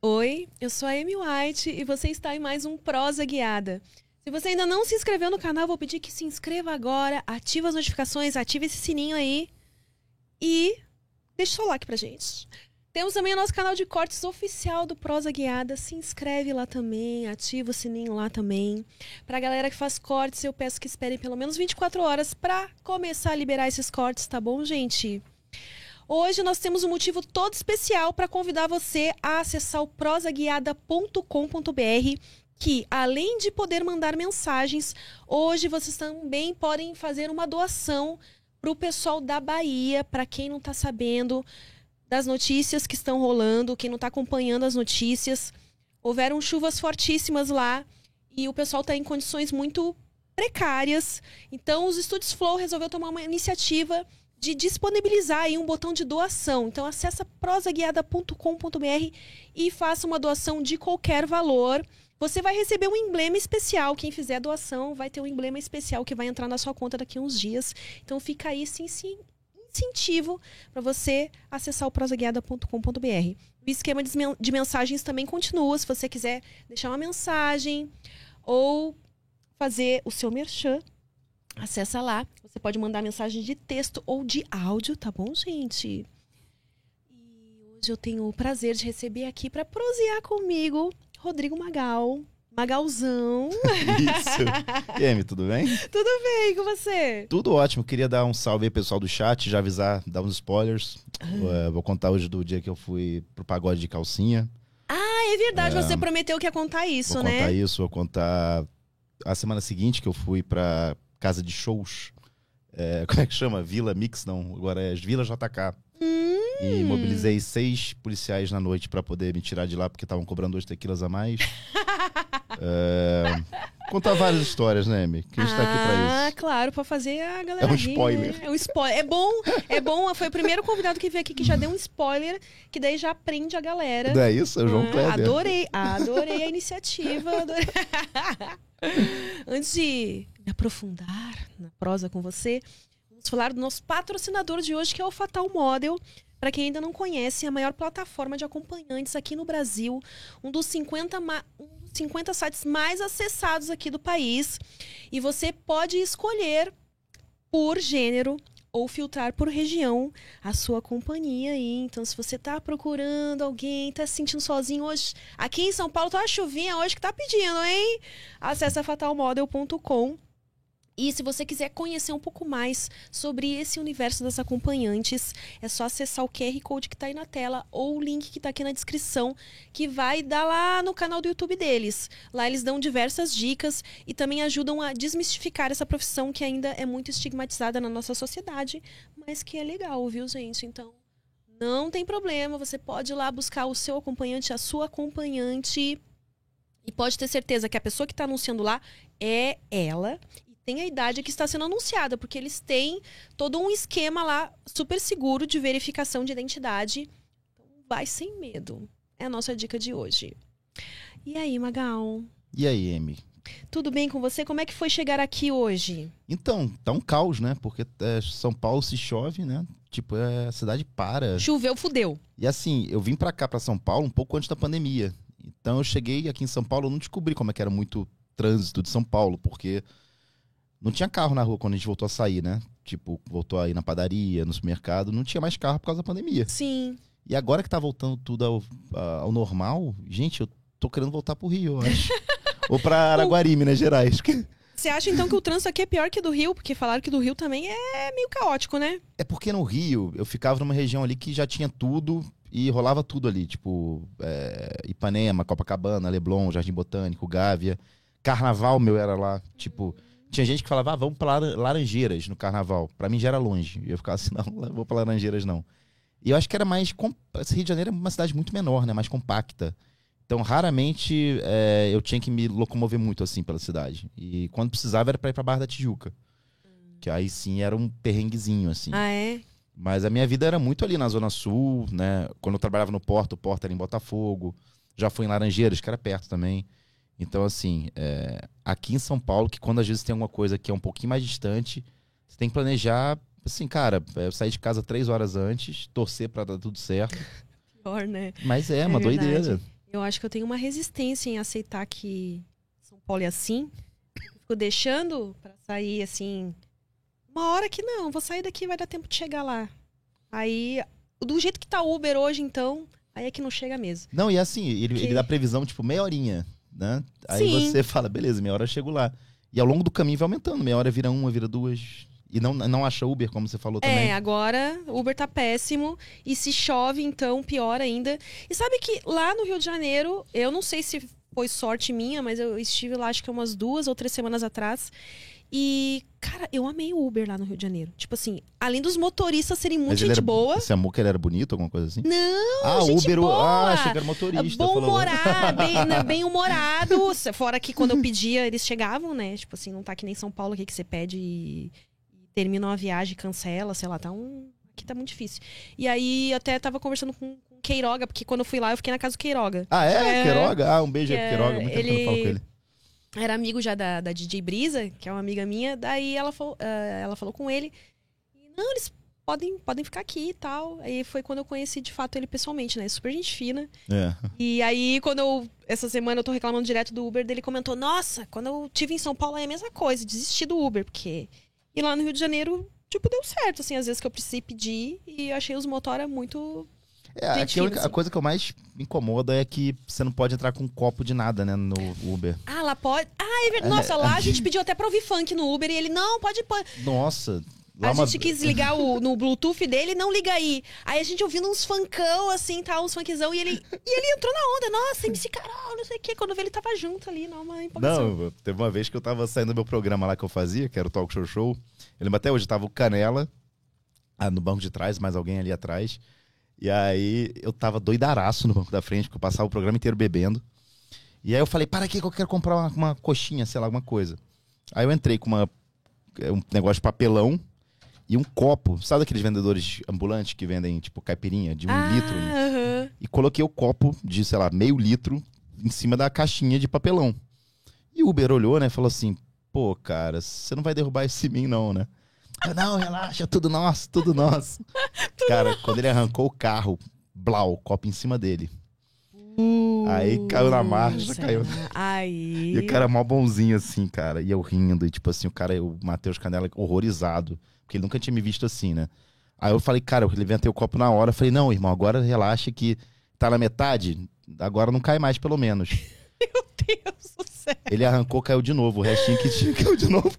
Oi, eu sou a Amy White e você está em mais um Prosa Guiada. Se você ainda não se inscreveu no canal, vou pedir que se inscreva agora, ative as notificações, ative esse sininho aí e deixe seu like pra gente. Temos também o nosso canal de cortes oficial do Prosa Guiada. Se inscreve lá também, ativa o sininho lá também. Pra galera que faz cortes, eu peço que esperem pelo menos 24 horas pra começar a liberar esses cortes, tá bom, gente? Hoje nós temos um motivo todo especial para convidar você a acessar o prosaguiada.com.br, que além de poder mandar mensagens, hoje vocês também podem fazer uma doação para o pessoal da Bahia, para quem não está sabendo das notícias que estão rolando, quem não está acompanhando as notícias. Houveram chuvas fortíssimas lá e o pessoal está em condições muito precárias. Então, os Estúdios Flow resolveu tomar uma iniciativa de disponibilizar aí um botão de doação. Então acessa prosaguiada.com.br e faça uma doação de qualquer valor. Você vai receber um emblema especial. Quem fizer a doação vai ter um emblema especial que vai entrar na sua conta daqui a uns dias. Então fica aí sim, incentivo para você acessar o prosaguiada.com.br. O esquema de mensagens também continua. Se você quiser deixar uma mensagem ou fazer o seu merchan, acessa lá. Você pode mandar mensagem de texto ou de áudio, tá bom, gente? E hoje eu tenho o prazer de receber aqui para prosear comigo Rodrigo Magal. Magalzão. Isso. E Amy, tudo bem? Tudo bem, com você? Tudo ótimo. Queria dar um salve aí pessoal do chat, já avisar, dar uns spoilers. Ah. Vou contar hoje do dia que eu fui pro pagode de calcinha. Ah, é verdade. É, você prometeu que ia contar isso, vou né? Vou contar isso, vou contar a semana seguinte que eu fui pra casa de shows. É, como é que chama? Vila Mix, não. Agora é Vila JK. Hum. E mobilizei seis policiais na noite para poder me tirar de lá, porque estavam cobrando dois tequilas a mais. é, contar várias histórias, né, Amy? Que a gente ah, tá aqui pra isso. Ah, claro, pra fazer a galera. É um spoiler. Rir. É um spoiler. É bom, é bom. Foi o primeiro convidado que veio aqui que já deu um spoiler, que daí já aprende a galera. Não é isso? É o João ah. Adorei, adorei a iniciativa. Adorei. Antes de me aprofundar na prosa com você, vamos falar do nosso patrocinador de hoje, que é o Fatal Model. Para quem ainda não conhece, é a maior plataforma de acompanhantes aqui no Brasil, um dos 50, um dos 50 sites mais acessados aqui do país. E você pode escolher por gênero ou filtrar por região a sua companhia aí. Então, se você está procurando alguém, está se sentindo sozinho hoje, aqui em São Paulo tá uma chuvinha hoje que tá pedindo, hein? Acesse fatalmodel.com e se você quiser conhecer um pouco mais sobre esse universo das acompanhantes, é só acessar o QR Code que está aí na tela ou o link que está aqui na descrição, que vai dar lá no canal do YouTube deles. Lá eles dão diversas dicas e também ajudam a desmistificar essa profissão que ainda é muito estigmatizada na nossa sociedade, mas que é legal, viu, gente? Então, não tem problema, você pode ir lá buscar o seu acompanhante, a sua acompanhante. E pode ter certeza que a pessoa que está anunciando lá é ela tem a idade que está sendo anunciada, porque eles têm todo um esquema lá super seguro de verificação de identidade. Então, vai sem medo. É a nossa dica de hoje. E aí, Magal? E aí, Amy? Tudo bem com você? Como é que foi chegar aqui hoje? Então, tá um caos, né? Porque é, São Paulo se chove, né? Tipo, é, a cidade para. Choveu, fudeu. E assim, eu vim para cá, para São Paulo, um pouco antes da pandemia. Então eu cheguei aqui em São Paulo, eu não descobri como é que era muito trânsito de São Paulo, porque não tinha carro na rua quando a gente voltou a sair, né? Tipo, voltou a ir na padaria, no supermercado, não tinha mais carro por causa da pandemia. Sim. E agora que tá voltando tudo ao, ao normal, gente, eu tô querendo voltar pro Rio, eu acho. Ou pra Araguari, Minas Gerais. Você acha então que o trânsito aqui é pior que do Rio? Porque falaram que do Rio também é meio caótico, né? É porque no Rio eu ficava numa região ali que já tinha tudo e rolava tudo ali, tipo é, Ipanema, Copacabana, Leblon, Jardim Botânico, Gávea. Carnaval meu era lá, tipo. Tinha gente que falava, ah, vamos pra Laranjeiras no carnaval. Para mim já era longe. E eu ficava assim, não, não vou pra Laranjeiras não. E eu acho que era mais. Rio de Janeiro é uma cidade muito menor, né? Mais compacta. Então, raramente é, eu tinha que me locomover muito assim pela cidade. E quando precisava era pra ir pra Barra da Tijuca. Hum. Que aí sim era um perrenguezinho, assim. Ah, é? Mas a minha vida era muito ali na Zona Sul, né? Quando eu trabalhava no Porto, o Porto era em Botafogo. Já fui em Laranjeiras, que era perto também. Então, assim, é, aqui em São Paulo, que quando às vezes tem alguma coisa que é um pouquinho mais distante, você tem que planejar, assim, cara, é, sair de casa três horas antes, torcer para dar tudo certo. Pior, né? Mas é, é uma verdade. doideira. Eu acho que eu tenho uma resistência em aceitar que São Paulo é assim. Fico deixando pra sair assim. Uma hora que não, vou sair daqui, vai dar tempo de chegar lá. Aí, do jeito que tá o Uber hoje, então, aí é que não chega mesmo. Não, e assim, ele, Que- ele dá previsão, tipo, meia horinha, né? Aí Sim. você fala, beleza, meia hora eu chego lá. E ao longo do caminho vai aumentando, meia hora vira uma, vira duas. E não, não acha Uber, como você falou também. É, agora Uber tá péssimo. E se chove, então, pior ainda. E sabe que lá no Rio de Janeiro, eu não sei se foi sorte minha, mas eu estive lá acho que umas duas ou três semanas atrás. E, cara, eu amei o Uber lá no Rio de Janeiro. Tipo assim, além dos motoristas serem muito ele gente era, boa. Você amou que ele era bonito, alguma coisa assim? Não, ah, gente Uber. boa. Ah, achei que era motorista. Bom humorado, bem, né, bem humorado. Fora que quando eu pedia, eles chegavam, né? Tipo assim, não tá que nem São Paulo aqui que você pede e, e termina uma viagem, cancela, sei lá, tá um. Aqui tá muito difícil. E aí até tava conversando com, Queiroga, porque quando eu fui lá, eu fiquei na casa do Queiroga. Ah, é? É. Queiroga? Ah, um beijo aí Que pro Queiroga. Muito tempo que eu não falo com ele. Era amigo já da, da DJ Brisa, que é uma amiga minha. Daí ela falou, ah, ela falou com ele. E, não, eles podem, podem ficar aqui e tal. Aí foi quando eu conheci de fato ele pessoalmente, né? Super gente fina. É. E aí, quando eu. Essa semana eu tô reclamando direto do Uber, dele comentou: Nossa, quando eu tive em São Paulo é a mesma coisa, desisti do Uber, porque. E lá no Rio de Janeiro, tipo, deu certo, assim, às vezes que eu precisei pedir. E eu achei os motora muito. É, aqui a, única- a assim. coisa que eu mais me incomoda é que você não pode entrar com um copo de nada, né, no Uber. Ah, lá pode. Ah, é verdade. Nossa, lá a gente pediu até pra ouvir funk no Uber e ele, não, pode pôr. Nossa. Lá A uma- gente quis ligar o, no Bluetooth dele, não liga aí. Aí a gente ouvindo uns funkão, assim, tal, uns funkzão, e ele, e ele entrou na onda. Nossa, MC Carol, não sei o quê. Quando vê, ele tava junto ali, numa empolgação. Não, teve uma vez que eu tava saindo do meu programa lá que eu fazia, que era o Talk Show Show. Eu lembro até hoje, tava o Canela ah, no banco de trás, mais alguém ali atrás. E aí eu tava doidaraço no banco da frente, porque eu passava o programa inteiro bebendo. E aí eu falei, para que eu quero comprar uma, uma coxinha, sei lá, alguma coisa. Aí eu entrei com uma, é, um negócio de papelão e um copo. Sabe aqueles vendedores ambulantes que vendem, tipo, caipirinha de um ah, litro? e coloquei o copo de, sei lá, meio litro em cima da caixinha de papelão. E o Uber olhou, né, falou assim: pô, cara, você não vai derrubar isso em mim, não, né? Eu, não, relaxa, tudo nosso, tudo nosso. cara, quando ele arrancou o carro, blau, o copo em cima dele. Aí caiu na marcha, Será? caiu. Aí. E o cara mó bonzinho, assim, cara. E eu rindo, e tipo assim, o cara, o Matheus Canela, horrorizado. Porque ele nunca tinha me visto assim, né? Aí eu falei, cara, eu levantei o copo na hora. Falei, não, irmão, agora relaxa que tá na metade. Agora não cai mais, pelo menos. Meu Deus do céu. Ele arrancou, caiu de novo. O restinho que tinha caiu de novo.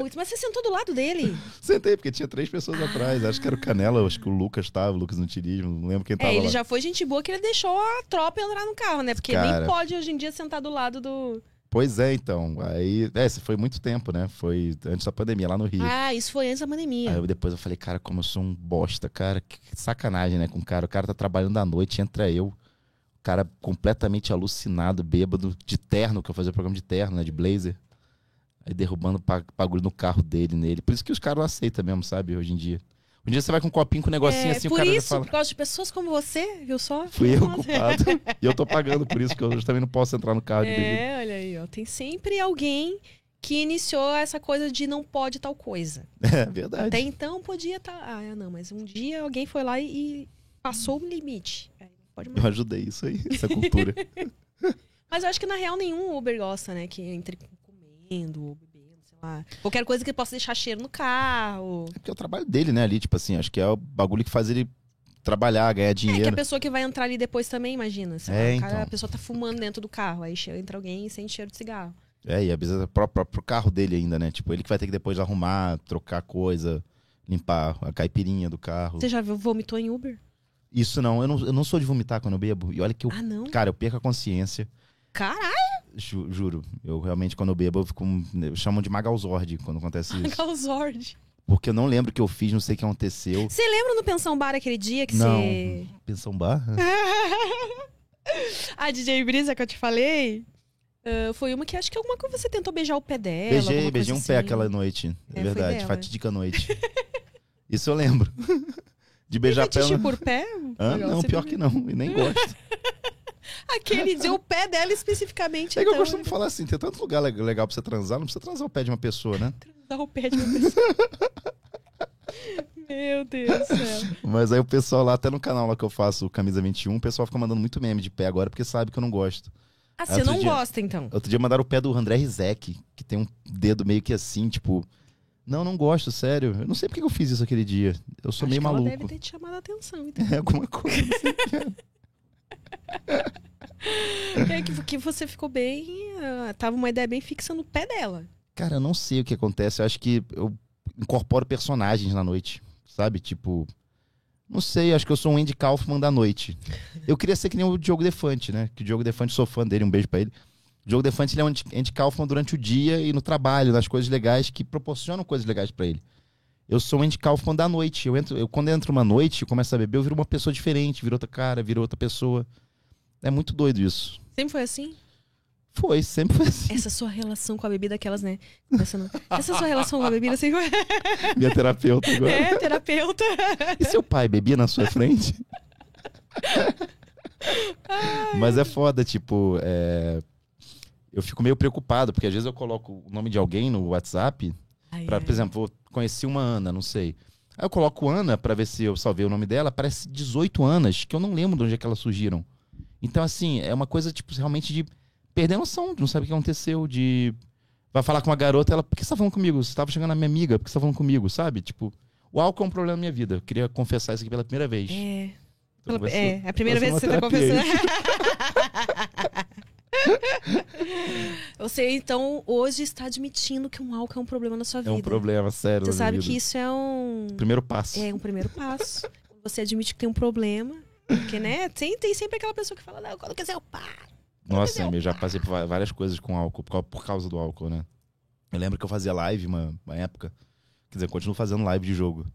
Putz, mas você sentou do lado dele? Sentei, porque tinha três pessoas atrás. Acho que era o Canela, acho que o Lucas tava, o Lucas no tirismo. Não lembro quem tava É, ele lá. já foi gente boa que ele deixou a tropa entrar no carro, né? Porque Cara. nem pode hoje em dia sentar do lado do. Pois é, então. Aí, é, isso foi muito tempo, né? Foi antes da pandemia, lá no Rio. Ah, isso foi antes da pandemia. Aí eu- depois eu falei, cara, como eu sou um bosta, cara, que sacanagem, né, com o cara. O cara tá trabalhando à noite, entra eu, o cara completamente alucinado, bêbado, de terno, que eu fazia programa de terno, né, de blazer. Aí derrubando bagulho no carro dele, nele. Por isso que os caras aceitam mesmo, sabe, hoje em dia. Hoje em dia você vai com um copinho com um negocinho É, assim, o cara já isso, fala, por causa de pessoas como você, viu só? fui eu culpado. e eu tô pagando por isso, que eu também não posso entrar no carro de bebida. É, olha aí, ó. Tem sempre alguém que iniciou essa coisa de não pode tal coisa. É verdade. Até então podia estar. Ah, é, não, mas um dia alguém foi lá e, passou o limite. É, pode mais. Eu ajudei isso aí, essa cultura. Mas eu acho que na real nenhum Uber gosta, né? Que entre comendo sei lá. Qualquer coisa que possa deixar cheiro no carro. É porque é o trabalho dele, né, ali, tipo assim, acho que é o bagulho que faz ele trabalhar, ganhar É que dinheiro. a pessoa que vai entrar ali depois também, imagina. sei É, lá, o cara- então. A pessoa tá fumando dentro do carro. Aí entra alguém e sente cheiro de cigarro. É, e às vezes é pro próprio carro dele ainda, né? Tipo, ele que vai ter que depois arrumar, trocar coisa, limpar a caipirinha do carro. Você já viu, vomitou em Uber? Isso não eu, não, eu não sou de vomitar quando eu bebo. E olha que eu, Ah, não? cara, eu perco a consciência. Caralho, Ju- juro. Eu realmente, quando eu bebo, eu fico. eu chamam de Magalzord quando acontece isso. Galzord. Porque eu não lembro o que eu fiz, não sei o que aconteceu. Você lembra no Pensão Bar aquele dia que Não. você. Pensão barra? a DJ Brisa que eu te falei. ah, foi uma que acho que alguma coisa você tentou beijar o pé dela. Beijei, beijei um coisa pé assim. aquela noite. É, É, verdade, fatídica noite. Isso eu lembro. De beijar pé. Fetiche não- por pé? Legal, Não, pior que não. E nem gosto. Aquele dizer o pé dela especificamente. É que eu então, costumo falar assim: tem tanto lugar le- legal pra você transar, não precisa transar o pé de uma pessoa, né? Dar o pé de uma pessoa. Meu Deus do céu. Mas aí o pessoal lá, até no canal lá que eu faço Camisa 21, o pessoal fica mandando muito meme de pé agora, porque sabe que eu não gosto. Ah, você não dia- gosta, então? Outro dia mandaram o pé do André Rizek, que tem um dedo meio que assim, tipo. Não, não gosto, sério. Eu não sei porque que eu fiz isso aquele dia. Eu sou Acho meio que ela maluco. deve ter te chamado a atenção, então. É alguma coisa. É que, que você ficou bem. ah, tava uma ideia bem fixa no pé dela. Cara, eu não sei o que acontece. Eu acho que eu incorporo personagens na noite, sabe? Tipo. Não sei, acho que eu sou um Andy Kaufman da noite. Eu queria ser que nem o Diogo Defante, né? Que o Diogo Defante, sou fã dele, um beijo pra ele. O Diogo Defante ele é um Andy- Kaufman durante o dia e no trabalho, nas coisas legais que proporcionam coisas legais pra ele. Eu sou um Andy Kaufman da noite. Eu entro, eu, quando eu entro uma noite e começo a beber, eu viro uma pessoa diferente, viro outra cara, viro outra pessoa. É muito doido isso. Sempre foi assim? Foi, sempre foi assim. Essa sua relação com a bebida, aquelas, né? Começando, Essa sua relação com a bebida, assim. Minha terapeuta agora. É, terapeuta. E seu pai bebia na sua frente? Mas é foda, tipo, é, eu fico meio preocupado, porque às vezes eu coloco o nome de alguém no WhatsApp, Ai, pra, ai. por exemplo, vou conheci uma Ana, não sei. Aí eu coloco Ana pra ver se eu salvei o nome dela, parece 18 Anas, que eu não lembro de onde é que elas surgiram. Então, assim, é uma coisa, tipo, realmente de perder a noção, de não saber o que aconteceu, de. Vai falar com uma garota, ela, por que você tá falando comigo? Você tava chegando na minha amiga, por que você tá falando comigo, sabe? Tipo, o álcool é um problema na minha vida. Eu queria confessar isso aqui pela primeira vez. É, pela- é, é a primeira vez que você tá confessando. você, então, hoje está admitindo que um álcool é um problema na sua vida. É um problema sério. Você sabe minha que vida. isso é um. Primeiro passo. É um primeiro passo. Você admite que tem um problema. Porque, né? Tem, tem sempre aquela pessoa que fala, não, quando quiser eu paro. Nossa, eu já passei por várias coisas com álcool, por cau- por causa do álcool, né? Eu lembro que eu fazia live uma, uma época. Quer dizer, eu continuo fazendo live de jogo.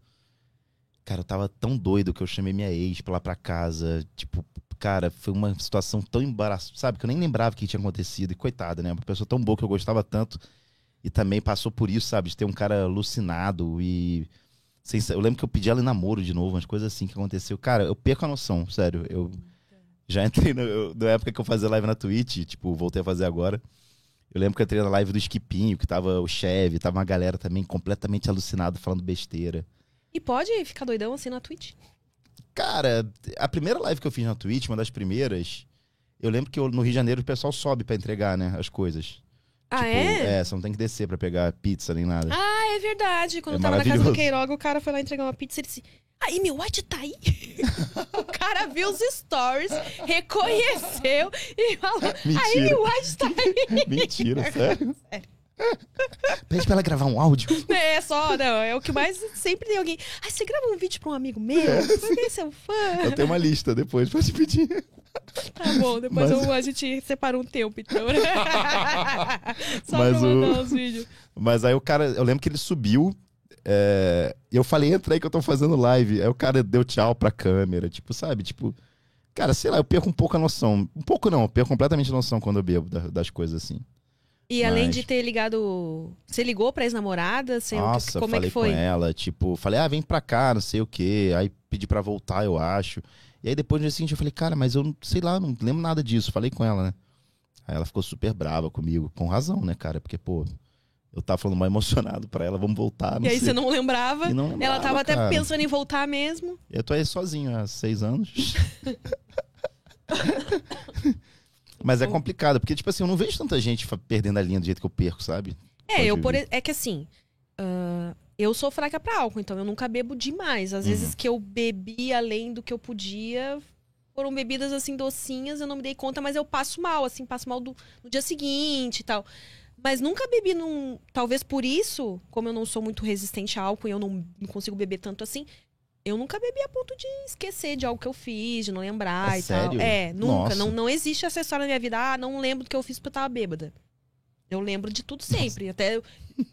Cara, eu tava tão doido que eu chamei minha ex pra lá pra casa. Tipo, cara, foi uma situação tão embaraçosa, sabe? Que eu nem lembrava o que tinha acontecido. E coitada, né? Uma pessoa tão boa que eu gostava tanto. E também passou por isso, sabe? De ter um cara alucinado e. sem Eu lembro que eu pedi ela em namoro de novo, umas coisas assim que aconteceu. Cara, eu perco a noção, sério. Eu já entrei no, eu- na época que eu fazia live na Twitch, tipo, voltei a fazer agora. Eu lembro que eu entrei na live do Skipinho, que tava o Chevy, tava uma galera também completamente alucinada falando besteira. E pode ficar doidão assim na Twitch? Cara, a primeira live que eu fiz na Twitch, uma das primeiras, eu lembro que eu- no Rio de Janeiro o pessoal sobe pra entregar, né, as coisas. Ah, tipo, é? você não tem que descer pra pegar pizza nem nada. Ah, é verdade. Quando É eu tava na casa do. Queiroga, o cara foi lá entregar uma pizza e ele disse: Aí, meu White tá aí? o cara viu os stories, reconheceu e falou: Aí, meu White tá aí. Mentira, sério? Sério. Pede pra ela gravar um áudio. É só, não. É o que mais sempre tem alguém. Ah, você grava um vídeo pra um amigo meu? Porque é seu fã. Eu tenho uma lista depois te pedir. Tá bom, depois Mas- eu- a gente separa um tempo, então. Só Mas pra o- mandar os vídeos. Mas aí o cara, eu lembro que ele subiu. é, E eu falei, entra aí que eu tô fazendo live. Aí o cara deu tchau pra câmera, tipo, sabe? Tipo, cara, sei lá, eu perco um pouco a noção. Um pouco não, eu perco completamente a noção quando eu bebo da- das coisas assim. E além Mas- de ter ligado. Você ligou pra ex-namorada? Nossa, Como é falei que foi? com ela, tipo, falei, ah, vem pra cá, não sei o quê. Aí pedi pra voltar, eu acho. E aí depois no dia seguinte eu falei, cara, mas eu não sei lá, não lembro nada disso. Falei com ela, né? Aí ela ficou super brava comigo, com razão, né, cara? Porque, pô, eu tava falando mal emocionado pra ela, vamos voltar, E aí sei. você não lembrava? Não Ela lembrava, tava até cara. pensando em voltar mesmo. Eu tô aí sozinho há seis anos. Mas é complicado, porque, tipo assim, eu não vejo tanta gente perdendo a linha do jeito que eu perco, sabe? É, Pode eu por, é que assim. ah, eu sou fraca pra álcool, então eu nunca bebo demais. Às Uhum. vezes que eu bebi além do que eu podia, foram bebidas assim docinhas, eu não me dei conta, mas eu passo mal, assim, passo mal do, no dia seguinte e tal. Mas nunca bebi num. Talvez por isso, como eu não sou muito resistente a álcool e eu não, não consigo beber tanto assim, eu nunca bebi a ponto de esquecer de algo que eu fiz, de não lembrar É e sério? tal. É, nunca. Nossa. Não, não existe essa história na minha vida. Ah, não lembro do que eu fiz porque eu tava bêbada. Eu lembro de tudo sempre. Até,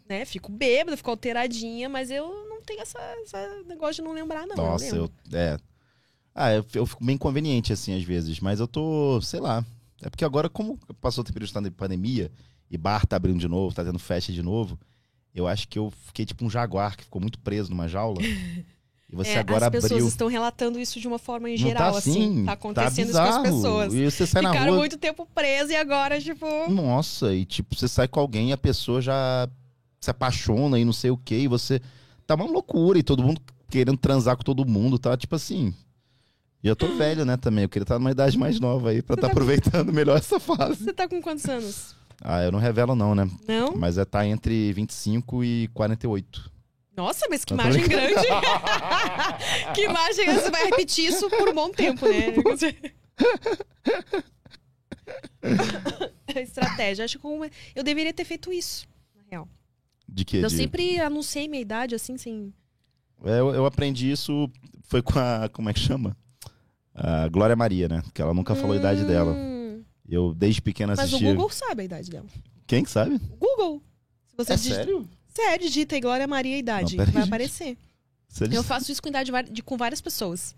né, fico bêbada, fico alteradinha, mas eu não tenho essa, essa negócio de não lembrar, não. Nossa, eu eu. É. Ah, eu, eu fico bem inconveniente, assim, às vezes. Mas eu tô, sei lá. É porque agora, como passou o tempo de pandemia e bar tá abrindo de novo, tá tendo festa de novo, eu acho que eu fiquei tipo um jaguar que ficou muito preso numa jaula. E você É, agora as pessoas abriu. estão relatando isso de uma forma em geral, tá assim. assim, Tá acontecendo isso com as pessoas. E você sai na Ficaram rua. muito tempo presos e agora, tipo. Nossa, e tipo, você sai com alguém e a pessoa já se apaixona e não sei o que, e você. Tá uma loucura, e todo mundo querendo transar com todo mundo, tá? Tipo assim. E eu tô velho, né, também. Eu queria estar numa idade mais nova aí pra estar tá aproveitando com... melhor essa fase. Você tá com quantos anos? Ah, eu não revelo, não, né? Não? Mas é tá entre 25 e 48. Nossa, mas que imagem grande! que imagem! Você vai repetir isso por um bom tempo, né? Estratégia. Acho que eu deveria ter feito isso, na real. De quê? Eu de... sempre anunciei minha idade, assim, sem. É, eu, eu, aprendi isso, foi com a. Como é que chama? A Glória Maria, né? Que ela nunca falou hum... a idade dela. Hum. Eu, desde pequena, assistia. Mas o Google sabe a idade dela. Quem que sabe? O Google. Se você é digita... sério? Sério, digita aí Glória Maria idade. Não, vai gente. aparecer. Você eu faço isso com idade de, com várias pessoas.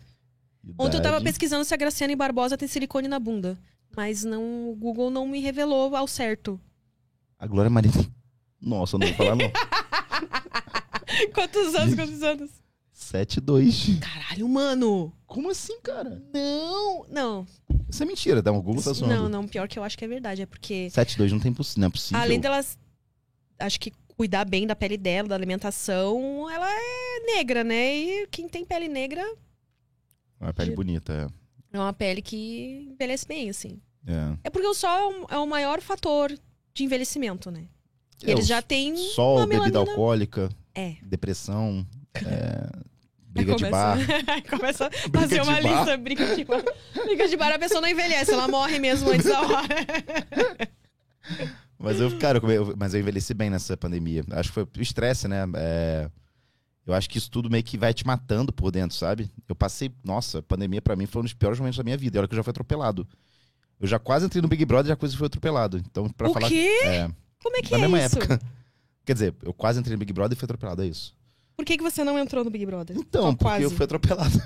Idade. Ontem eu tava pesquisando se a Graciane Barbosa tem silicone na bunda. Mas não, o Google não me revelou ao certo. A Glória Maria tem nossa, não vou falar não. quantos anos, quantos anos? 7 2. Caralho, mano. Como assim, cara? Não, não. Isso é mentira, dá um Google tá zoando. Não, não, pior que eu acho que é verdade, é porque 7 2 não tem não é possível. Além delas acho que cuidar bem da pele dela, da alimentação, ela é negra, né? E quem tem pele negra é uma pele de... bonita, é. É uma pele que envelhece bem, assim. É. É porque o sol é o maior fator de envelhecimento, né? É, Eles já têm. Sol, uma bebida alcoólica, é. depressão, é, briga de bar. começa a fazer uma lista, briga de bar. Briga de bar, a pessoa não envelhece, ela morre mesmo antes da hora. Mas eu, cara, eu, mas eu envelheci bem nessa pandemia. Acho que foi o estresse, né? É, eu acho que isso tudo meio que vai te matando por dentro, sabe? Eu passei, nossa, a pandemia para mim foi um dos piores momentos da minha vida. E olha que eu já fui atropelado. Eu já quase entrei no Big Brother e já quase fui atropelado. Então, para falar. Quê? É, como é que Na é mesma isso? época. Quer dizer, eu quase entrei no Big Brother e fui atropelado, é isso. Por que, que você não entrou no Big Brother? Então, porque quase. eu fui atropelado.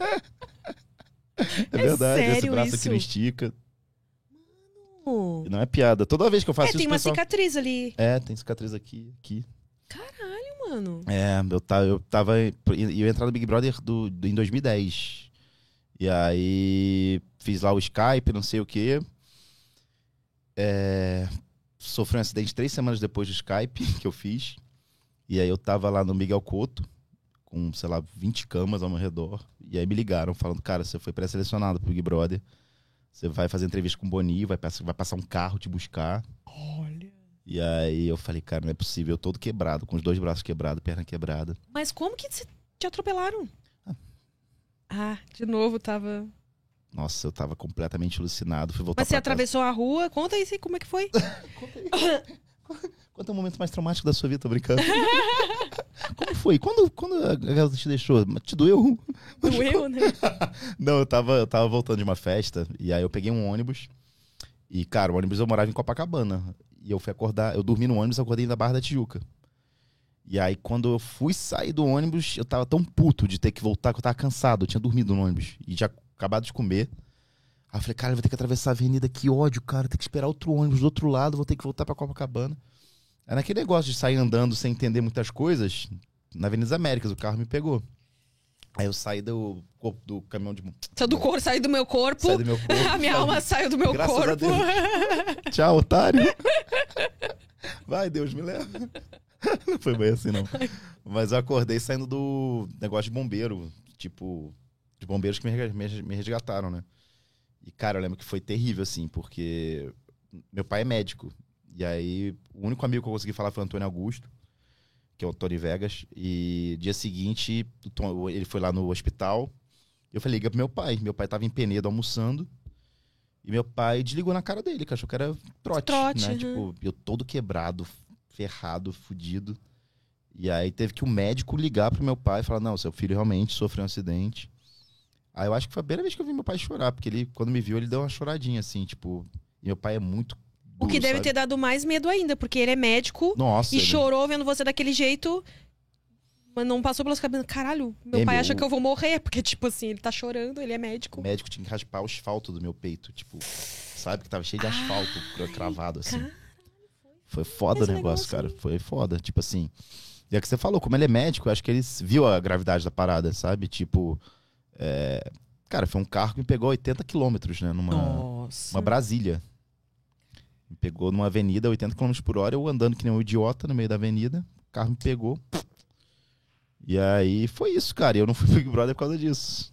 é, verdade, sério esse braço isso? aqui não estica. Não é piada. Toda vez que eu faço é, isso. tem uma pessoal... cicatriz ali. É, tem cicatriz aqui, aqui. Caralho, mano. É, eu tava. Eu, tava, eu entrar no Big Brother do, do, em 2010. E aí fiz lá o Skype, não sei o quê. É, sofri um acidente três semanas depois do Skype que eu fiz. E aí eu tava lá no Miguel Couto, com, sei lá, 20 camas ao meu redor. E aí me ligaram falando, cara, você foi pré-selecionado pro Big Brother. Você vai fazer entrevista com o Boni, vai, vai passar um carro te buscar. Olha. E aí eu falei, cara, não é possível, eu todo quebrado, com os dois braços quebrados, perna quebrada. Mas como que te atropelaram? Ah, ah de novo tava nossa, eu tava completamente alucinado. Fui voltar Mas você atravessou a rua? Conta aí como é que foi. Conta aí. Quanto é o momento mais traumático da sua vida? Tô brincando. como foi? Quando, quando a garota te deixou? Te doeu? Doeu, né? Não, eu tava, eu tava voltando de uma festa e aí eu peguei um ônibus. E, cara, o ônibus eu morava em Copacabana. E eu fui acordar, eu dormi no ônibus e acordei na Barra da Tijuca. E aí, quando eu fui sair do ônibus, eu tava tão puto de ter que voltar que eu tava cansado. Eu tinha dormido no ônibus. E já acabado de comer. Aí eu falei, cara, eu vou ter que atravessar a avenida, que ódio, cara. Tem que esperar outro ônibus do outro lado, vou ter que voltar pra Copacabana. Aí naquele negócio de sair andando sem entender muitas coisas, na Avenida Américas, o carro me pegou. Aí eu saí do, do caminhão de. Saiu do corpo, saí do meu corpo. Saí do meu corpo. a minha alma saiu do meu Graças corpo. A Deus. Tchau, otário. Vai, Deus me leva. Não foi bem assim, não. Mas eu acordei saindo do negócio de bombeiro. Tipo, de bombeiros que me resgataram, né? E, cara, eu lembro que foi terrível, assim, porque meu pai é médico. E aí, o único amigo que eu consegui falar foi o Antônio Augusto, que é o Tony Vegas. E dia seguinte, ele foi lá no hospital. Eu falei, liga pro meu pai. Meu pai tava em Penedo almoçando. E meu pai desligou na cara dele, que achou que era trote, trote né? Uhum. Tipo, eu todo quebrado, ferrado, fudido. E aí teve que o médico ligar pro meu pai e falar: não, seu filho realmente sofreu um acidente. Aí eu acho que foi a primeira vez que eu vi meu pai chorar, porque ele, quando me viu, ele deu uma choradinha, assim, tipo. E meu pai é muito. Duro, o que deve sabe? ter dado mais medo ainda, porque ele é médico Nossa, e ele... chorou vendo você daquele jeito. Mas não passou pelas cabeças. Caralho, meu É, pai meu- acha que eu vou morrer, porque, tipo assim, ele tá chorando, ele é médico. O médico tinha que raspar o asfalto do meu peito, tipo, sabe? Que tava cheio de asfalto cravado, assim. cara, Foi foda esse o negócio, negócio cara. Foi foda. Tipo assim. E é que você falou, como ele é médico, eu acho que ele viu a gravidade da parada, sabe? Tipo. É, Cara, foi um carro que me pegou 80 quilômetros, né? Numa Nossa. uma Brasília. Me pegou numa avenida, 80 km por hora, eu andando que nem um idiota no meio da avenida. O carro me pegou. E aí foi isso, cara. E eu não fui pro Big Brother por causa disso.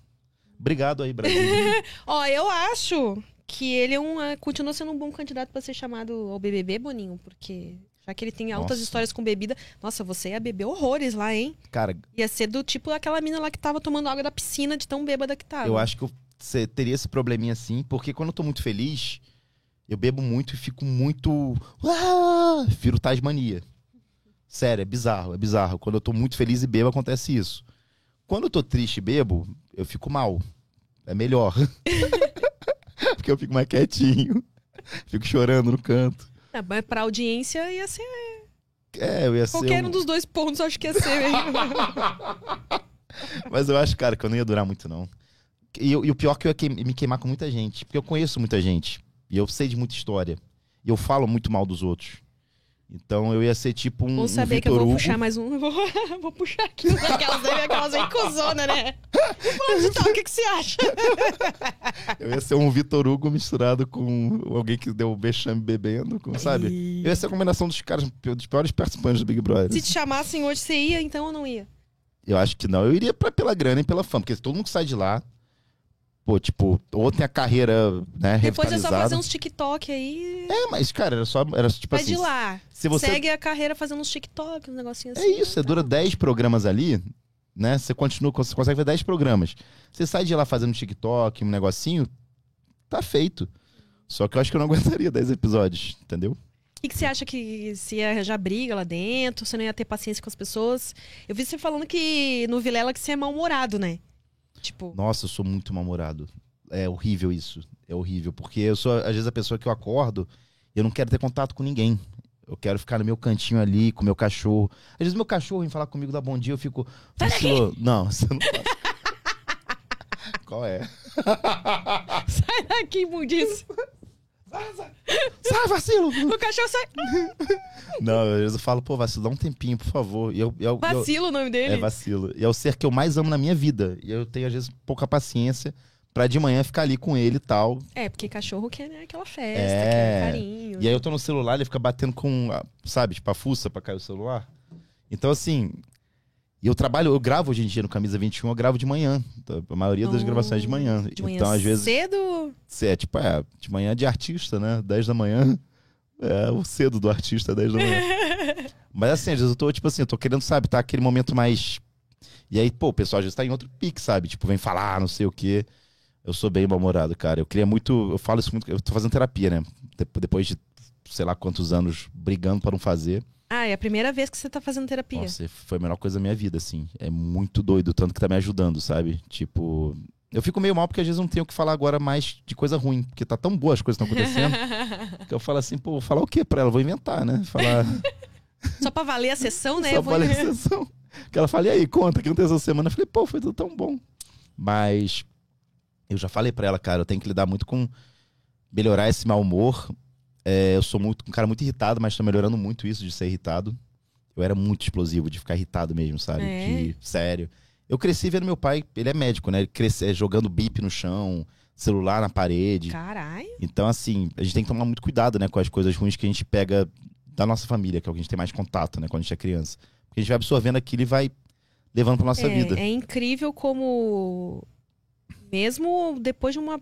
Obrigado aí, Brasil. Ó, eu acho que ele é um, é, continua sendo um bom candidato pra ser chamado ao BBB, Boninho, porque já que ele tem altas Nossa. histórias com bebida, nossa, você ia beber horrores lá, hein? cara, Ia ser do tipo aquela mina lá que tava tomando água da piscina de tão bêbada que tava. eu acho que eu cê- teria esse probleminha assim, porque quando eu tô muito feliz, eu bebo muito e fico muito. Ah! Viro Tasmania. Sério, é bizarro, é bizarro. Quando eu tô muito feliz e bebo, acontece isso. Quando eu tô triste e bebo, eu fico mal. É melhor. porque eu fico mais quietinho. Fico chorando no canto. É, mas pra audiência ia ser. É, eu ia ser. Qualquer um- um dos dois pontos, acho que ia ser. Mas eu acho, cara, que eu não ia durar muito, não. E, eu- e o pior é que eu ia me queimar com muita gente. Porque eu conheço muita gente. E eu sei de muita história. E eu falo muito mal dos outros. Então eu ia ser tipo um, Vou um saber que eu vou Hugo. puxar mais um. Vou, vou puxar aqui aquelas aí, aquelas aí cuzona, né? Fulano de tal, o que, que você acha? Eu ia ser um Vitor Hugo misturado com alguém que deu vexame bebendo, com, sabe? Eu ia ser a combinação dos caras, dos piores participantes do Big Brother. Se te chamassem hoje, você ia, então ou não ia? Eu acho que não. Eu iria pra, pela grana e pela fama, porque todo mundo que sai de lá, pô, tipo, ou tem a carreira, né, Depois é só fazer uns TikTok aí. É, mas, cara, era só. Era tipo Vai assim. de lá. Se você Segue a carreira fazendo uns TikTok, uns negocinhos É assim. isso, você Tá. dura 10 programas ali, né? Você continua, você consegue ver 10 programas. Você sai de lá fazendo TikTok, um negocinho, tá feito. Só que eu acho que eu não aguentaria 10 episódios, entendeu? Que, que você acha que se ia arranjar briga lá dentro? Você não ia ter paciência com as pessoas? Eu vi você falando que no Vilela que você é mal-humorado, né? Tipo, Nossa, eu sou muito mal-humorado. É horrível isso. É horrível. Porque eu sou, às vezes, a pessoa que eu acordo e eu não quero ter contato com ninguém. Eu quero ficar no meu cantinho ali, com o meu cachorro. Às vezes meu cachorro vem falar comigo, dá bom dia, eu fico. "Vacilou." Não, você não faz. Qual é? sai daqui, imundice. Sai, vacilo! O cachorro sai. Não, às vezes eu falo, pô, vacilo, dá um tempinho, por favor. E eu, eu, eu- Vacilo o nome dele. é vacilo. E é o ser que eu mais amo na minha vida. E eu tenho, às vezes, pouca paciência pra de manhã ficar ali com ele e tal. É, porque cachorro quer né, aquela festa, É. quer carinho. E aí eu tô no celular, ele fica batendo com, a- sabe, tipo a fuça pra cair o celular. Então, assim. E eu trabalho, eu gravo hoje em dia no Camisa 21, eu gravo de manhã. Então, A maioria das Oh, gravações de manhã. De manhã então, às vezes, cedo. é tipo, é, de manhã de artista, né? 10 da manhã. É o cedo do artista, 10 da manhã. Mas assim, às vezes eu tô, tipo assim, eu tô querendo, sabe, tá aquele momento mais. E aí, pô, o pessoal às vezes tá em outro pique, sabe? Tipo, vem falar, não sei o quê. Eu sou bem mal-humorado, cara. Eu queria muito. Eu falo isso muito. Eu tô fazendo terapia, né? Dep- Depois de sei lá quantos anos brigando pra não fazer. Ah, é a primeira vez que você tá fazendo terapia. Nossa, foi a melhor coisa da minha vida, assim. É muito doido, tanto que tá me ajudando, sabe? Tipo. Eu fico meio mal porque às vezes não tenho o que falar agora mais de coisa ruim, porque tá tão boa as coisas que estão acontecendo, que eu falo assim, pô, vou falar o quê pra ela? Vou inventar, né? Falar. Só pra valer a sessão, né? Só Eu vou- falei sessão. Que ela fala, e aí, conta, que aconteceu essa semana? Eu falei, pô, foi tudo tão bom. Mas eu já falei pra ela, cara, eu tenho que lidar muito com melhorar esse mau humor. É, eu sou muito, um cara muito irritado, mas tô melhorando muito isso de ser irritado. Eu era muito explosivo, de ficar irritado mesmo, sabe? É? De, sério. Eu cresci vendo meu pai, ele é médico, né? Ele cresce, é, jogando bip no chão, celular na parede. Caralho. Então, assim, a gente tem que tomar muito cuidado, né, com as coisas ruins que a gente pega da nossa família, que é o que a gente tem mais contato, né, quando a gente é criança. Porque a gente vai absorvendo aquilo e vai levando pra nossa vida. É, é incrível como, mesmo depois de uma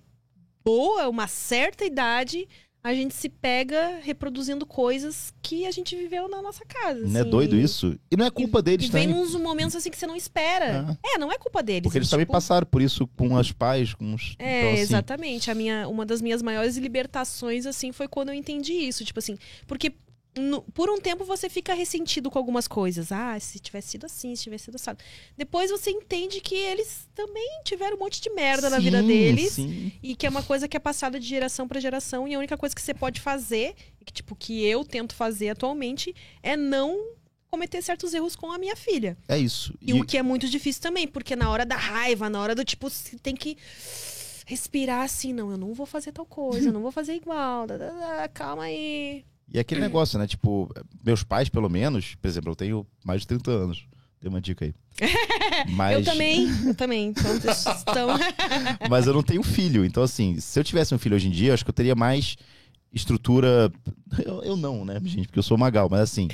boa, uma certa idade, a gente se pega reproduzindo coisas que a gente viveu na nossa casa. Não é assim. doido isso? E não é culpa deles E vem também. uns momentos assim que você não espera. É, não é culpa deles. Porque eles é, também tipo, passaram por isso com os pais, com os. É, então, assim, exatamente. A minha, uma das minhas maiores libertações, assim, foi quando eu entendi isso. Tipo assim, porque no- por um tempo você fica ressentido com algumas coisas. Ah, se tivesse sido assim, se tivesse sido assado. Depois você entende que eles também tiveram um monte de merda na vida sim, deles. Sim. E que é uma coisa que é passada de geração pra geração. E a única coisa que você pode fazer, e que, tipo, que eu tento fazer atualmente, é não cometer certos erros com a minha filha. É isso. E, o que é muito difícil também, porque na hora da raiva, na hora do tipo, você tem que respirar assim, não, eu não vou fazer tal coisa, eu não vou fazer igual, calma aí. E é aquele negócio, né? Tipo, meus pais, pelo menos, por exemplo, eu tenho mais de 30 anos. Tem uma dica aí. Mas, Eu também, eu também. Então, mas eu não tenho filho. Então, assim, se eu tivesse um filho hoje em dia, eu acho que eu teria mais estrutura. Eu, eu não, né, gente? Porque eu sou magal, mas assim.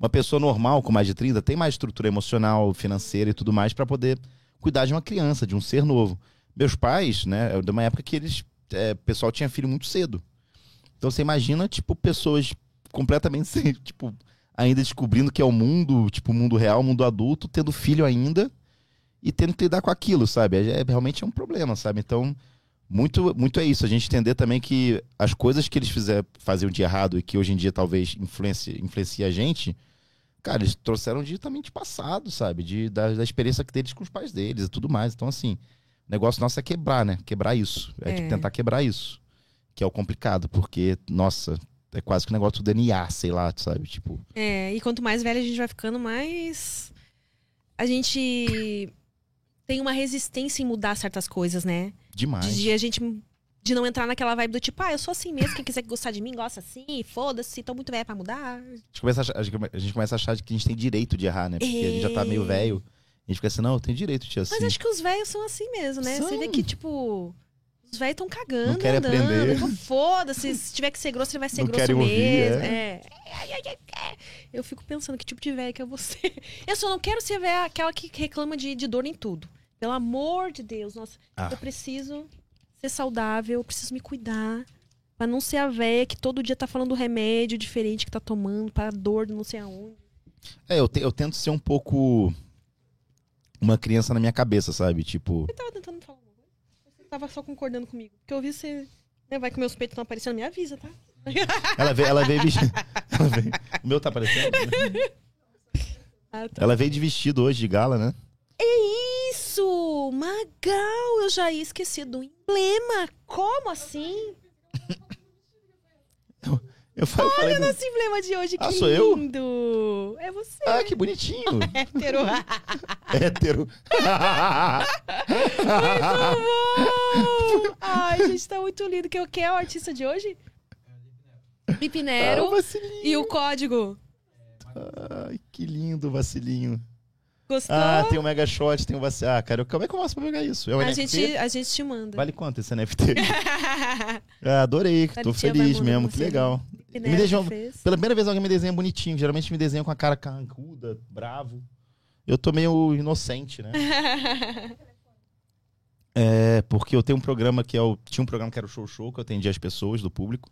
Uma pessoa normal, com mais de 30, tem mais estrutura emocional, financeira e tudo mais para poder cuidar de uma criança, de um ser novo. Meus pais, né, é de uma época que eles. É, o pessoal tinha filho muito cedo. Então você imagina, tipo, pessoas completamente sem, tipo, ainda descobrindo que é o mundo, tipo, o mundo real, o mundo adulto, tendo filho ainda e tendo que lidar com aquilo, sabe? É, é, realmente é um problema, sabe? Então, muito, muito é isso. A gente entender também que as coisas que eles fizer, faziam de errado e que hoje em dia talvez influencia, influencia a gente, cara, eles trouxeram diretamente passado, sabe? De, da, da experiência deles com os pais deles e tudo mais. Então, assim, o negócio nosso é quebrar, né? Quebrar isso. É, é. Tipo, tentar quebrar isso. Que é o complicado, porque, nossa, é quase que um negócio do DNA, sei lá, sabe? Tipo. É, e quanto mais velho a gente vai ficando, mais. A gente tem uma resistência em mudar certas coisas, né? Demais. De, a gente de não entrar naquela vibe do tipo, ah, eu sou assim mesmo, quem quiser gostar de mim, gosta assim, foda-se, tô muito velho pra mudar. A gente, começa a, achar, a gente começa a achar que a gente tem direito de errar, né? Porque é... a gente já tá meio é. velho. A gente fica assim, não, eu tenho direito de assim. Mas acho que os velhos são assim mesmo, né? São. Você vê que, tipo, os velhos tão cagando, não querem andando. aprender. Foda-se, se tiver que ser grosso, ele vai ser não grosso mesmo. Ouvir, é. é. Eu fico pensando que tipo de velho que é você. Eu só não quero ser velha aquela que reclama de, de dor em tudo. Pelo amor de Deus, nossa, ah. eu preciso ser saudável, eu preciso me cuidar. Pra não ser a véia que todo dia tá falando remédio diferente que tá tomando, pra dor de não sei aonde. É, eu, te, eu tento ser um pouco uma criança na minha cabeça, sabe? Tipo. Você tava tentando falar uma coisa? Você tava só concordando comigo. Porque eu vi você. Né, vai que meus peitos estão aparecendo, me avisa, tá? Ela veio, ela veio vestido. O meu tá aparecendo? Né? Ah, tá. Ela veio de vestido hoje de gala, né? É isso! Magal! Eu já ia esquecer do emblema. Como assim? Eu, falei, Olha o nosso emblema de hoje, que ah, sou lindo! Eu? É você. Ah, que bonitinho! Hétero. Hétero. muito bom! Ai, gente, tá muito lindo. Quem é o artista de hoje? Lipinero. Ah, e o código. Ai, que lindo, vacilinho. Gostou? Ah, tem o Mega Shot, tem o Vac... Ah, cara, como é que eu faço pra pegar isso? É um a, NFT? gente, a gente te manda. Vale quanto esse NFT? ah, adorei, tô feliz mesmo, que legal. Me desenhou, pela primeira vez alguém me desenha bonitinho. Geralmente me desenha com a cara carrancuda, bravo. Eu tô meio inocente, né? é, porque eu tenho um programa que é o. Tinha um programa que era o Show Show, que eu atendia as pessoas do público.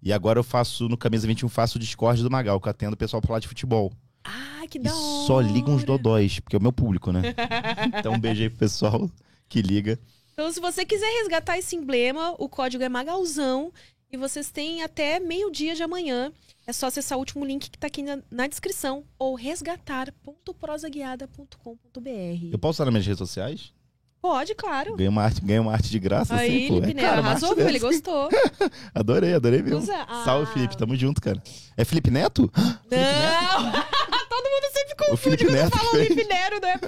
E agora eu faço, no Camisa 21, faço o Discord do Magal, que eu atendo o pessoal pra falar de futebol. Ah, que da hora. só liga uns dodóis, porque é o meu público, né? então um beijo aí pro pessoal que liga. Então, se você quiser resgatar esse emblema, o código é Magalzão. E vocês têm até meio-dia de amanhã. É só acessar o último link que tá aqui na, na descrição ou resgatar.prosaguiada.com.br. Eu posso usar nas minhas redes sociais? Pode, claro. Ganha uma arte, ganha uma arte de graça, Aí, assim. Felipe, é, cara, arrasou, ele gostou. adorei, adorei mesmo. Usa. Ah. Salve, Felipe. Tamo junto, cara. É Felipe Neto? Não! Felipe Neto? Todo mundo sempre confunde o Felipe quando Neto fala Felipe Nero, não é?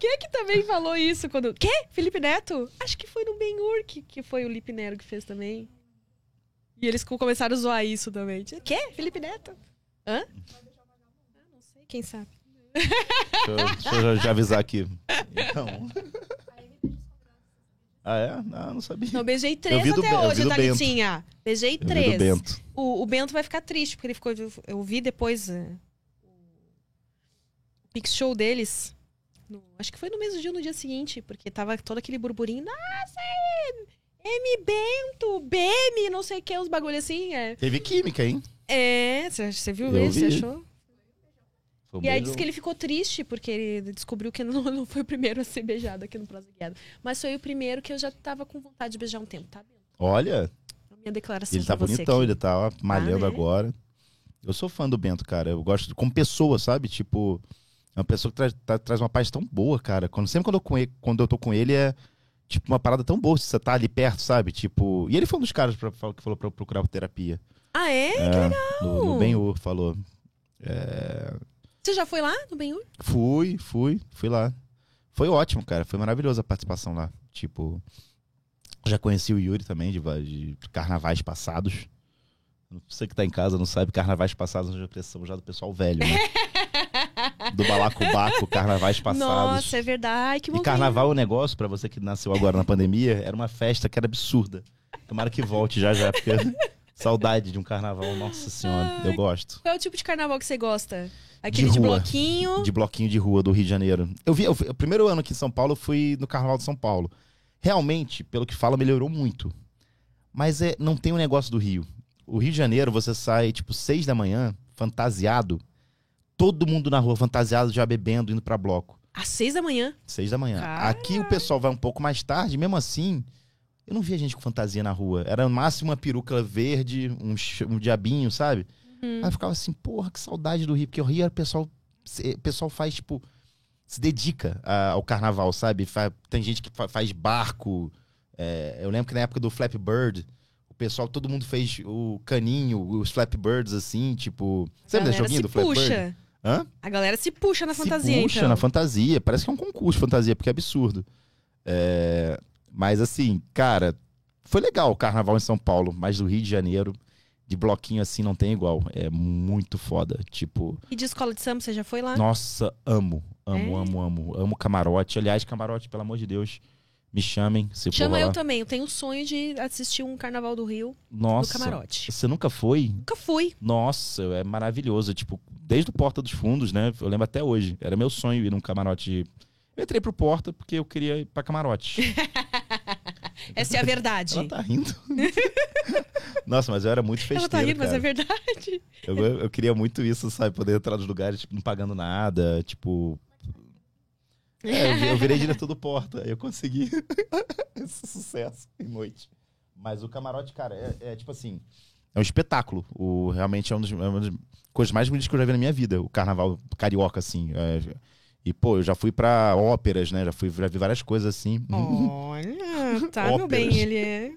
Quem é que também falou isso quando... Quê? Felipe Neto? Acho que foi no Ben-Hur que, que foi o Lipe Nero que fez também. E eles começaram a zoar isso também. Quê? Felipe Neto? Hã? Ah, não sei, quem sabe. Deixa eu, deixa eu já avisar aqui. Então... Ah, é? Não, não sabia. Não, beijei três até hoje, Thalitinha. Beijei três. Bento. O, o Bento vai ficar triste, porque ele ficou. Eu vi depois uh, o Pix Show deles. No, acho que foi no mesmo dia, no dia seguinte, porque tava todo aquele burburinho. Nossa, M Bento, BM, não sei o que, uns bagulho assim. É. Teve química, hein? É, você viu eu isso? Você vi. achou? e aí disse que ele ficou triste, porque ele descobriu que não, não foi o primeiro a ser beijado aqui no Prosa Guiada. Mas foi o primeiro que eu já tava com vontade de beijar um tempo, tá? Olha. A minha declaração Ele tá bonitão, aqui. ele tá malhando Ah, né? agora. Eu sou fã do Bento, cara. Eu gosto como pessoa, sabe? Tipo, é uma pessoa que traz, tá- traz uma paz tão boa, cara. Quando, sempre quando eu, com ele- quando eu tô com ele é tipo uma parada tão boa. Você tá ali perto, sabe? Tipo. E ele foi um dos caras pra, que falou pra eu procurar terapia. Ah, é? é, No, no Ben-Hur, falou. É, Você já foi lá no Benhur? Fui, fui, fui lá. Foi ótimo, cara. Foi maravilhosa a participação lá. Tipo, já conheci o Yuri também de, de carnavais passados. Você que tá em casa não sabe, carnavais passados já pressão já do pessoal velho, né? Do balacobaco, carnavais passados. Nossa, é verdade. Que e bom carnaval é um negócio, pra você que nasceu agora na pandemia, era uma festa que era absurda. Tomara que volte já já, porque Saudade de um carnaval, nossa senhora, eu gosto. Qual é o tipo de carnaval que você gosta? Aquele de, rua. bloquinho? De bloquinho de rua do Rio de Janeiro. Eu vi, eu o primeiro ano aqui em São Paulo eu fui no Carnaval de São Paulo. Realmente, pelo que fala, melhorou muito. Mas é, não tem o negócio do Rio. O Rio de Janeiro, você sai tipo seis da manhã, fantasiado. Todo mundo na rua fantasiado, já bebendo, indo pra bloco. Às seis da manhã. Seis da manhã. Caralho. Aqui o pessoal vai um pouco mais tarde, mesmo assim, eu não via gente com fantasia na rua. Era no máximo uma peruca verde, um, um diabinho, sabe? Uhum. Aí eu ficava assim, porra, que saudade do Rio. Porque o Rio, o pessoal, o pessoal faz, tipo, se dedica ao carnaval, sabe? Tem gente que fa- faz barco. É, eu lembro que na época do Flappy Bird, o pessoal, todo mundo fez o caninho, os Flappy Birds, assim, tipo... Você lembra desse joguinho do Flappy Bird? Hã? A galera se puxa na fantasia, se puxa então. na fantasia. Parece que é um concurso de fantasia, porque é absurdo. É, Mas assim, cara, foi legal o carnaval em São Paulo, mas do Rio de Janeiro, de bloquinho assim, não tem igual. É muito foda. Tipo, E de escola de samba, você já foi lá? nossa, amo, amo, É? amo, amo. Amo camarote. Aliás, camarote, pelo amor de Deus, me chamem. Se Chama eu lá. também. Eu tenho o sonho de assistir um carnaval do Rio Nossa, no camarote. você nunca foi? Nunca fui. Nossa, é maravilhoso. Tipo, desde o Porta dos Fundos, né? Eu lembro até hoje. Era meu sonho ir num camarote. Eu entrei pro Porta porque eu queria ir pra camarote. Essa é a verdade. Ela tá rindo. Nossa, mas eu era muito festeiro, Ela tá rindo, mas cara. é verdade. eu, eu queria muito isso, sabe? Poder entrar nos lugares, tipo, não pagando nada, tipo... É, eu, vi- eu virei diretor do Porta, eu consegui esse sucesso em noite. Mas o camarote, cara, é, é tipo assim... É um espetáculo. O, realmente é, um dos, é uma das coisas mais bonitas que eu já vi na minha vida. O carnaval carioca, assim. é. e, pô, eu já fui pra óperas, né? Já, fui, já vi várias coisas assim. Olha, tá, meu bem, ele é.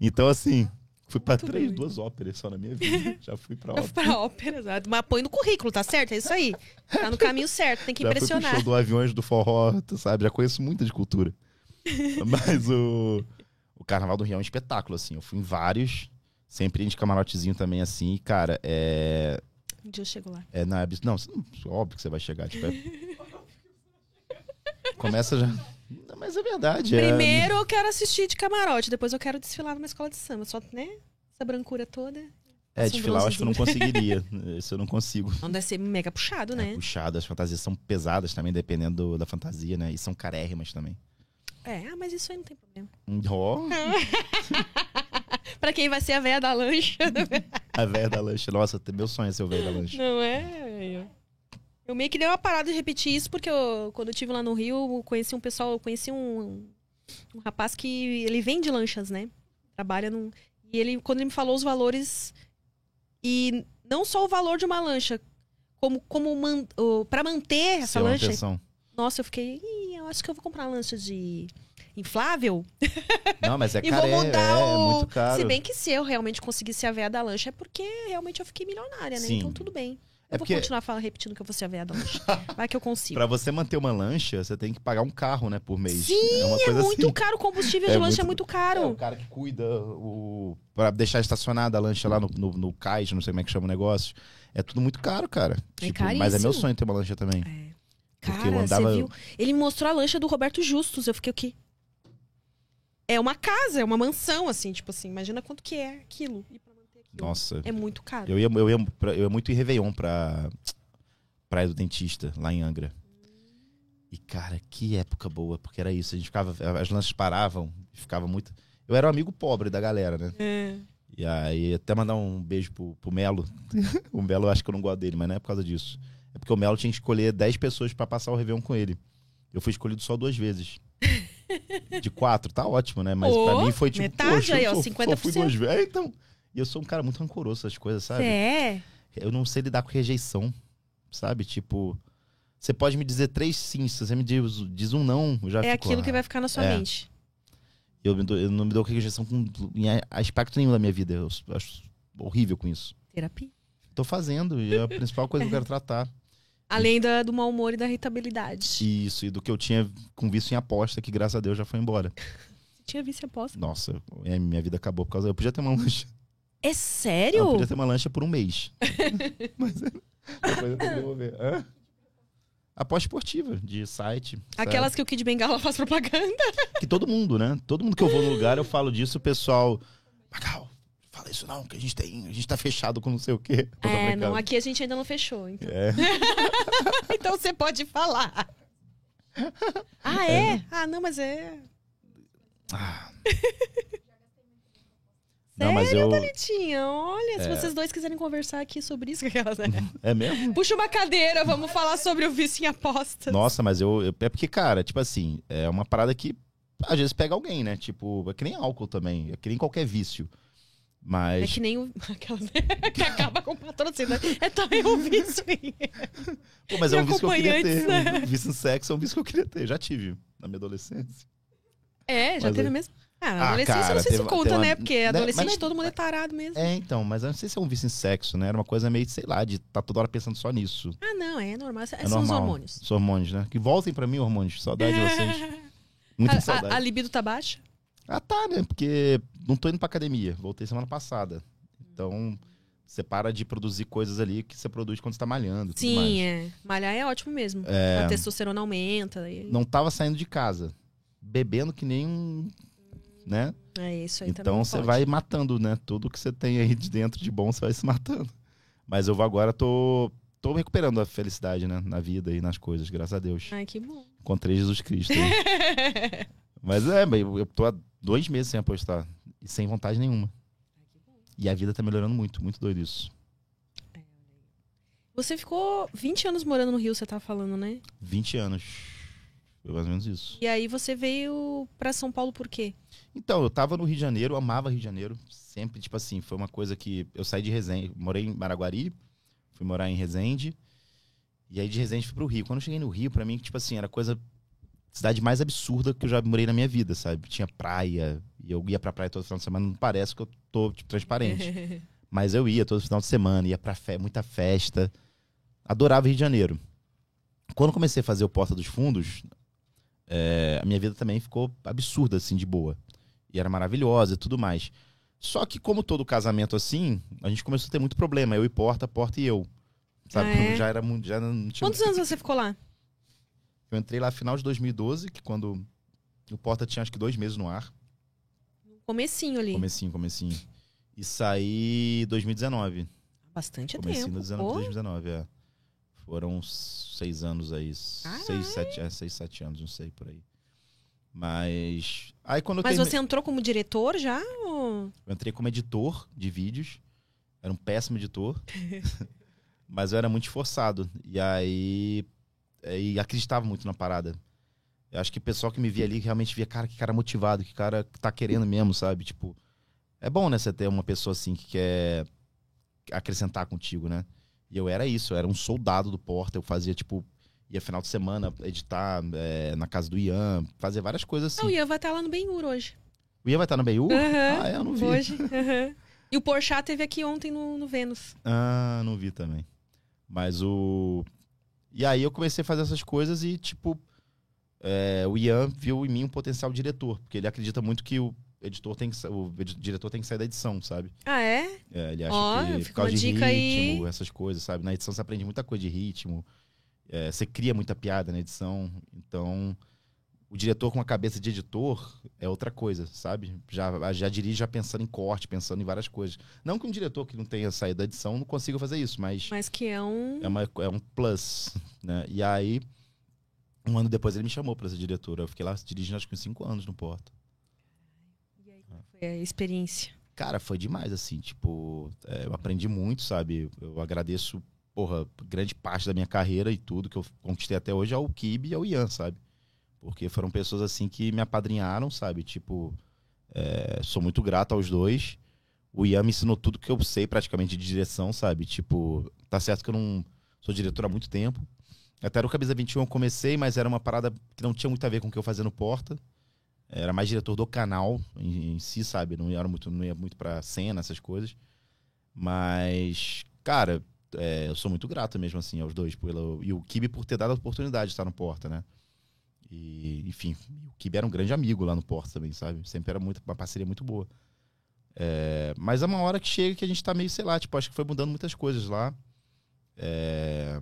Então, assim, fui pra Muito três, duas óperas só na minha vida. Já fui pra Eu ópera. fui pra ópera, exato. Mas põe no currículo, tá certo? É isso aí. Tá no caminho certo, tem que Já fui pro impressionar. show do Aviões do Forró, tu sabe? Já conheço muito de cultura. Mas o, o Carnaval do Rio é um espetáculo, assim. Eu fui em vários, sempre de camarotezinho também, assim. E, cara, é... Um dia eu chego lá. é na, não, você não- óbvio que você vai chegar. Tipo, é- Começa já... Não, mas é verdade. é- Primeiro eu quero assistir de camarote, depois eu quero desfilar numa escola de samba. Só, né? Essa brancura toda. É, desfilar eu acho que eu não conseguiria. Isso eu não consigo. Não deve ser mega puxado, É né? puxado, as fantasias são pesadas também, dependendo do- da fantasia, né? E são carérrimas também. É, ah, mas isso aí não tem problema. Ó, Pra quem vai ser a véia da lancha, a velha da lancha. Nossa, meu sonho é ser o velho da lancha. não é? Eu meio que dei uma parada de repetir isso, porque eu, quando eu estive lá no Rio, eu conheci um pessoal, eu conheci um, um rapaz que ele vende lanchas, né? Trabalha num. E ele, quando ele me falou os valores, e não só o valor de uma lancha, como, como man, o- pra manter essa Ser lancha. manutenção. Nossa, eu fiquei. "Ih, eu acho que eu vou comprar uma lancha de inflável. Não, mas é E caro, vou é, mudar é o. muito caro. Se bem que se eu realmente conseguisse a veia da lancha, é porque realmente eu fiquei milionária, né? Sim. Então tudo bem. Eu É vou porque- continuar falando, repetindo que eu vou ser a veia da lancha. Vai que eu consigo. Pra você manter uma lancha, você tem que pagar um carro, né, por mês. Sim, é uma É coisa muito assim. caro o combustível É de lancha, muito- é muito É, o caro. cara que cuida o... pra deixar estacionada a lancha lá no, no, no cais, não sei como é que chama o negócio. É tudo muito caro, cara. É Tipo, mas é meu sonho ter uma lancha também. É. Cara, eu andava- você viu? Ele me mostrou a lancha do Roberto Justus. Eu fiquei o quê? É uma casa, é uma mansão, assim, tipo assim. Imagina quanto que é aquilo. E aquilo. Nossa. É muito caro. Eu ia, eu, ia, eu ia muito em Réveillon pra Praia do Dentista, lá em Angra. E, cara, que época boa, porque era isso. A gente ficava. As lanchas paravam ficava muito. Eu era um amigo pobre da galera, né? É. E aí, até mandar um beijo pro, pro Melo. o Melo, eu acho que eu não gosto dele, mas não é por causa disso. É porque o Melo tinha que escolher 10 pessoas pra passar o Réveillon com ele. Eu fui escolhido só duas vezes. De quatro, tá ótimo, né? Mas Ô, pra mim foi tipo. metade poxa, aí, eu ó, só, só fui 50%. duas vezes. É, então. E eu sou um cara muito rancoroso, essas coisas, sabe? É. Eu não sei lidar com rejeição, sabe? Tipo, você pode me dizer três sim, se você me diz, diz um não, eu já É fico, aquilo que ah, vai ficar na sua é. mente. Eu, eu não me dou com rejeição com, em aspecto nenhum da minha vida. Eu acho horrível com isso. Terapia. Tô fazendo, e é a principal coisa que eu quero tratar. Além da, do mau humor e da irritabilidade. Isso, e do que eu tinha com vício em aposta, que graças a Deus já foi embora. Tinha visto a aposta. Nossa, é, minha vida acabou por causa. Eu podia ter uma lancha. É sério? podia ter uma lancha por um mês. Mas depois eu tenho que devolver. Hã? Aposta esportiva, de site. sabe? Aquelas que o Kid Bengala faz propaganda. que todo mundo, né? Todo mundo que eu vou no lugar, eu falo disso, o pessoal. Magal, fala isso não, que a gente tem, a gente tá fechado com não sei o quê. É, não, aqui a gente ainda não fechou. Então, É. então você pode falar. Ah, é? Ah, não, mas é. Ah. Não, mas eu. Olha, se É. vocês dois quiserem conversar aqui sobre isso, aquelas, né? É mesmo? Puxa uma cadeira, vamos falar sobre o vício em apostas. Nossa, mas eu, eu- É porque, cara, tipo assim, é uma parada que às vezes pega alguém, né? Tipo, é que nem álcool também, é que nem qualquer vício. É Mas. que nem o. Aquelas, que acaba com o patrocínio. É também um vício. Pô, mas é um vício que eu queria ter. né? Um vício em sexo é um vício que eu queria ter. Já tive na minha adolescência. É, já Mas teve é- mesmo. Ah, na Ah, adolescência cara, não sei se teve- conta, teve uma- né? Porque né, adolescente mas- todo mundo é tarado mesmo. É, então, mas eu não sei se é um vício em sexo, né? Era uma coisa meio, sei lá, de estar toda hora pensando só nisso. Ah, não, é normal. É São os normal. hormônios. Os hormônios, né? Que voltem pra mim, hormônios. Saudade de vocês. Muita A, saudade. a, a libido tá baixa? Ah, tá, né? Porque não tô indo pra academia. Voltei semana passada. Então, você para de produzir coisas ali que você produz quando você tá malhando. Sim, é. Malhar é ótimo mesmo. É. A testosterona aumenta. e- Não tava saindo de casa. Bebendo que nem um. Né? É isso aí. Então você pode. vai matando, né? Tudo que você tem aí de dentro de bom, você vai se matando. Mas eu vou agora, tô, tô recuperando a felicidade, né? Na vida e nas coisas, graças a Deus. Ai, que bom. Encontrei Jesus Cristo. Mas é, eu tô há dois meses sem apostar. E sem vontade nenhuma. E a vida tá melhorando muito, muito doido isso. Você ficou 20 anos morando no Rio, você tá falando, né? 20 anos. Foi mais ou menos isso. E aí você veio pra São Paulo por quê? Então, eu tava no Rio de Janeiro, amava Rio de Janeiro. Sempre, tipo assim, foi uma coisa que. Eu saí de Resende, morei em Maraguari, fui morar em Resende. E aí de Resende fui pro Rio. Quando eu cheguei no Rio, pra mim, tipo assim, era a coisa. Cidade mais absurda que eu já morei na minha vida, sabe? Tinha praia, e eu ia pra praia todo final de semana. Não parece que eu tô, tipo, transparente. Mas eu ia todo final de semana, ia pra fe muita festa. Adorava Rio de Janeiro. Quando comecei a fazer o Porta dos Fundos, é, a minha vida também ficou absurda, assim, de boa. E era maravilhosa e tudo mais. Só que, como todo casamento assim, a gente começou a ter muito problema. Eu e Porta, Porta e eu. Sabe? Ah, é? Já era muito. Já não tinha... Quantos anos você ficou lá? Eu entrei lá final de 2012, que quando o Porta tinha acho que dois meses no ar. Comecinho ali. Comecinho, comecinho. E saí em 2019. Bastante Comecinho tempo. de 19, pô. 2019, é. Foram seis anos aí. Seis, sete, é, seis, sete anos, não sei, por aí. Mas. Aí quando Mas você entrou como diretor já? ou- Eu entrei como editor de vídeos. Era um péssimo editor. mas eu era muito esforçado. E aí. é, E acreditava muito na parada. Eu acho que o pessoal que me via ali realmente via, cara, que cara motivado, que cara que tá querendo mesmo, sabe? Tipo. É bom, né, você ter uma pessoa assim que quer acrescentar contigo, né? E eu era isso, eu era um soldado do Porta. Eu fazia, tipo, ia final de semana editar é, na casa do Ian, fazer várias coisas assim. Ah, o Ian vai estar lá no Benhur hoje. O Ian vai estar no BU? Aham, Ah, eu não vi. Hoje. aham. E o Porchat teve aqui ontem no, no Vênus. Ah, não vi também. Mas o. E aí eu comecei a fazer essas coisas e, tipo, é, o Ian viu em mim um potencial diretor, porque ele acredita muito que o editor tem que o diretor tem que sair da edição, sabe? Ah, é? É, ele acha Ó, que por causa de dica aí. ritmo, essas coisas, sabe? Na edição você aprende muita coisa de ritmo, é, você cria muita piada na edição, então o diretor com a cabeça de editor é outra coisa, sabe? Já, já dirige já pensando em corte, pensando em várias coisas. Não que um diretor que não tenha saído da edição não consiga fazer isso, mas Mas que é um. é, uma, é um plus, né? E aí, um ano depois ele me chamou pra ser diretor. Eu fiquei lá dirigindo acho que uns cinco anos no Porta. Foi a experiência? Cara, foi demais, assim, tipo, é, eu aprendi muito, sabe? Eu agradeço, porra, grande parte da minha carreira e tudo que eu conquistei até hoje ao Kibe e ao Ian, sabe? Porque foram pessoas, assim, que me apadrinharam, sabe? Tipo, é, sou muito grato aos dois. O Ian me ensinou tudo que eu sei praticamente de direção, sabe? Tipo, tá certo que eu não sou diretor há muito tempo. Até no Camisa 21 eu comecei, mas era uma parada que não tinha muito a ver com o que eu fazia no Porta. Era mais diretor do canal em, em si, sabe? Não ia muito, não ia muito pra cena, essas coisas. Mas, cara, é, eu sou muito grato mesmo, assim, aos dois. Pelo, e o Kibe por ter dado a oportunidade de estar no Porta, né? E, enfim, o Kibe era um grande amigo lá no Porta também, sabe? Sempre era muito, uma parceria muito boa. É, mas é uma hora que chega que a gente tá meio, sei lá, tipo, acho que foi mudando muitas coisas lá. É,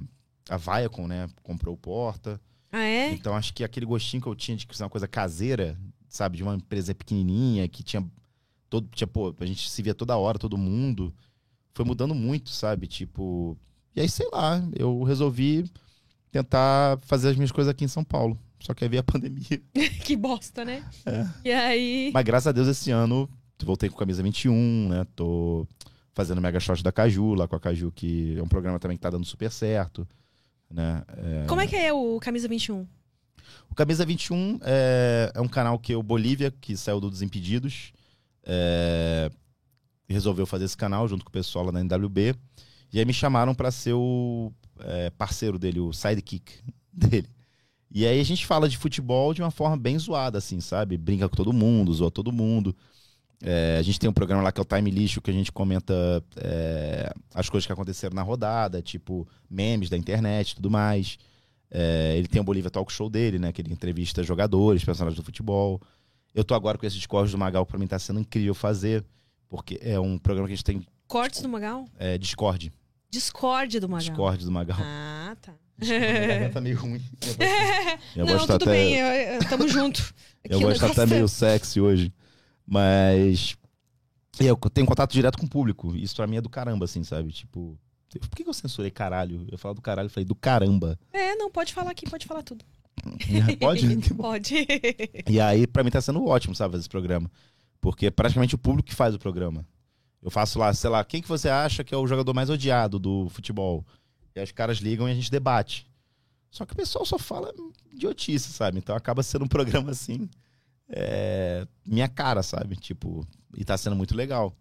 a Viacom, né, comprou o Porta. Ah, é? Então acho que aquele gostinho que eu tinha de fazer uma coisa caseira, sabe, de uma empresa pequenininha que tinha todo, tipo, a gente se via toda hora, todo mundo. Foi mudando muito, sabe? Tipo. E aí, sei lá, eu resolvi tentar fazer as minhas coisas aqui em São Paulo. Só que aí veio a pandemia. que bosta, né? É. E aí. Mas graças a Deus esse ano voltei com camisa 21, né? Tô fazendo Mega Shot da Caju, lá com a Caju, que é um programa também que tá dando super certo. Né? É... Como é que é o Camisa 21? O Camisa 21 é, é um canal que o Bolívia, que saiu do Desimpedidos, é, resolveu fazer esse canal junto com o pessoal lá na NWB. E aí me chamaram para ser o é, parceiro dele, o sidekick dele. E aí a gente fala de futebol de uma forma bem zoada, assim, sabe? Brinca com todo mundo, zoa todo mundo. É, a gente tem um programa lá que é o Time Lixo, que a gente comenta é, as coisas que aconteceram na rodada, tipo memes da internet e tudo mais. É, ele tem o Bolívia Talk Show dele, né? Que ele entrevista jogadores, personagens do futebol. Eu tô agora com esse Discord do Magal, pra mim tá sendo incrível fazer, porque é um programa que a gente tem. Cortes do Magal? É, Discord. Discord do Magal. Discord do Magal. Ah, tá. Tá meio ruim. Minha Não, tá tudo até- bem, eu, eu- tamo junto. Aqui Eu o gosto até tá- meio sexy hoje. Mas. Eu tenho contato direto com o público. Isso pra mim é do caramba, assim, sabe? Tipo. Por que eu censurei caralho? Eu falo do caralho, eu falei do caramba. É, não, pode falar aqui, pode falar tudo. Pode? Pode. E aí, pra mim, tá sendo ótimo, sabe, fazer esse programa. Porque é praticamente o público que faz o programa. Eu faço lá, sei lá, quem que você acha que é o jogador mais odiado do futebol? E aí os caras ligam e a gente debate. Só que o pessoal só fala idiotice, sabe? Então acaba sendo um programa assim. é, minha cara, sabe? Tipo, e tá sendo muito legal.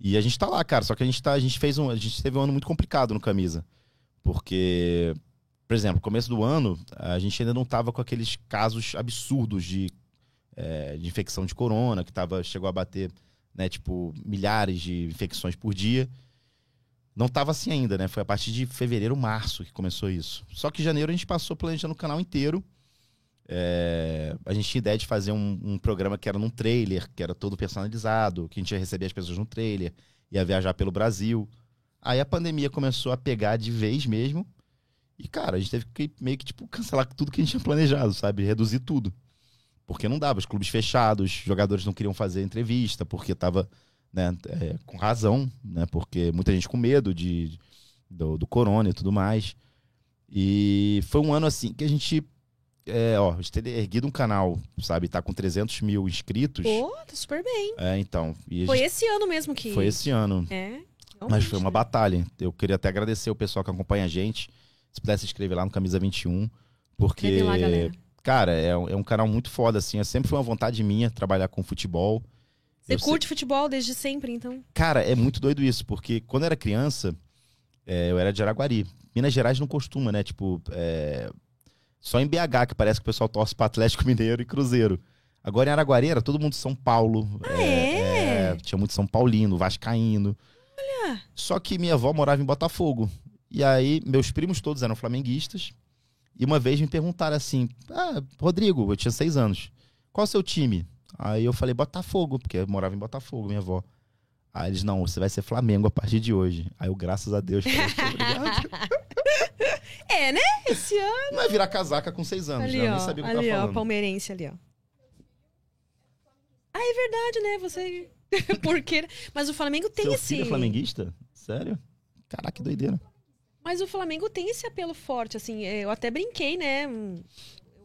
E a gente tá lá, cara. Só que a gente tá. A gente fez um. A gente teve um ano muito complicado no camisa. Porque, por exemplo, começo do ano, a gente ainda não tava com aqueles casos absurdos de, é, de infecção de corona, que tava, chegou a bater, né, tipo, milhares de infecções por dia. Não tava assim ainda, né? Foi a partir de fevereiro, março que começou isso. Só que janeiro a gente passou planejando o canal inteiro. É, a gente tinha ideia de fazer um, um programa que era num trailer, que era todo personalizado, que a gente ia receber as pessoas no trailer, ia viajar pelo Brasil. Aí a pandemia começou a pegar de vez mesmo. E, cara, a gente teve que meio que, tipo, cancelar tudo que a gente tinha planejado, sabe? Reduzir tudo. Porque não dava, os clubes fechados, os jogadores não queriam fazer entrevista, porque tava, né, é, com razão, né? Porque muita gente com medo de, do, do corona e tudo mais. E foi um ano assim que a gente, é, ó, gente ter erguido um canal, sabe? Tá com 300 mil inscritos. Pô, tá super bem. É, então. Foi gente- esse ano mesmo que. foi esse ano. É. Mas realmente, foi uma né? batalha. Eu queria até agradecer o pessoal que acompanha a gente. Se pudesse se inscrever lá no Camisa 21. Porque, lá, cara, é, um- é um canal muito foda, assim. É sempre foi uma vontade minha trabalhar com futebol. Você Eu curte futebol desde sempre, então? Cara, é muito doido isso, porque quando eu era criança, é, eu era de Araguari. Minas Gerais não costuma, né? Tipo, é, só em BH que parece que o pessoal torce para Atlético Mineiro e Cruzeiro. Agora em Araguari era todo mundo de São Paulo. Ah, é? Tinha muito São Paulino, Vascaíno. Olha. Só que minha avó morava em Botafogo. E aí, meus primos todos eram flamenguistas. E uma vez me perguntaram assim: Ah, Rodrigo, eu tinha seis anos. Qual é o seu time? Aí eu falei Botafogo, porque eu morava em Botafogo, minha avó. Aí eles, não, você vai ser Flamengo a partir de hoje. Aí eu, graças a Deus, falei, "Muito obrigado. É, né? Esse ano. Não é virar casaca com seis anos, ali, né? Eu nem sabia o que ali, tava ó. falando. Palmeirense ali, ó. Ah, é verdade, né? Você. Porque. Mas o Flamengo tem Seu esse. filho é flamenguista? Sério? Caraca, que doideira. Mas o Flamengo tem esse apelo forte, assim. é, Eu até brinquei, né? Eu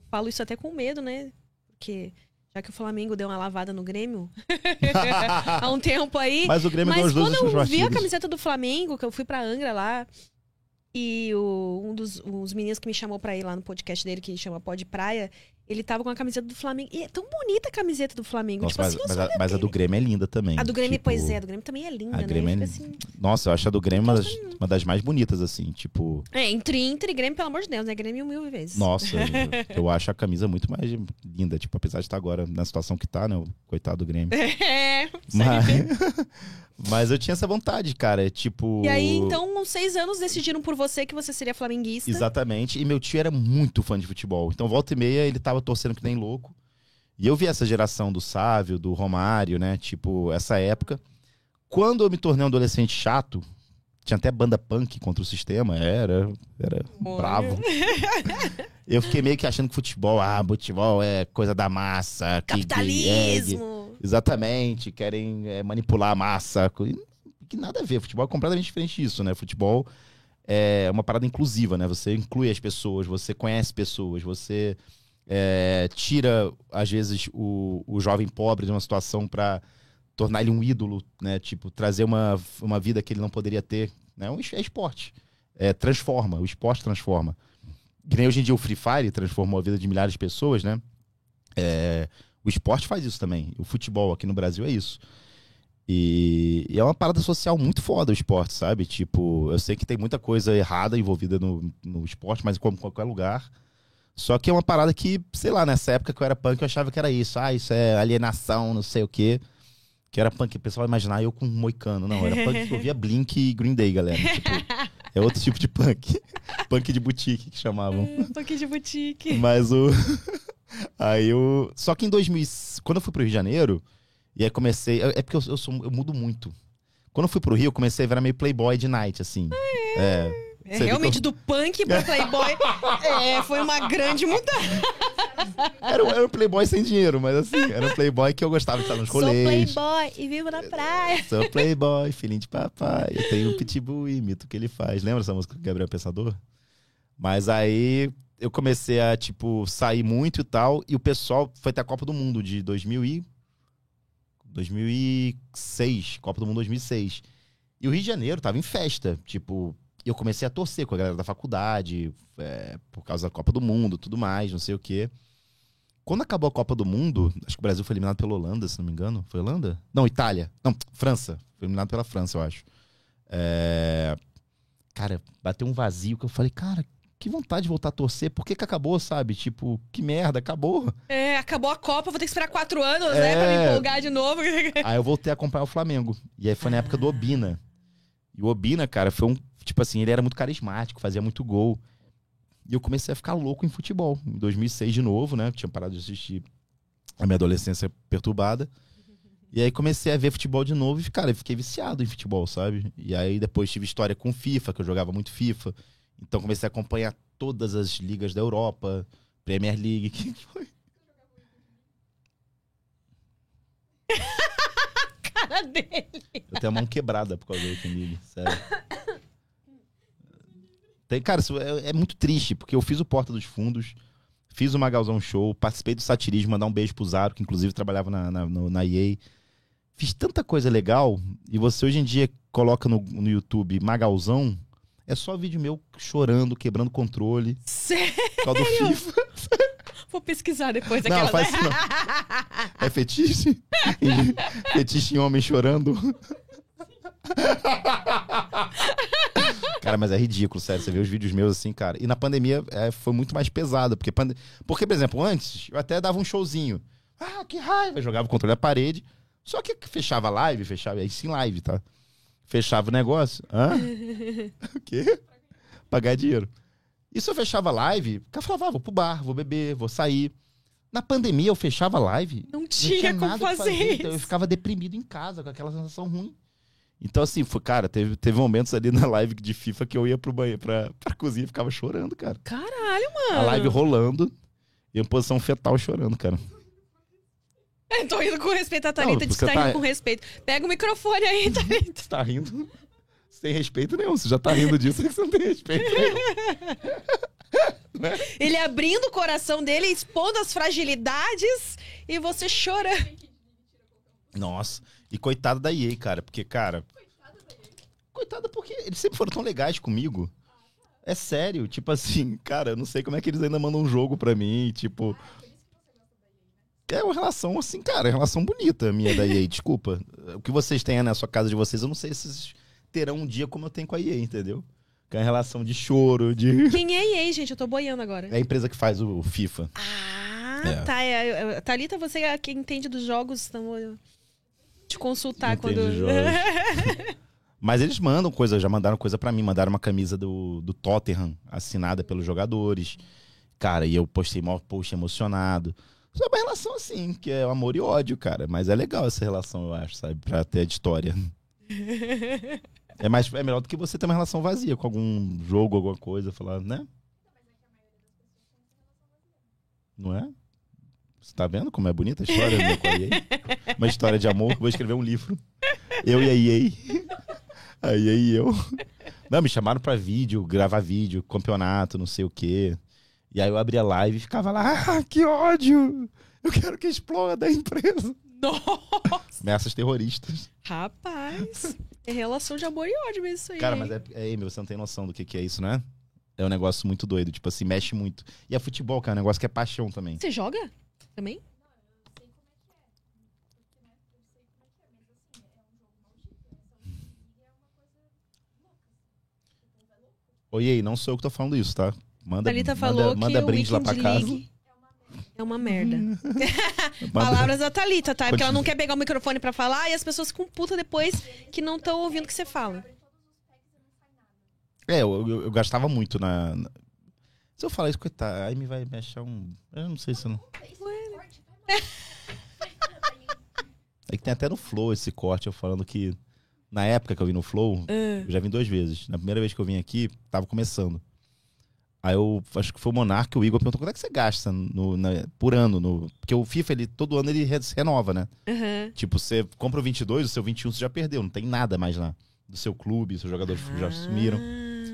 falo isso até com medo, né? Porque já que o Flamengo deu uma lavada no Grêmio há um tempo aí. Mas o Grêmio Mas quando eu vi a partidos. camiseta do Flamengo, que eu fui pra Angra lá, e o- um dos os meninos que me chamou pra ir lá no podcast dele, que chama Pode Praia, ele tava com a camiseta do Flamengo. E é tão bonita a camiseta do Flamengo. Nossa, tipo mas, assim, mas a, mas a do Grêmio é linda também. a do Grêmio, tipo, pois é, a do Grêmio também é linda, a né? Grêmio é Fica assim- Nossa, eu acho a do Grêmio uma das, uma das mais bonitas, assim. Tipo, É, entre Inter e Grêmio, pelo amor de Deus, né? Grêmio mil vezes. nossa, eu, eu acho a camisa muito mais linda. Tipo, apesar de estar agora na situação que tá, né? O coitado do Grêmio. É. Mas, mas eu tinha essa vontade, cara. É tipo. E aí, então, uns seis anos decidiram por você que você seria flamenguista. Exatamente. E meu tio era muito fã de futebol. Então, volta e meia, ele tava torcendo que nem louco. E eu vi essa geração do Sávio, do Romário, né? Tipo, essa época. Quando eu me tornei um adolescente chato, tinha até banda punk contra o sistema, era, era Olha. bravo. Eu fiquei meio que achando que futebol, ah, futebol é coisa da massa. que- que- é, Capitalismo. Exatamente, querem é, manipular a massa. Que nada a ver. Futebol é completamente diferente disso, né? Futebol é uma parada inclusiva, né? Você inclui as pessoas, você conhece pessoas, você é, tira, às vezes, o, o jovem pobre de uma situação pra tornar ele um ídolo, né? Tipo, trazer uma, uma vida que ele não poderia ter. Né? É esporte. É, transforma, o esporte transforma. Que nem hoje em dia o Free Fire transformou a vida de milhares de pessoas, né? É, o esporte faz isso também. O futebol aqui no Brasil é isso. E, e é uma parada social muito foda o esporte, sabe? Tipo, eu sei que tem muita coisa errada envolvida no, no esporte, mas como em qualquer lugar. Só que é uma parada que, sei lá, nessa época que eu era punk, eu achava que era isso. Ah, isso é alienação, não sei o quê. Que era punk. O pessoal vai imaginar eu com um moicano. Não, era punk que ouvia Blink e Green Day, galera. Tipo, é outro tipo de punk. punk de boutique que chamavam. Um pouquinho de boutique. Mas o. aí eu. Só que em 2000. Quando eu fui pro Rio de Janeiro, e aí comecei. É porque eu, eu, sou, eu mudo muito. Quando eu fui pro Rio, eu comecei a virar meio playboy de night, assim. É. É, vê realmente, que do punk pra playboy, é, foi uma grande mudança. Era, um- era um playboy sem dinheiro, mas assim, era um playboy que eu gostava de estar nos Sou rolês. playboy e vivo na praia. Sou playboy, filhinho de papai. Eu tenho um pitbull e imito o que ele faz. Lembra essa música do Gabriel Pensador? Mas aí eu comecei a, tipo, sair muito e tal. E o pessoal foi até a Copa do Mundo de 2000 e... 2006. Copa do Mundo 2006. E o Rio de Janeiro tava em festa. Tipo, eu comecei a torcer com a galera da faculdade, é, por causa da Copa do Mundo, tudo mais, não sei o quê. Quando acabou a Copa do Mundo, acho que o Brasil foi eliminado pela Holanda, se não me engano. Foi Holanda? Não, Itália. Não, França. Foi eliminado pela França, eu acho. É, Cara, bateu um vazio que eu falei, cara, que vontade de voltar a torcer. Por que, que acabou, sabe? Tipo, que merda, acabou. É, acabou a Copa, vou ter que esperar quatro anos, né, pra me É. empolgar de novo. Aí eu voltei a acompanhar o Flamengo. E aí foi na época do Obina. E o Obina, cara, foi um. Tipo assim, ele era muito carismático, fazia muito gol. E eu comecei a ficar louco em futebol. Em 2006 de novo, né? Tinha parado de assistir a minha adolescência perturbada. E aí comecei a ver futebol de novo e, cara, eu fiquei viciado em futebol, sabe? E aí depois tive história com FIFA, que eu jogava muito FIFA. Então comecei a acompanhar todas as ligas da Europa, Premier League. Que foi? Cara dele. Eu tenho a mão quebrada por causa da Open League, sério. Tem, cara, isso é, é muito triste, porque eu fiz o Porta dos Fundos, fiz o Magalzão Show, participei do Satirismo, mandar um beijo pro Zaro, que inclusive trabalhava na, na, no- na EA. Fiz tanta coisa legal, e você hoje em dia coloca no, no YouTube Magalzão, é só vídeo meu chorando, quebrando controle, Sério? causa do FIFA. Vou pesquisar depois Não, aquela. faz isso não. É fetiche? fetiche em homem chorando? cara, mas é ridículo, sério. Você vê os vídeos meus assim, cara. E na pandemia é, foi muito mais pesado. Porque, pande- porque, por exemplo, antes eu até dava um showzinho. Ah, que raiva! Jogava o controle na parede. Só que fechava a live, fechava. Isso em live, tá? Fechava o negócio. Hã? o quê? Pagar dinheiro. E se eu fechava a live, o cara falava, ah, vou pro bar, vou beber, vou sair. Na pandemia eu fechava a live, Não não tinha, tinha como fazer, fazer. isso. Então eu ficava deprimido em casa, com aquela sensação ruim. Então, assim, foi, cara, teve, teve momentos ali na live de FIFA que eu ia pro banheiro, pra, pra cozinha e ficava chorando, cara. Caralho, mano. A live rolando e em posição fetal chorando, cara. Eu tô indo com respeito. A Thalita Não, disse que você tá tá- indo com respeito. Pega o microfone aí, Thalita. Você tá rindo sem respeito nenhum. Você já tá rindo disso, você não tem respeito nenhum. Ele abrindo o coração dele, expondo as fragilidades e você chorando. Nossa. E coitada da EA, cara, porque, cara. Coitada porque eles sempre foram tão legais comigo. É sério, tipo assim, cara, eu não sei como é que eles ainda mandam um jogo pra mim, tipo. É uma relação assim, cara, é uma relação bonita a minha da EA, desculpa. O que vocês têm na sua casa de vocês, eu não sei se vocês terão um dia como eu tenho com a EA, entendeu? Que é uma relação de choro, de. Quem é EA, gente? Eu tô boiando agora. É a empresa que faz o FIFA. Ah, É. tá. É, é, Thalita, você é quem entende dos jogos, então eu te consultar Entende quando. jogos. Mas eles mandam coisa, já mandaram coisa pra mim, mandaram uma camisa do, do Tottenham, assinada pelos jogadores. Cara, e eu postei maior post emocionado. Só uma relação assim, que é amor e ódio, cara. Mas é legal essa relação, eu acho, sabe? Pra ter de história. É, mais, é melhor do que você ter uma relação vazia com algum jogo, alguma coisa, falar, né? Não é? Você tá vendo como é bonita a história do meu com a EA? Uma história de amor. Vou escrever um livro. Eu e a EA. A EA e eu. Não, me chamaram pra vídeo, gravar vídeo, campeonato, não sei o quê. E aí eu abria a live e ficava lá, ah, que ódio! Eu quero que exploda a empresa. Nossa! Ameaças terroristas. Rapaz, é relação de amor e ódio mesmo isso aí. Cara, mas é, é Amy, você não tem noção do que, que é isso, né? É um negócio muito doido, tipo assim, mexe muito. E é futebol, cara, é um negócio que é paixão também. Você joga também? Oi, ei, não sou eu que tô falando isso, tá? Manda, Thalita falou manda, manda que brinde o lá pra Weekend casa. League é uma merda. Palavras da Thalita, tá? Porque ela não quer pegar o microfone pra falar e as pessoas ficam putas depois que não estão ouvindo o que você fala. É, eu, eu- eu gastava muito na, na- Se eu falar isso, coitado, aí me vai me achar um. Eu não sei se eu não. É que tem até no Flow esse corte, eu falando que na época que eu vim no Flow, eu já vim duas vezes. Na primeira vez que eu vim aqui, tava começando. Aí eu acho que foi o Monarca, o Igor perguntou quanto é que você gasta no, na- por ano. No, porque o FIFA, ele, todo ano ele renova, né? Aham. Tipo, você compra o 22, o seu 21 você já perdeu, não tem nada mais lá. Do seu clube, seus jogadores já sumiram.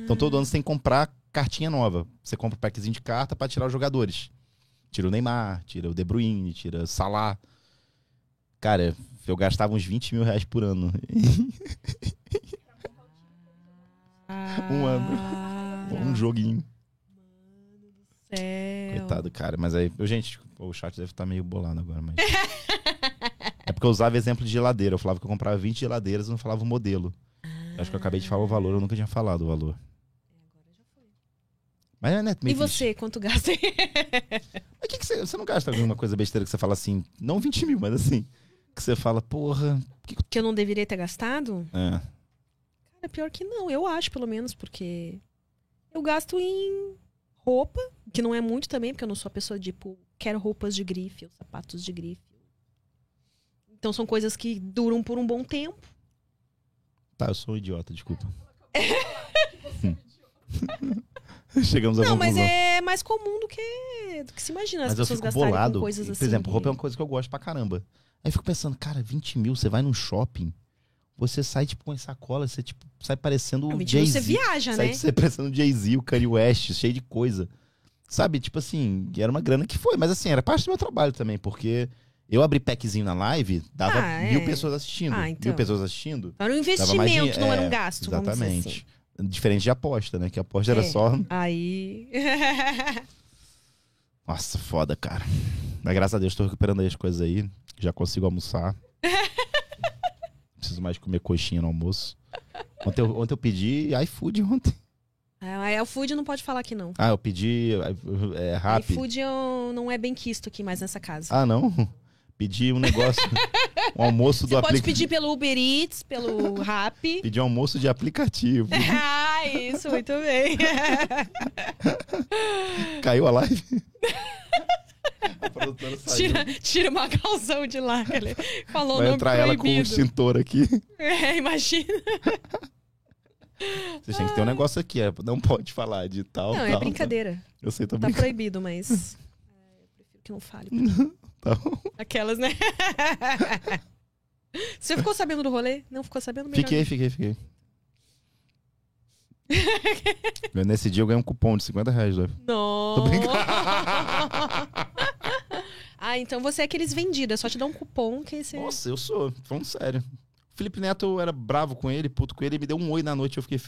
Então todo ano você tem que comprar cartinha nova. Você compra um packzinho de carta pra tirar os jogadores. Tira o Neymar, tira o De Bruyne, tira o Salah. Cara, eu gastava uns 20 mil reais por ano. Um ano. Ah, um joguinho. Céu. Coitado, cara. Mas aí, gente, o chat deve estar meio bolado agora, mas. é porque eu usava exemplo de geladeira. Eu falava que eu comprava 20 geladeiras e não falava o modelo. Eu Acho que eu acabei de falar o valor, eu nunca tinha falado o valor. Mas é, né? E você, quanto gasta? Mas que que você, você não gasta alguma coisa besteira que você fala assim, não 20 mil, mas assim, que você fala, porra. Que... que- que eu não deveria ter gastado? É. Cara, pior que não. Eu acho, pelo menos, porque eu gasto em roupa, que não é muito também, porque eu não sou a pessoa, tipo, quero roupas de grife ou sapatos de grife. Então são coisas que duram por um bom tempo. Tá, eu sou um idiota, desculpa. Chegamos à Não, mas é mais comum do que, do que se imagina as Mas eu pessoas gastarem bolado. com coisas Por assim. exemplo, roupa é uma coisa que eu gosto pra caramba. Aí eu fico pensando, cara, 20 mil, você vai num shopping, você sai tipo com sacola, você tipo, sai parecendo o Realmente, você Jay-Z. viaja, Sai né? de ser parecendo o Jay-Z, o Kanye West, cheio de coisa. Sabe, tipo assim, era uma grana que foi. Mas assim, era parte do meu trabalho também, porque eu abri packzinho na live, dava Ah, mil é. pessoas assistindo. Ah, então. Mil pessoas assistindo. Era um investimento, dinhe- não era é, um gasto, vamos dizer assim. Exatamente. Diferente de aposta, né? Que aposta era É. só. Aí. Nossa, foda, cara. Mas graças a Deus tô recuperando aí as coisas aí. Já consigo almoçar. Preciso mais comer coxinha no almoço. Ontem eu, ontem eu pedi iFood ontem. É, o food não pode falar aqui, não. Ah, eu pedi é, rap. iFood eu- não é bem quisto aqui mais nessa casa. Ah, não? Pedi um negócio. um almoço do Você pode aplicativo. pedir pelo Uber Eats, pelo Rappi. Pedi um almoço de aplicativo. ah, isso, muito bem. Caiu a live? a produtora saiu. tira, tira uma calção de lá, cara. Falou Vai entrar ela com um proibido. extintor aqui. É, imagina. Vocês têm que ter um negócio aqui. É, não pode falar de tal, Não, tal. é brincadeira. tal. Eu sei, tô Tá brincando. proibido, mas. é, eu prefiro que não fale. Tá bom. Aquelas, né? Você ficou sabendo do rolê? Não ficou sabendo? Melhor Fiquei, fiquei, fiquei. Nesse dia eu ganhei um cupom de 50 reais. Né? Não. Tô brincando. ah, então você é aqueles vendidos. É só te dar um cupom que você... Nossa, eu sou. Falando sério. O Felipe Neto, eu era bravo com ele, puto com ele. Ele me deu um oi na noite. Eu fiquei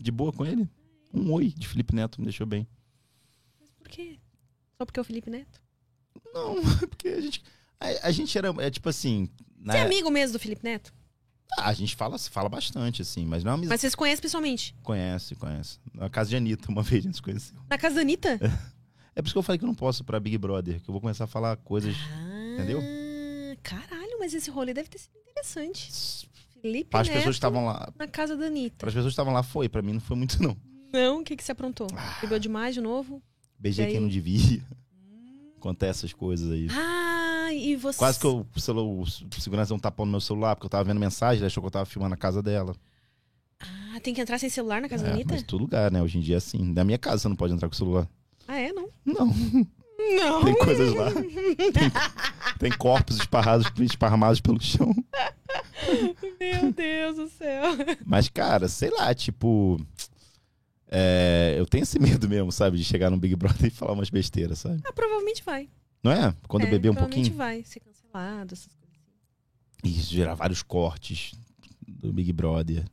de boa com ele. Um oi de Felipe Neto me deixou bem. Por quê? Só porque é o Felipe Neto? Não, é porque a gente. A, a gente era. É tipo assim. Você é né, amigo mesmo do Felipe Neto? Ah, a gente fala, fala bastante, assim, mas não é amizade. Mas vocês conhecem pessoalmente? Conhece, conhece. Na casa de Anitta, uma vez a gente se conheceu. Na casa da Anitta? É por isso que eu falei que eu não posso ir pra Big Brother, que eu vou começar a falar coisas. Ah, Entendeu? Caralho, mas esse rolê deve ter sido interessante. Felipe Para as Neto pessoas que estavam lá. na casa da Anitta. Para as pessoas que estavam lá, foi. Pra mim não foi muito, não. Não, o que, que você aprontou? Ah. Bebeu demais de novo? Beijei quem não devia. Acontece essas coisas aí. Ah, e você... Quase que eu, o, celu- o segurança deu um tapão no meu celular, porque eu tava vendo mensagem, achou que eu tava filmando a casa dela. Ah, tem que entrar sem celular na casa É, Anitta? mas todo lugar, né? Hoje em dia, assim. Na minha casa você não pode entrar com o celular. Ah, é? Não. Não. Não. Tem coisas lá. Tem, tem corpos esparrados, esparramados pelo chão. Meu Deus do céu. Mas, cara, sei lá, tipo. é, eu tenho esse medo mesmo, sabe? De chegar no Big Brother e falar umas besteiras, sabe? Ah, provavelmente vai. Não é? Quando é, eu beber um pouquinho. vai ser cancelado, essas coisas. E isso gerar vários cortes do Big Brother.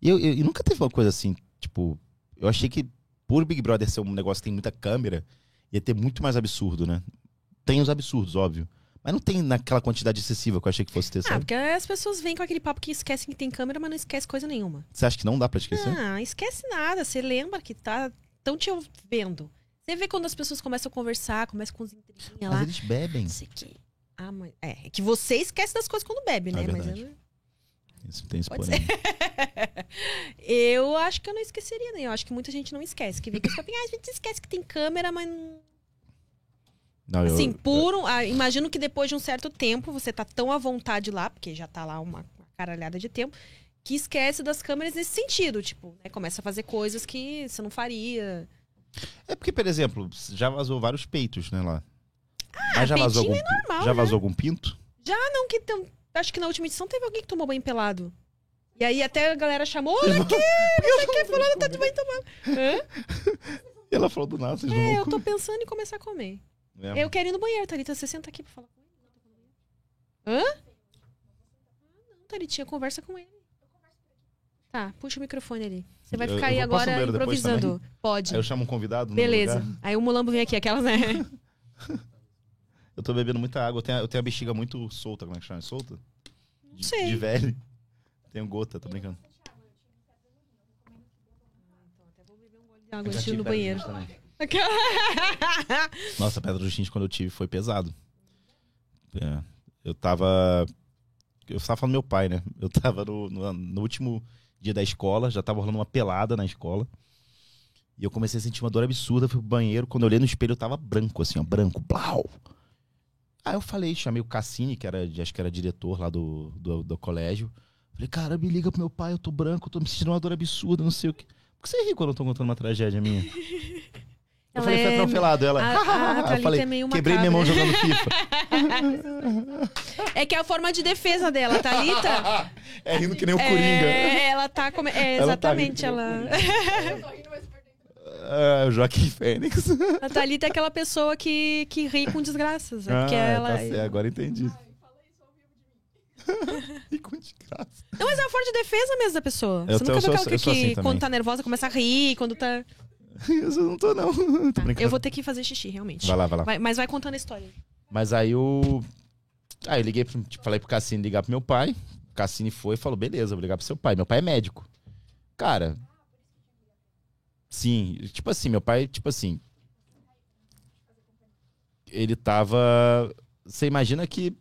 E eu, eu- e nunca teve uma coisa assim, tipo. Eu achei que por Big Brother ser um negócio que tem muita câmera, ia ter muito mais absurdo, né? Tem os absurdos, óbvio. Mas não tem naquela quantidade excessiva que eu achei que fosse ter, Ah, sabe? porque as pessoas vêm com aquele papo que esquecem que tem câmera, mas não esquece coisa nenhuma. Você acha que não dá pra esquecer? Ah, esquece nada. Você lembra que tá tão te vendo. Você vê quando as pessoas começam a conversar, começam com os intriguinhas Mas lá. eles bebem. Não sei o quê. Ah, mas... É, é que você esquece das coisas quando bebe, né? Ah, mas eu, Isso tem esse porém. eu acho que eu não esqueceria, né? Eu acho que muita gente não esquece. Que vem com esse papinho, ah, a gente esquece que tem câmera, mas não... Não, eu, Assim, por um, ah, imagino que depois de um certo tempo você tá tão à vontade lá, porque já tá lá uma, uma caralhada de tempo, que esquece das câmeras nesse sentido, tipo, né? Começa a fazer coisas que você não faria. É porque, por exemplo, já vazou vários peitos, né, lá. Mas já vazou algum, peitinho é normal, já né? vazou algum pinto? Não que tem, acho que na última edição teve alguém que tomou banho pelado. E aí até a galera chamou, olha aqui, não sei o que, fulano tá de banho tomando. Hã? E ela falou do nada, vocês não É, vão eu tô comer. pensando em começar a comer. É. Eu quero ir no banheiro, Thalita, você senta aqui pra falar com ele. Hã? Ah, não, Thalitinha, conversa com ele. Tá, puxa o microfone ali. Você vai ficar eu aí vou agora improvisando. Pode. Aí eu chamo um convidado. Beleza. Aí o mulambo vem aqui, aquelas, né? Eu tô bebendo muita água. Eu tenho, a- eu tenho a bexiga muito solta, como é que chama? Solta? De, sei. De velho. Tenho gota, tô brincando. Antes de ir tive no banheiro. Nossa, a pedra dos rins quando eu tive foi pesado. É, eu tava. Eu tava falando do meu pai, né? Eu tava no, no, no último dia da escola, já tava rolando uma pelada na escola. E eu comecei a sentir uma dor absurda, fui pro banheiro. Quando eu olhei no espelho, eu tava branco, assim, ó, branco, blau. Aí eu falei, chamei o Cassini, que era, acho que era diretor lá do, do, do colégio. Falei, cara, me liga pro meu pai, eu tô branco, tô me sentindo uma dor absurda, não sei o quê. Por que você ri quando eu tô contando uma tragédia minha? Eu Ela falei, foi é- atropelado. Ela, A, a eu Thalita falei, é meio quebrei minha mão jogando FIFA. É que é a forma de defesa dela, Thalita. é rindo que nem o Coringa. É, ela tá. Come... É, Ela tá rindo exatamente. que nem o ela... Ah, o Joaquim Fênix. A Thalita é aquela pessoa que, que ri com desgraças. É porque ah, ela. tá certo, agora entendi. e com desgraça. Não, mas é a forma de defesa mesmo da pessoa. Eu Você tô- nunca eu viu aquela que, eu assim que quando tá nervosa começa a rir, quando tá. Eu não tô, não. tô Tá, brincando. eu vou ter que fazer xixi, realmente. Vai lá, vai lá. Vai- mas vai contando a história. Mas aí eu. Aí eu liguei, pro, tipo, falei pro Cassini ligar pro meu pai. O Cassini foi e falou: beleza, vou ligar pro seu pai. Meu pai é médico. Cara. Sim, tipo assim, meu pai, tipo assim. Ele tava. Você imagina que.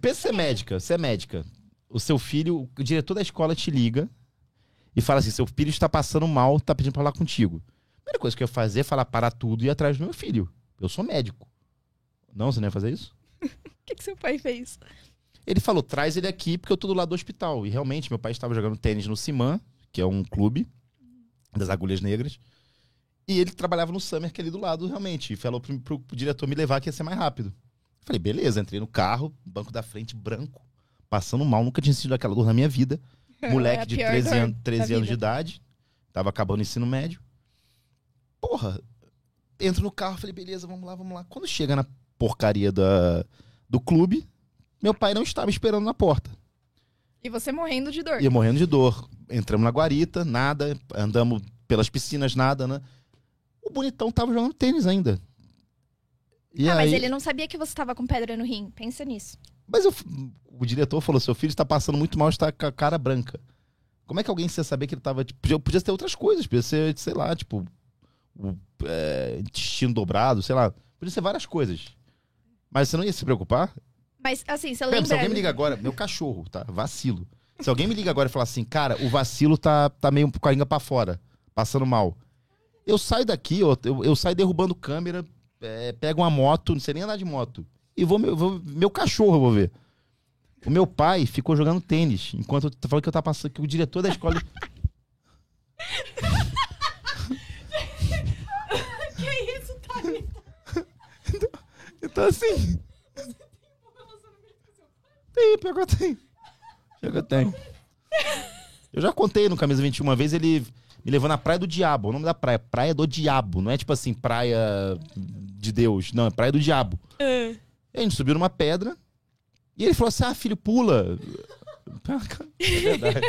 Pensa ser médica, você é médica. O seu filho, o diretor da escola te liga e fala assim: seu filho está passando mal, tá pedindo pra falar contigo. A primeira coisa que eu ia fazer é falar parar tudo e ir atrás do meu filho. Eu sou médico. Não, você não ia fazer isso? O que, que seu pai fez? Ele falou: traz ele aqui porque eu tô do lado do hospital. E realmente, meu pai estava jogando tênis no Siman, que é um clube das agulhas negras. E ele trabalhava no Summer, que é ali do lado, realmente. E falou pro, pro- pro diretor me levar que ia ser mais rápido. Falei, beleza, entrei no carro, banco da frente branco, passando mal, nunca tinha sentido aquela dor na minha vida. Moleque É de pior 13, dor anos, da 13 anos de idade, tava acabando o ensino médio. Porra, entro no carro, falei, beleza, vamos lá, vamos lá. Quando chega na porcaria da, do clube, meu pai não estava esperando na porta. E você morrendo de dor. Ia morrendo de dor. Entramos na guarita, nada. Andamos pelas piscinas, nada, né? O bonitão tava jogando tênis ainda. E ah, aí, mas ele não sabia que você tava com pedra no rim. Pensa nisso. Mas eu- o diretor falou: seu filho está passando muito mal, está com a cara branca. Como é que alguém ia saber que ele tava. Tipo, podia, podia ter outras coisas, podia ser, sei lá, tipo. O é, intestino dobrado, sei lá. Podia ser várias coisas. Mas você não ia se preocupar? Mas, assim, você lembra... se alguém me liga agora, meu cachorro, tá? Vacilo. Se alguém me liga agora e falar assim, cara, o vacilo tá, tá meio com a língua pra fora, passando mal. Eu saio daqui, ó, eu, eu saio derrubando câmera, é, pego uma moto, não sei nem andar de moto. E vou, meu- vou- meu cachorro eu vou ver. O meu pai ficou jogando tênis, enquanto eu falando que eu tava passando, que o diretor da escola. Que isso, Thalita? Então assim. Tem, pior que eu tenho. Pior que eu tenho. Eu já contei no Camisa 21 uma vez, ele me levou na Praia do Diabo. O nome da praia, Praia do Diabo. Não é tipo assim, Praia de Deus. Não, é Praia do Diabo. É. E a gente subiu numa pedra. E ele falou assim: Ah, filho, pula. É verdade.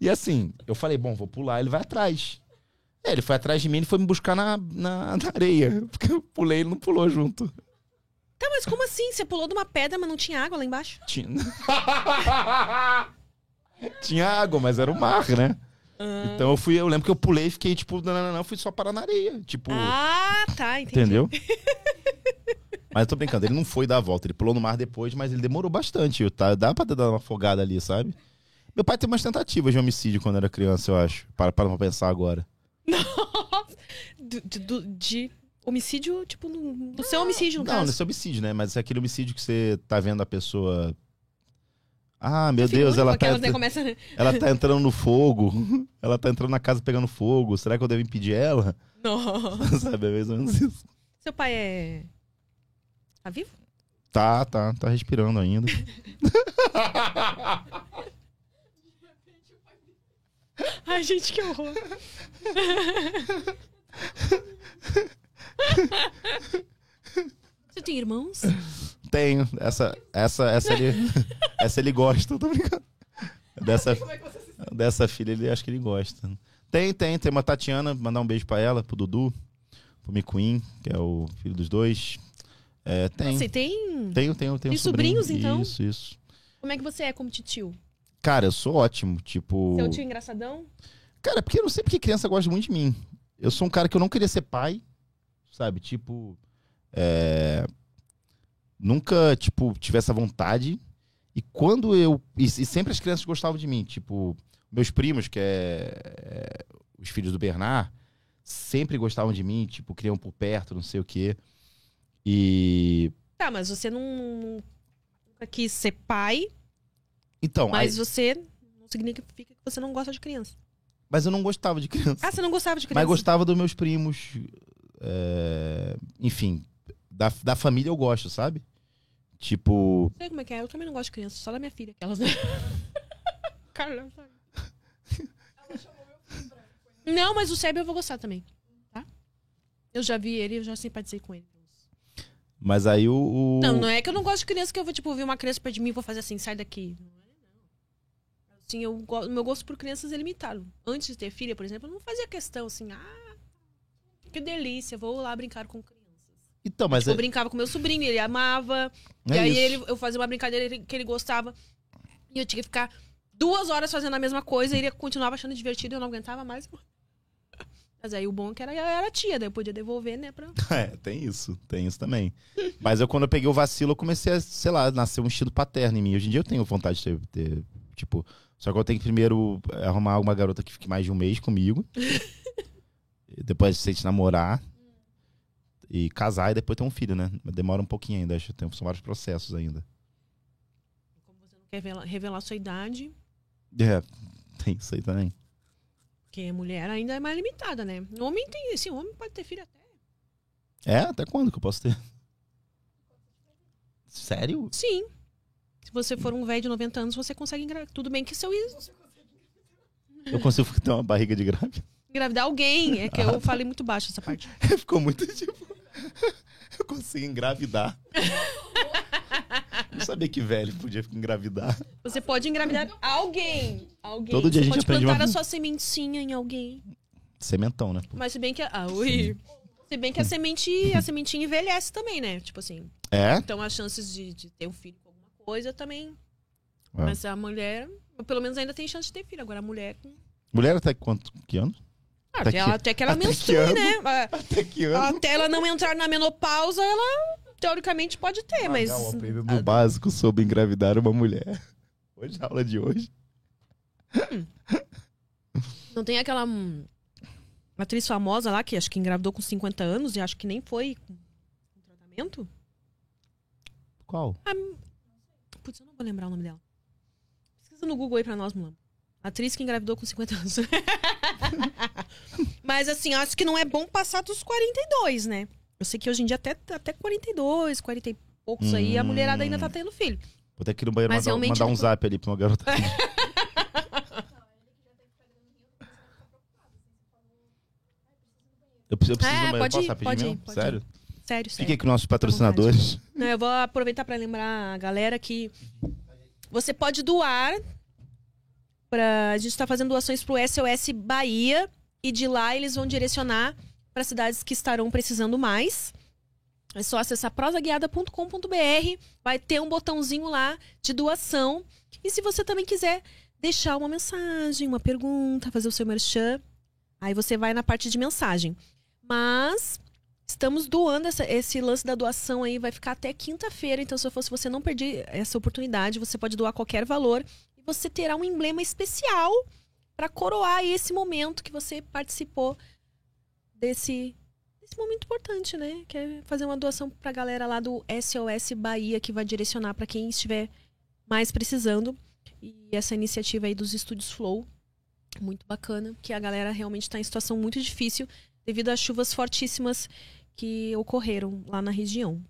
E assim, eu falei: Bom, vou pular. Ele vai atrás. É, ele foi atrás de mim e foi me buscar na, na, na areia. Porque eu pulei ele não pulou junto. Tá, mas como assim? Você pulou de uma pedra, mas não tinha água lá embaixo? Tinha. Tinha água, mas era o mar, né? Então eu fui, eu lembro que eu pulei e fiquei, tipo, não, não, não, não, fui só parar na areia. Tipo, Ah, tá, entendi. entendeu? mas eu tô brincando, ele não foi dar a volta, ele pulou no mar depois, mas ele demorou bastante. Tá? Dá pra dar uma afogada ali, sabe? Meu pai teve umas tentativas de homicídio quando era criança, eu acho. Para, para pra pensar agora. Do- de, do- de homicídio, tipo, no, no seu homicídio, no não, caso. nesse homicídio, né? Mas é aquele homicídio que você tá vendo a pessoa. Ah, meu Fica Deus, ela tá, né, começa, ela tá entrando no fogo. Ela tá entrando na casa pegando fogo. Será que eu devo impedir ela? Nossa. Sabe, é mais ou menos isso. Seu pai é. Tá vivo? Tá, tá, tá respirando ainda. Ai, gente, que horror. Você tem irmãos? Tenho. Essa, essa, essa ele, essa ele gosta, tô brincando. Dessa, dessa filha ele acho que ele gosta. Tem, tem, tem uma Tatiana, mandar um beijo pra ela, pro Dudu, pro Micuim, que é o filho dos dois. É, tem. Você tem? Tenho, tenho, tenho. Tem um sobrinho. sobrinhos, então? Isso, isso. Como é que você é como tio? Cara, eu sou ótimo, tipo. Seu tio engraçadão? Cara, porque eu não sei porque criança gosta muito de mim. Eu sou um cara que eu não queria ser pai, sabe? Tipo, é... nunca, tipo, tive essa vontade. E quando eu... E, e sempre as crianças gostavam de mim. Tipo, meus primos, que é... é, os filhos do Bernard, sempre gostavam de mim. Tipo, queriam por perto, não sei o quê. E... Tá, mas você não, nunca quis ser pai, Então, mas aí- você não significa que você não gosta de criança. mas eu não gostava de criança. Ah, você não gostava de criança? Mas gostava dos meus primos. é, Enfim, da, da família eu gosto, sabe? Tipo. Não sei como é que é. Eu também não gosto de criança, só da minha filha, aquelas. Caramba, sabe? Não, mas o Seb eu vou gostar também, tá? Eu já vi ele, eu já simpatizei com ele. Mas aí o. o- Não, não é que eu não gosto de criança que eu vou, tipo, ver uma criança perto de mim e vou fazer assim, sai daqui. Não é, não. Assim, eu, meu gosto por crianças é limitado. Antes de ter filha, por exemplo, eu não fazia questão assim, ah, que delícia, vou lá brincar com crianças. Então, mas Tipo, é, eu brincava com meu sobrinho, ele amava. é e aí ele, eu fazia uma brincadeira que ele gostava. E eu tinha que ficar duas horas fazendo a mesma coisa. E ele continuava achando divertido e eu não aguentava mais. Mas aí o bom é que era, era tia, daí eu podia devolver, né? Pra... É, tem isso, tem isso também. Mas eu, quando eu peguei o vacilo, eu comecei a, sei lá, nascer um instinto paterno em mim. Hoje em dia eu tenho vontade de ter, ter, tipo. Só que eu tenho que primeiro arrumar uma garota que fique mais de um mês comigo. Depois a gente namorar. E casar e depois ter um filho, né? Demora um pouquinho ainda, acho que tem- são vários processos ainda. Como você não quer revelar, revelar sua idade, É, tem isso aí também. porque a mulher ainda é mais limitada, né? O homem tem. Esse homem pode ter filho até. É? Até quando que eu posso ter? Sério? Sim. Se você for um velho de 90 anos, você consegue engravidar. Tudo bem que seu Eu consigo ter uma barriga de grávida? engravidar alguém. É que eu falei muito baixo essa parte. Ficou muito tipo. Eu consigo engravidar. Não sabia que velho podia engravidar. Você pode engravidar alguém. Alguém. Todo dia você a gente pode plantar uma- a sua sementinha em alguém. Sementão, né? pô? Mas se bem que. Ah, ui. Se bem que a semente, a sementinha envelhece também, né? Tipo assim. É? Então as chances de, de ter um filho com alguma coisa também. É. Mas a mulher, pelo menos ainda tem chance de ter filho. Agora a mulher. Mulher até quanto? Que ano? Ah, Até que- ela, até que ela até que menstrue, ano? né? Ah, Até que ano? Até ela não entrar na menopausa, ela teoricamente pode ter, mas. Magal aprendendo o básico sobre engravidar uma mulher. Hoje, a aula de hoje. Não tem aquela hum, atriz famosa lá que acho que engravidou com 50 anos e acho que nem foi com tratamento? Qual? Putz, eu não vou lembrar o nome dela. Pesquisa no Google aí pra nós, Mulambo. Atriz que engravidou com 50 anos. Mas assim, acho que não é bom passar dos 42, né? Eu sei que hoje em dia até, até 42, 40 e poucos aí, a mulherada ainda tá Hum. tendo filho. Vou ter que ir no banheiro Mas mandar, mandar um zap ali pra uma garota. eu preciso, eu preciso É, pode ir, pode ir, pode ir. Sério? Sério, sério. Fiquem com nossos patrocinadores. Não, eu vou aproveitar para lembrar a galera que você pode doar para a gente está fazendo doações para o SOS Bahia e de lá eles vão direcionar para cidades que estarão precisando mais. É só acessar prosaguiada.com.br, vai ter um botãozinho lá de doação. E se você também quiser deixar uma mensagem, uma pergunta, fazer o seu merchan, aí você vai na parte de mensagem. Mas Estamos doando essa- esse lance da doação aí, vai ficar até quinta-feira. Então, se eu fosse você não perder essa oportunidade, você pode doar qualquer valor e você terá um emblema especial para coroar esse momento que você participou desse, desse momento importante, né? Que é fazer uma doação para a galera lá do SOS Bahia, que vai direcionar para quem estiver mais precisando. E essa iniciativa aí dos estúdios Flow, muito bacana, que a galera realmente está em situação muito difícil devido às chuvas fortíssimas que ocorreram lá na região.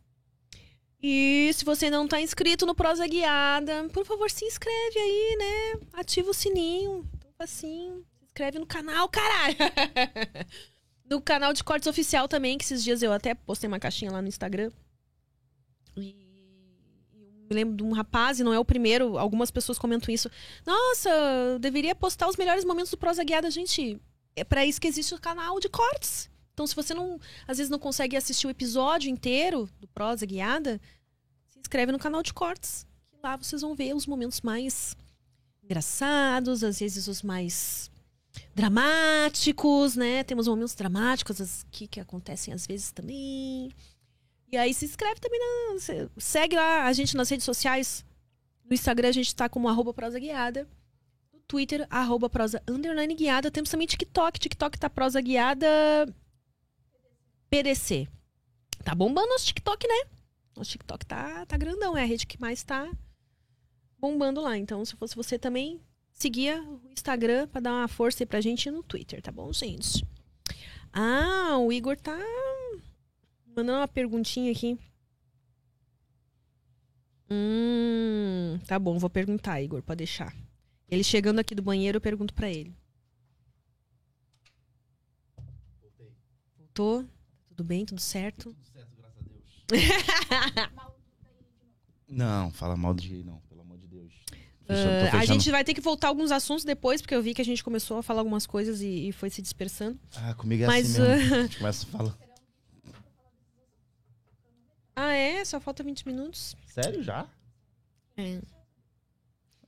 E se você não está inscrito no Prosa Guiada, por favor, se inscreve aí, né? Ativa o sininho. Tão facinho. Se inscreve no canal, caralho! no canal de cortes oficial também, que esses dias eu até postei uma caixinha lá no Instagram. E me lembro de um rapaz, e não é o primeiro, algumas pessoas comentam isso. Nossa, eu deveria postar os melhores momentos do Prosa Guiada, gente. É para isso que existe o canal de cortes. Então, se você não, às vezes não consegue assistir o episódio inteiro do Prosa Guiada, se inscreve no canal de cortes. Que lá vocês vão ver os momentos mais engraçados, às vezes os mais dramáticos, né? Temos momentos dramáticos aqui que acontecem às vezes também. E aí se inscreve também na. se- Segue lá a gente nas redes sociais. No Instagram a gente tá como arroba prosa guiada. No Twitter, arroba prosa underline guiada. Temos também TikTok. TikTok tá prosa guiada PDC. Tá bombando nosso TikTok, né? Nosso TikTok tá, tá grandão. É a rede que mais tá bombando lá. Então, se fosse você também, seguia o Instagram pra dar uma força aí pra gente no Twitter, tá bom, gente? Ah, o Igor tá mandando uma perguntinha aqui. Hum, tá bom, vou perguntar, Igor, pode deixar. Ele chegando aqui do banheiro, eu pergunto pra ele. Voltou? Tudo bem? Tudo certo? Tudo certo, graças a Deus. Não, fala mal de jeito não, pelo amor de Deus. Fechando- Ah, a gente vai ter que voltar alguns assuntos depois, porque eu vi que a gente começou a falar algumas coisas e, e foi se dispersando. Ah, comigo é Mas, assim mesmo. A gente começa a falar. Ah, é? Só falta 20 minutos? Sério, já? É.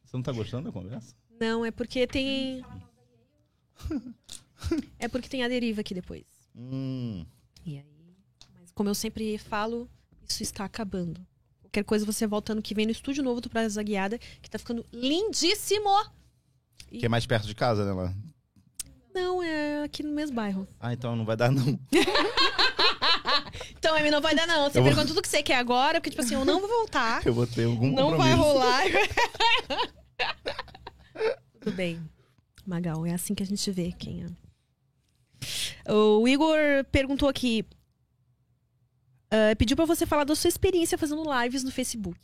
Você não tá gostando da conversa? Não, é porque tem. É porque tem a deriva aqui depois. Hum. E aí. Mas como eu sempre falo, isso está acabando. Qualquer coisa você volta ano que vem no estúdio novo do Praça Guiada, que tá ficando lindíssimo! Que é mais perto de casa, né, lá? Não, é aqui no mesmo bairro. Ah, então não vai dar não. Então, Amy, não vai dar, não. Você Eu vou- pergunta tudo que você quer agora, porque, tipo assim, eu não vou voltar. Eu vou ter algum Não vai rolar. Tudo bem. Magal, é assim que a gente vê quem é. O Igor perguntou aqui. ah, pediu pra você falar da sua experiência fazendo lives no Facebook.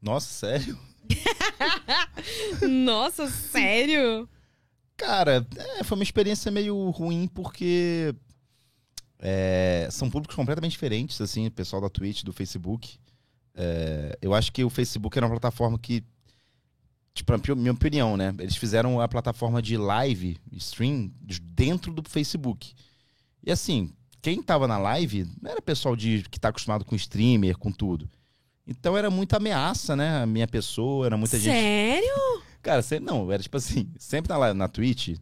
Nossa, sério? Nossa, sério? Cara, é, foi uma experiência meio ruim porque é, são públicos completamente diferentes, assim, o pessoal da Twitch, do Facebook. É, eu acho que o Facebook era uma plataforma que, tipo, minha opinião, né? Eles fizeram a plataforma de live, stream, de- dentro do Facebook. E assim, quem tava na live não era pessoal de, que tá acostumado com streamer, com tudo. Então era muita ameaça, né? A minha pessoa, era muita gente. Sério? Cara, sempre, não, era tipo assim, sempre na, live- na Twitch,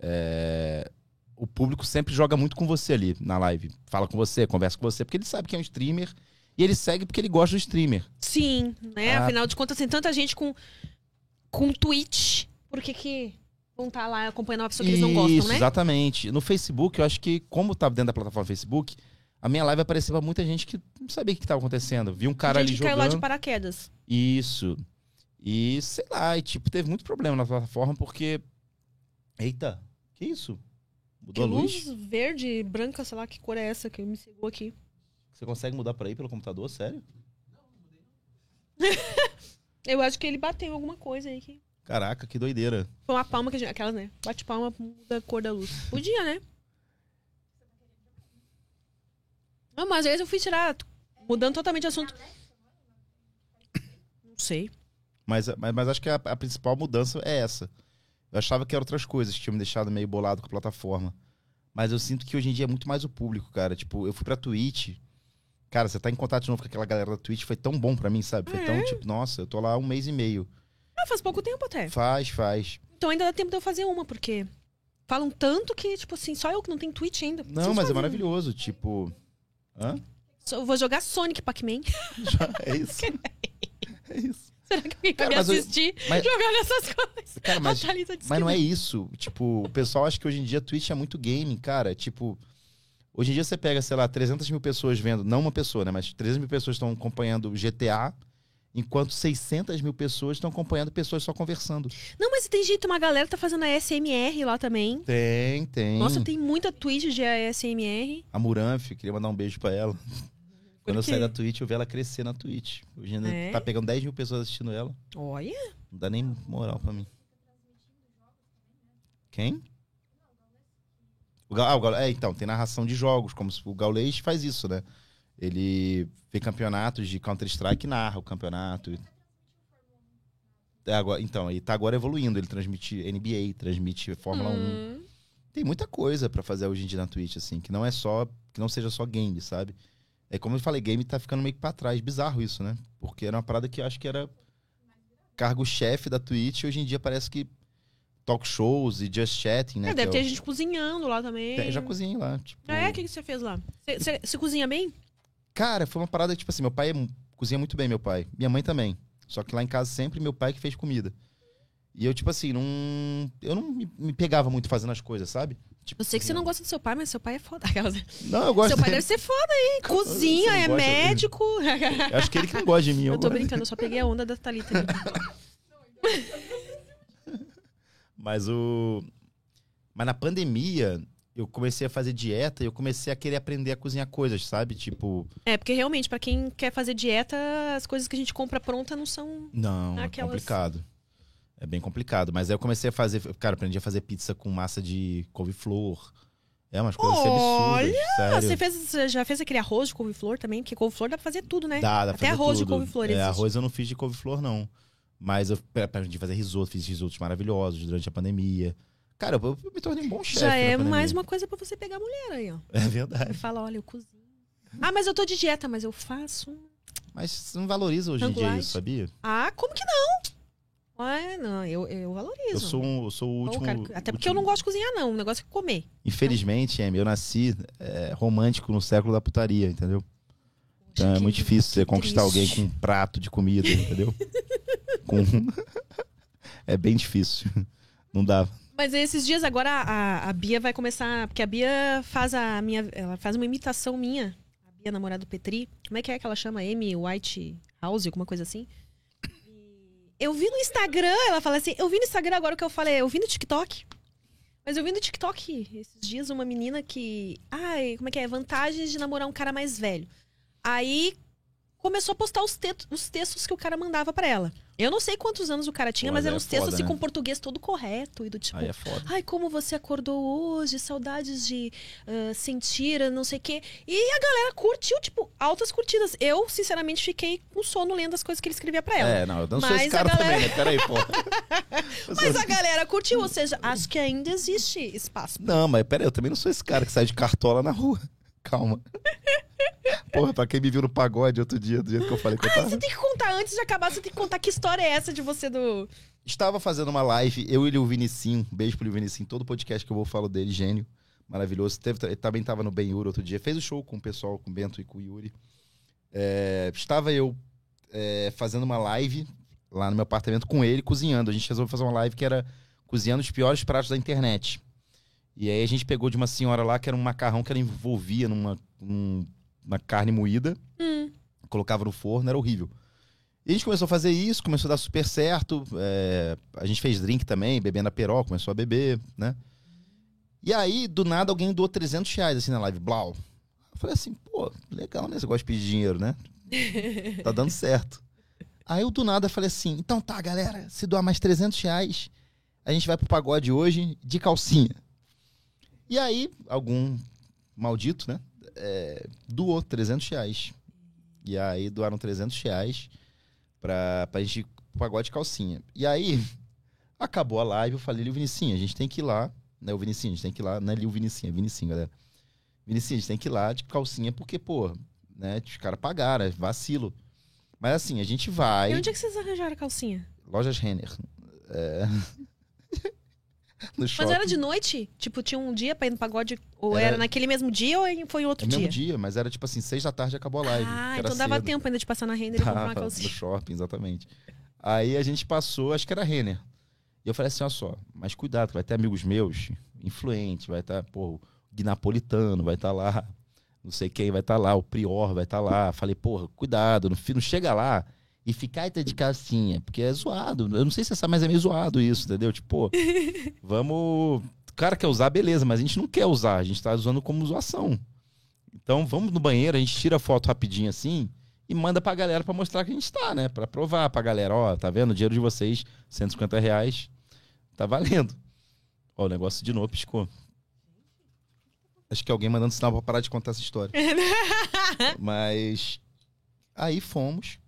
é, o público sempre joga muito com você ali na live. Fala com você, conversa com você, porque ele sabe que é um streamer e ele segue porque ele gosta do streamer. Sim, né? Ah. Afinal de contas, tem tanta gente com, com Twitch. Por que que vão estar lá acompanhando uma pessoa que eles não gostam, Isso, né? exatamente. No Facebook, eu acho que, como tava dentro da plataforma Facebook, a minha live apareceu pra muita gente que não sabia o que estava acontecendo. Vi um cara gente ali que caiu lá jogando. de paraquedas. Isso. E sei lá, e tipo, teve muito problema na plataforma porque. Eita, que isso? Que Mudou a luz? luz verde, branca, sei lá que cor é essa que me cegou aqui. Você consegue mudar pra aí pelo computador, sério? Eu acho que ele bateu alguma coisa aí. Que... Caraca, que doideira. Foi uma palma que a gente. Aquelas, né? Bate palma, muda a cor da luz. Podia, né? Não, mas às vezes eu fui tirar. Mudando totalmente de assunto. Não sei. Mas, mas, mas acho que a, a principal mudança é essa. Eu achava que eram outras coisas que tinham me deixado meio bolado com a plataforma. Mas eu sinto que hoje em dia é muito mais o público, cara. Tipo, eu fui pra Twitch. Cara, você tá em contato de novo com aquela galera da Twitch foi tão bom pra mim, sabe? Foi Ah, tão, é? tipo, nossa, eu tô lá um mês e meio. Ah, faz pouco tempo até. Faz, faz. Então ainda dá tempo de eu fazer uma, porque falam tanto que, tipo assim, só eu que não tenho Twitch ainda. Não, mas é fazer. maravilhoso. Tipo. Hã? Eu vou jogar Sonic Pac-Man. É isso. É isso. Será que alguém vai Cara, me mas eu- assistir mas- jogando essas coisas? Cara, mas, mas não é isso. Tipo, o pessoal acha que hoje em dia Twitch é muito game, cara. Tipo, hoje em dia você pega, sei lá, 300 mil pessoas vendo, não uma pessoa, né? Mas 300 mil pessoas estão acompanhando GTA, enquanto 600 mil pessoas estão acompanhando pessoas só conversando. Não, mas tem jeito, uma galera tá fazendo a SMR lá também. Tem, tem. Nossa, tem muita Twitch de ASMR. A Muranf, queria mandar um beijo pra ela. Quando eu saí da Twitch, eu vi ela crescer na Twitch. Hoje ainda É? tá pegando 10 mil pessoas assistindo ela. Olha. Não dá nem moral pra mim. Quem? O Ga- ah, o Ga- é, então, tem narração de jogos, como se- o Gaulês faz isso, né? Ele vê campeonatos de Counter-Strike e narra o campeonato. É, agora, então, ele tá agora evoluindo. Ele transmite NBA, transmite Fórmula 1. Hum. Tem muita coisa pra fazer hoje em dia na Twitch, assim, que não é só. que não seja só game, sabe? É como eu falei, game tá ficando meio que pra trás. Bizarro isso, né? Porque era uma parada que eu acho que era cargo-chefe da Twitch. Hoje em dia parece que talk shows e just chatting, né? É, deve é ter o- gente cozinhando lá também. Tem- eu já cozinhei lá. Tipo... É? O que, que você fez lá? Você- cozinha bem? Cara, foi uma parada, tipo assim, meu pai é cozinha muito bem, meu pai. Minha mãe também. Só que lá em casa sempre meu pai que fez comida. E eu, tipo assim, não. Eu não me, me pegava muito fazendo as coisas, sabe? Tipo, Eu sei que você não gosta do seu pai, mas seu pai é foda. Não, eu gosto Seu pai dele. deve ser foda, hein? Cozinha, é gosta médico. Eu acho que ele que não gosta de mim. Eu tô gosto. brincando, eu só peguei a onda da Thalita. Mas o. Mas na pandemia, eu comecei a fazer dieta e eu comecei a querer aprender a cozinhar coisas, sabe? Tipo. É, porque realmente, pra quem quer fazer dieta, as coisas que a gente compra pronta não são. Não, Aquelas- é complicado. É bem complicado. Mas aí eu comecei a fazer. Cara, aprendi a fazer pizza com massa de couve-flor. É umas coisas assim Olha! absurdas. Sério. você, fez, você já fez aquele arroz de couve-flor também? Porque couve-flor dá pra fazer tudo, né? Dá, dá pra Até fazer arroz de tudo. couve-flor É, existe. arroz eu não fiz de couve-flor, não. Mas eu aprendi a fazer risoto, fiz risotos maravilhosos durante a pandemia. Cara, eu, eu me tornei um bom chefe. Já é mais uma coisa pra você pegar a mulher aí, ó. É verdade. Você fala, olha, eu cozinho. Ah, mas eu tô de dieta, mas eu faço. Mas você não valoriza hoje em dia isso, sabia? Ah, como que não? Ué, não, eu, eu valorizo. Eu sou, um- eu sou o Pô, último. cara, até porque eu último- não gosto de cozinhar, não. O negócio é comer. Infelizmente, Amy, eu nasci é, romântico no século da putaria, entendeu? Então é muito difícil você conquistar alguém triste. com um prato de comida, entendeu? com... é bem difícil. Não dá. Mas esses dias agora a, a Bia vai começar. Porque a Bia faz a minha. Ela faz uma imitação minha. A Bia, namorada do Petri. Como é que é que ela chama? Amy White House, alguma coisa assim. Eu vi no Instagram, ela fala assim, eu vi no Instagram agora o que eu falei, eu vi no TikTok. Mas eu vi no TikTok esses dias uma menina que. Ai, como é que é? Vantagens de namorar um cara mais velho. Aí começou a postar os, te- os textos que o cara mandava pra ela. Eu não sei quantos anos o cara tinha, Pô, mas eram é uns textos foda, assim né? com português todo correto e do tipo. É foda. Ai, como você acordou hoje, saudades de ah, sentir, não sei o quê. E a galera curtiu, tipo, altas curtidas. Eu, sinceramente, fiquei com sono lendo as coisas que ele escrevia pra ela. É, não, eu não sou Mas esse a cara galera- também, né? Peraí, pô. Sou Mas a galera curtiu, ou seja, acho que ainda existe espaço. Não, mas peraí, eu também não sou esse cara que sai de cartola na rua. Calma. Porra, pra quem me viu no pagode outro dia, do jeito que eu falei que eu tava. Você tem que contar, antes de acabar, você tem que contar que história é essa de você do. Estava fazendo uma live, eu e o Vinicinho, um beijo pro Vinicinho, todo podcast que eu vou falo dele, gênio, maravilhoso. Teve, ele também estava no Ben Yuri outro dia, fez o show com o pessoal, com o Bento e com o Yuri. É, estava eu é, fazendo uma live lá no meu apartamento com ele, cozinhando. A gente resolveu fazer uma live que era cozinhando os piores pratos da internet. E aí a gente pegou de uma senhora lá que era um macarrão que ela envolvia numa num- uma carne moída Hum. colocava no forno, era horrível. E a gente começou a fazer isso, começou a dar super certo. é, a gente fez drink também, bebendo a peró, começou a beber, né? E aí, do nada, alguém doou 300 reais assim na live, blau. Eu Eu falei assim, pô, legal, né? Você gosta de pedir dinheiro, né? tá dando certo. Aí eu do nada falei assim, então tá, galera, se doar mais 300 reais, a gente vai pro pagode hoje de calcinha. E aí, algum maldito, né? é, doou 300 reais. E aí doaram 300 reais pra, pra gente pagode de calcinha. E aí, acabou a live, eu falei, Lil Vinicinho, a gente tem que ir lá, né? O Vinicinho, a gente tem que ir lá, não é Lil Vinicinho, é Vinicinho, galera. Vinicinho, a gente tem que ir lá de calcinha, porque, pô, né? Os caras pagaram, é vacilo. Mas assim, a gente vai. E onde é que vocês arranjaram a calcinha? Lojas Renner. É... no Mas shopping. era de noite? Tipo, tinha um dia pra ir no pagode? Ou Era- era, naquele mesmo dia ou foi em outro É dia? mesmo dia, mas era tipo assim, seis da tarde acabou a live. Ah, então dava cedo. tempo ainda de passar na renda e comprar uma Tava no calcinha. shopping, exatamente. Aí a gente passou, acho que era Renner. E eu falei assim, olha só, mas cuidado, vai ter amigos meus, influentes, vai estar, pô, o Gui Napolitano vai estar lá, não sei quem vai estar lá, o Prior vai estar lá. Falei, porra, cuidado, não, não chega lá e ficar de calcinha, porque é zoado. Eu não sei se sabe, mas é meio zoado isso, entendeu? Tipo, vamos... O cara quer usar, beleza, mas a gente não quer usar, a gente tá usando como zoação. Então vamos no banheiro, a gente tira a foto rapidinho assim e manda pra galera pra mostrar que a gente tá, né? Pra provar pra galera, ó, tá vendo? O dinheiro de vocês, 150 reais, tá valendo. Ó, o negócio de novo piscou. Acho que alguém mandando sinal pra parar de contar essa história. Mas aí fomos.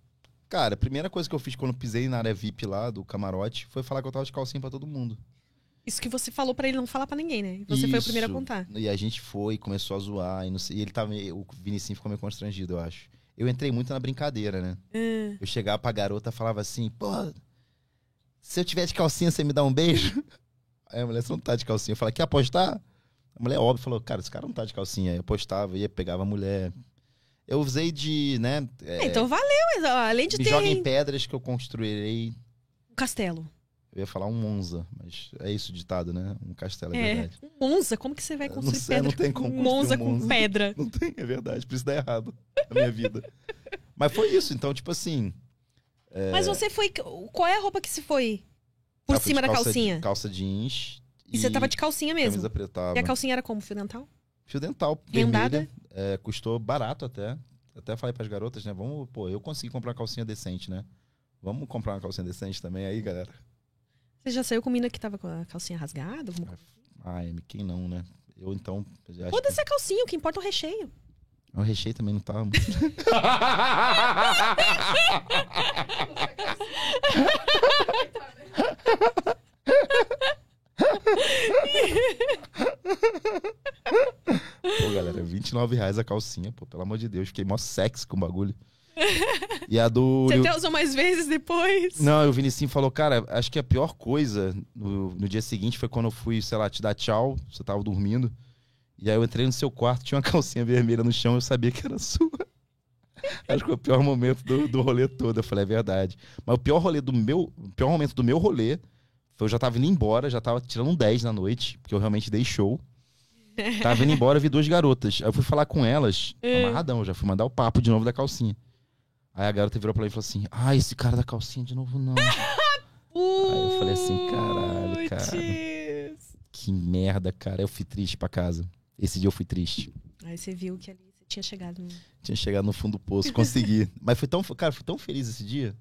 Cara, a primeira coisa que eu fiz quando pisei na área VIP lá do camarote foi falar que eu tava de calcinha pra todo mundo. Isso que você falou pra ele não falar pra ninguém, né? Você foi o primeiro a Isso. contar. E a gente foi, começou a zoar. E, sei- e ele tava meio, o Vinicinho ficou meio constrangido, eu acho. Eu entrei muito na brincadeira, né? Ah, Eu chegava pra garota e falava assim, pô, se eu tiver de calcinha, você me dá um beijo? Aí a mulher, você não tá de calcinha. Eu falei, quer apostar? A mulher, óbvio, falou, cara, esse cara não tá de calcinha. Aí eu apostava, ia, pegava a mulher. Eu usei de, né, é, Então valeu, além de me ter joga em pedras que eu construirei. um castelo. Eu ia falar um Monza, mas é isso o ditado, né? Um castelo, é, É, verdade. um Monza, como que você vai construir não sei, pedra? não tem como um construir Monza um com Monza. pedra. Não tem, é verdade. Por isso dá errado na minha vida. Mas foi isso, então, tipo assim... Mas você foi. Qual é a roupa que se foi? Por fui cima da calça- calcinha. Calça jeans. E você tava de calcinha mesmo. Camisa apertada. E a calcinha era como? Fio dental? Fio dental, Rendada? vermelha. É, custou barato até. Até falei pras garotas, né? Vamos, pô, eu consegui comprar uma calcinha decente, né? Vamos comprar uma calcinha decente também aí, galera. Você já saiu com mina que tava com a calcinha rasgada? coisa? Ai, quem não, né? Eu então. já acho Foda-se a calcinha, o que importa é o recheio. que- O recheio também não tava. Pô, galera, 29 reais a calcinha, pô, pelo amor de Deus, fiquei mó sexy com o bagulho. E a do. Você Lil- até usou mais vezes depois. Não, o Vinicinho falou, cara, acho que a pior coisa no, no dia seguinte foi quando eu fui, sei lá, te dar tchau, você tava dormindo. E aí eu entrei no seu quarto, tinha uma calcinha vermelha no chão, eu sabia que era sua. Acho que foi o pior momento do, do rolê todo. Eu falei, é verdade. Mas o pior rolê do meu. O pior momento do meu rolê foi eu já tava indo embora, já tava tirando um 10 na noite, porque eu realmente dei show. Tava indo embora, vi duas garotas. Aí eu fui falar com elas, É. amarradão, eu já fui mandar o papo de novo da calcinha. Aí a garota virou pra mim e falou assim: Ah, esse cara da calcinha de novo não. eu falei assim, caralho, cara. Que merda, cara. Eu fui triste pra casa. Esse dia eu fui triste. Aí você viu que ali você tinha chegado. no- Tinha chegado no fundo do poço, consegui. Mas foi tão, cara, fui tão feliz esse dia.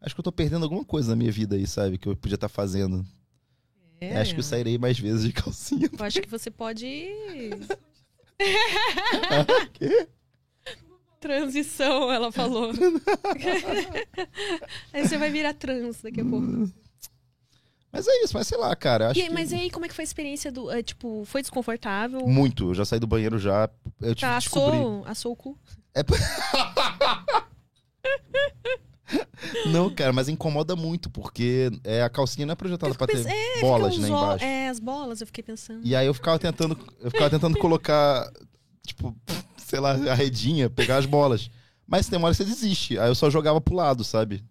Acho que eu tô perdendo alguma coisa na minha vida aí, sabe? Que eu podia estar fazendo. É, Acho que eu sairei mais vezes de calcinha. eu acho que você pode. Quê? Transição, ela falou. aí você vai virar trans daqui a pouco. Mas é isso, mas sei lá, cara. Acho E- que... mas aí, como é que foi a experiência do. é, tipo, foi desconfortável? Muito. Eu já saí do banheiro já. Eu tive Tá, que descobrir. assou, assou o cu. Não, cara, mas incomoda muito, porque é, a calcinha não é projetada pra ter é, bolas, né, ó- embaixo. É, as bolas, eu fiquei pensando. E aí eu ficava tentando. Eu ficava tentando colocar, tipo, sei lá, a redinha, pegar as bolas. Mas tem uma hora que você desiste. Aí eu só jogava pro lado, sabe?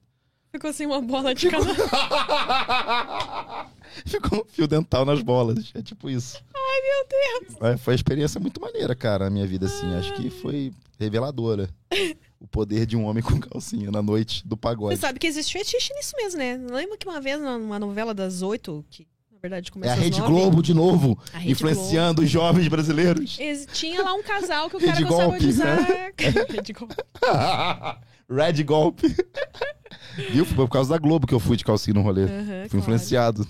Ficou assim uma bola de cada. Ficou um fio dental nas bolas. É tipo isso. Ai, meu Deus! É, foi uma experiência muito maneira, cara, na minha vida, assim. Acho que foi reveladora. O poder de um homem com calcinha na noite do Você pagode. sabe que existe fetiche nisso mesmo, né? Lembra que uma vez, numa novela das oito, que Na verdade, É começou a às Rede nove. Globo de novo, A Rede influenciando os jovens brasileiros. Ex- Tinha lá um casal que o Rede cara gostava golpe, de usar. né? Rede golpe. Red Golpe. Viu? Foi por causa da Globo que eu fui de calcinha no rolê. Fui claro. influenciado.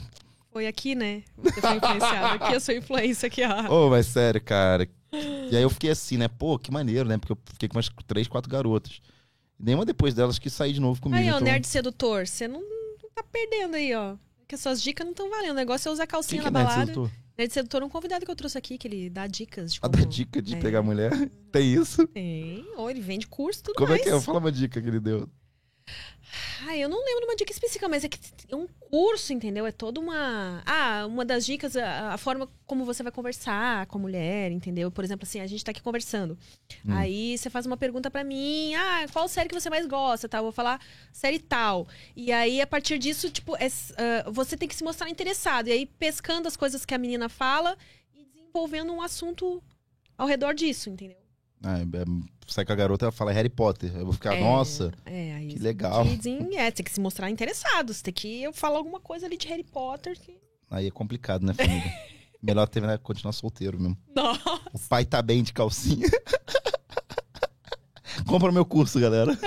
Foi aqui, né? Você foi influenciado. Aqui a sua influência aqui, ó. Ô, mas sério, cara. E aí eu fiquei assim, né? Pô, que maneiro, né? Porque eu fiquei com umas três, quatro garotas. E nenhuma depois delas quis sair de novo comigo. Aí, ó, então... nerd sedutor, você não, não tá perdendo aí, ó. Porque as suas dicas não estão valendo. O negócio é usar calcinha que é na nerd balada. sedutor? Nerd sedutor é um convidado que eu trouxe aqui, que ele dá dicas de A como... da dica de É. pegar mulher. Tem isso? Tem. Ou ele vende curso tudo Como mais. é que é? Fala uma dica que ele deu. Ah, eu não lembro de uma dica específica, mas é que é um curso, entendeu? É toda uma. Ah, uma das dicas, a, a forma como você vai conversar com a mulher, entendeu? Por exemplo, assim, a gente tá aqui conversando. Hum. Aí você faz uma pergunta pra mim, ah, qual série que você mais gosta? Tá? Eu vou falar série tal. E aí, a partir disso, tipo, é ah, você tem que se mostrar interessado. E aí, pescando as coisas que a menina fala e desenvolvendo um assunto ao redor disso, entendeu? Ah, é, sai com a garota ela fala Harry Potter. Eu vou ficar, É, nossa, É, aí que legal. desen- é, tem que se mostrar interessado. Você tem que eu falar alguma coisa ali de Harry Potter. Que... Aí é complicado, né, família? Melhor terminar, continuar solteiro mesmo. Nossa. O pai tá bem de calcinha. Compra meu curso, galera.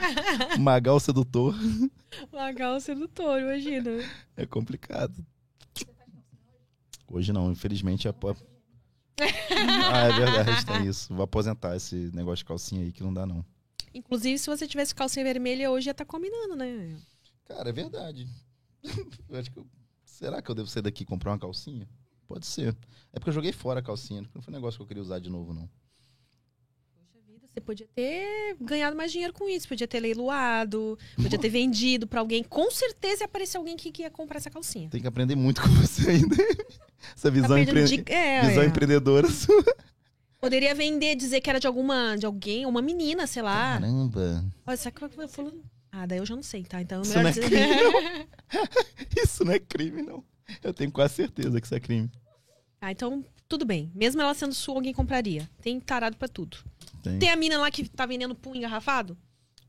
Magal Sedutor. Magal sedutor, imagina. É complicado. Hoje não, infelizmente é. ah, é verdade, tem isso. Vou aposentar esse negócio de calcinha aí que não dá, não. Inclusive, se você tivesse calcinha vermelha hoje, ia estar combinando, né? Cara, é verdade. Que eu- Será que eu devo sair daqui e comprar uma calcinha? Pode ser. É porque eu joguei fora a calcinha. Não foi um negócio que eu queria usar de novo, não. Você podia ter ganhado mais dinheiro com isso. Podia ter leiloado, podia ter vendido pra alguém. Com certeza ia aparecer alguém que que ia comprar essa calcinha. Tem que aprender muito com você ainda. Essa Tá visão, perdendo empre... de- é, visão é. empreendedora sua. Poderia vender, dizer que era de alguma, de alguém, uma menina, sei lá. Caramba. Olha, sabe o que eu falo? Ah, daí eu já não sei, tá? Então, Isso não é dizer... crime, Isso não é crime, não. Eu tenho quase certeza que isso é crime. Ah, então, tudo bem. Mesmo ela sendo sua, alguém compraria. Tem tarado pra tudo. Tem. Tem a mina lá que tá vendendo pum engarrafado?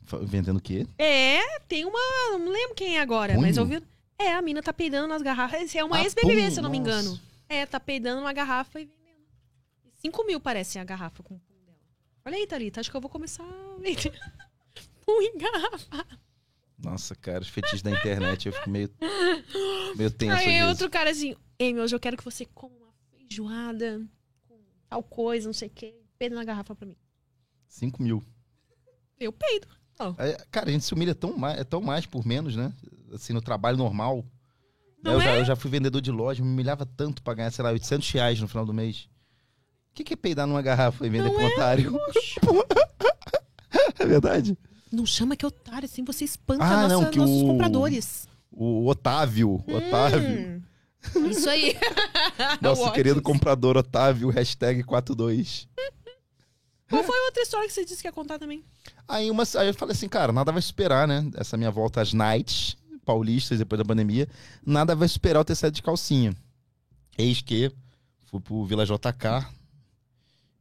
Fa- Vendendo o quê? É, tem uma. Não lembro quem é agora, Punho? mas ouviu? É, a mina tá peidando nas garrafas. É uma Ah, ex-BBB, se eu não me nossa. engano. É, tá peidando uma garrafa e vendendo. 5 mil parece a garrafa com o pum dela. Olha aí, Thalita, acho que eu vou começar a vender pum em garrafa. Nossa, cara, os fetiches da internet, eu fico meio, meio tenso Aí outro cara assim, Amy, hoje eu quero que você coma uma feijoada com tal coisa, não sei o quê. Peida na garrafa pra mim. 5 mil. Eu peido. É, cara, a gente se humilha tão mais, é tão mais por menos, né? Assim, no trabalho normal. Não eu, já, é? eu já fui vendedor de loja, me humilhava tanto pra ganhar, sei lá, 800 reais no final do mês. O que, que é peidar numa garrafa e vender Não pro é? otário? é verdade? Não chama que é otário, assim você espanta Ah, nossa- não, que nossos o- compradores. O Otávio, Otávio. Hum, Isso aí. Nosso querido comprador Otávio, hashtag 42. Qual foi outra história que você disse que ia contar também? Aí, uma, aí eu falei assim, cara, nada vai superar, né? Essa minha volta às nights paulistas depois da pandemia. Nada vai superar eu ter saído de calcinha. Eis que fui pro Vila JK.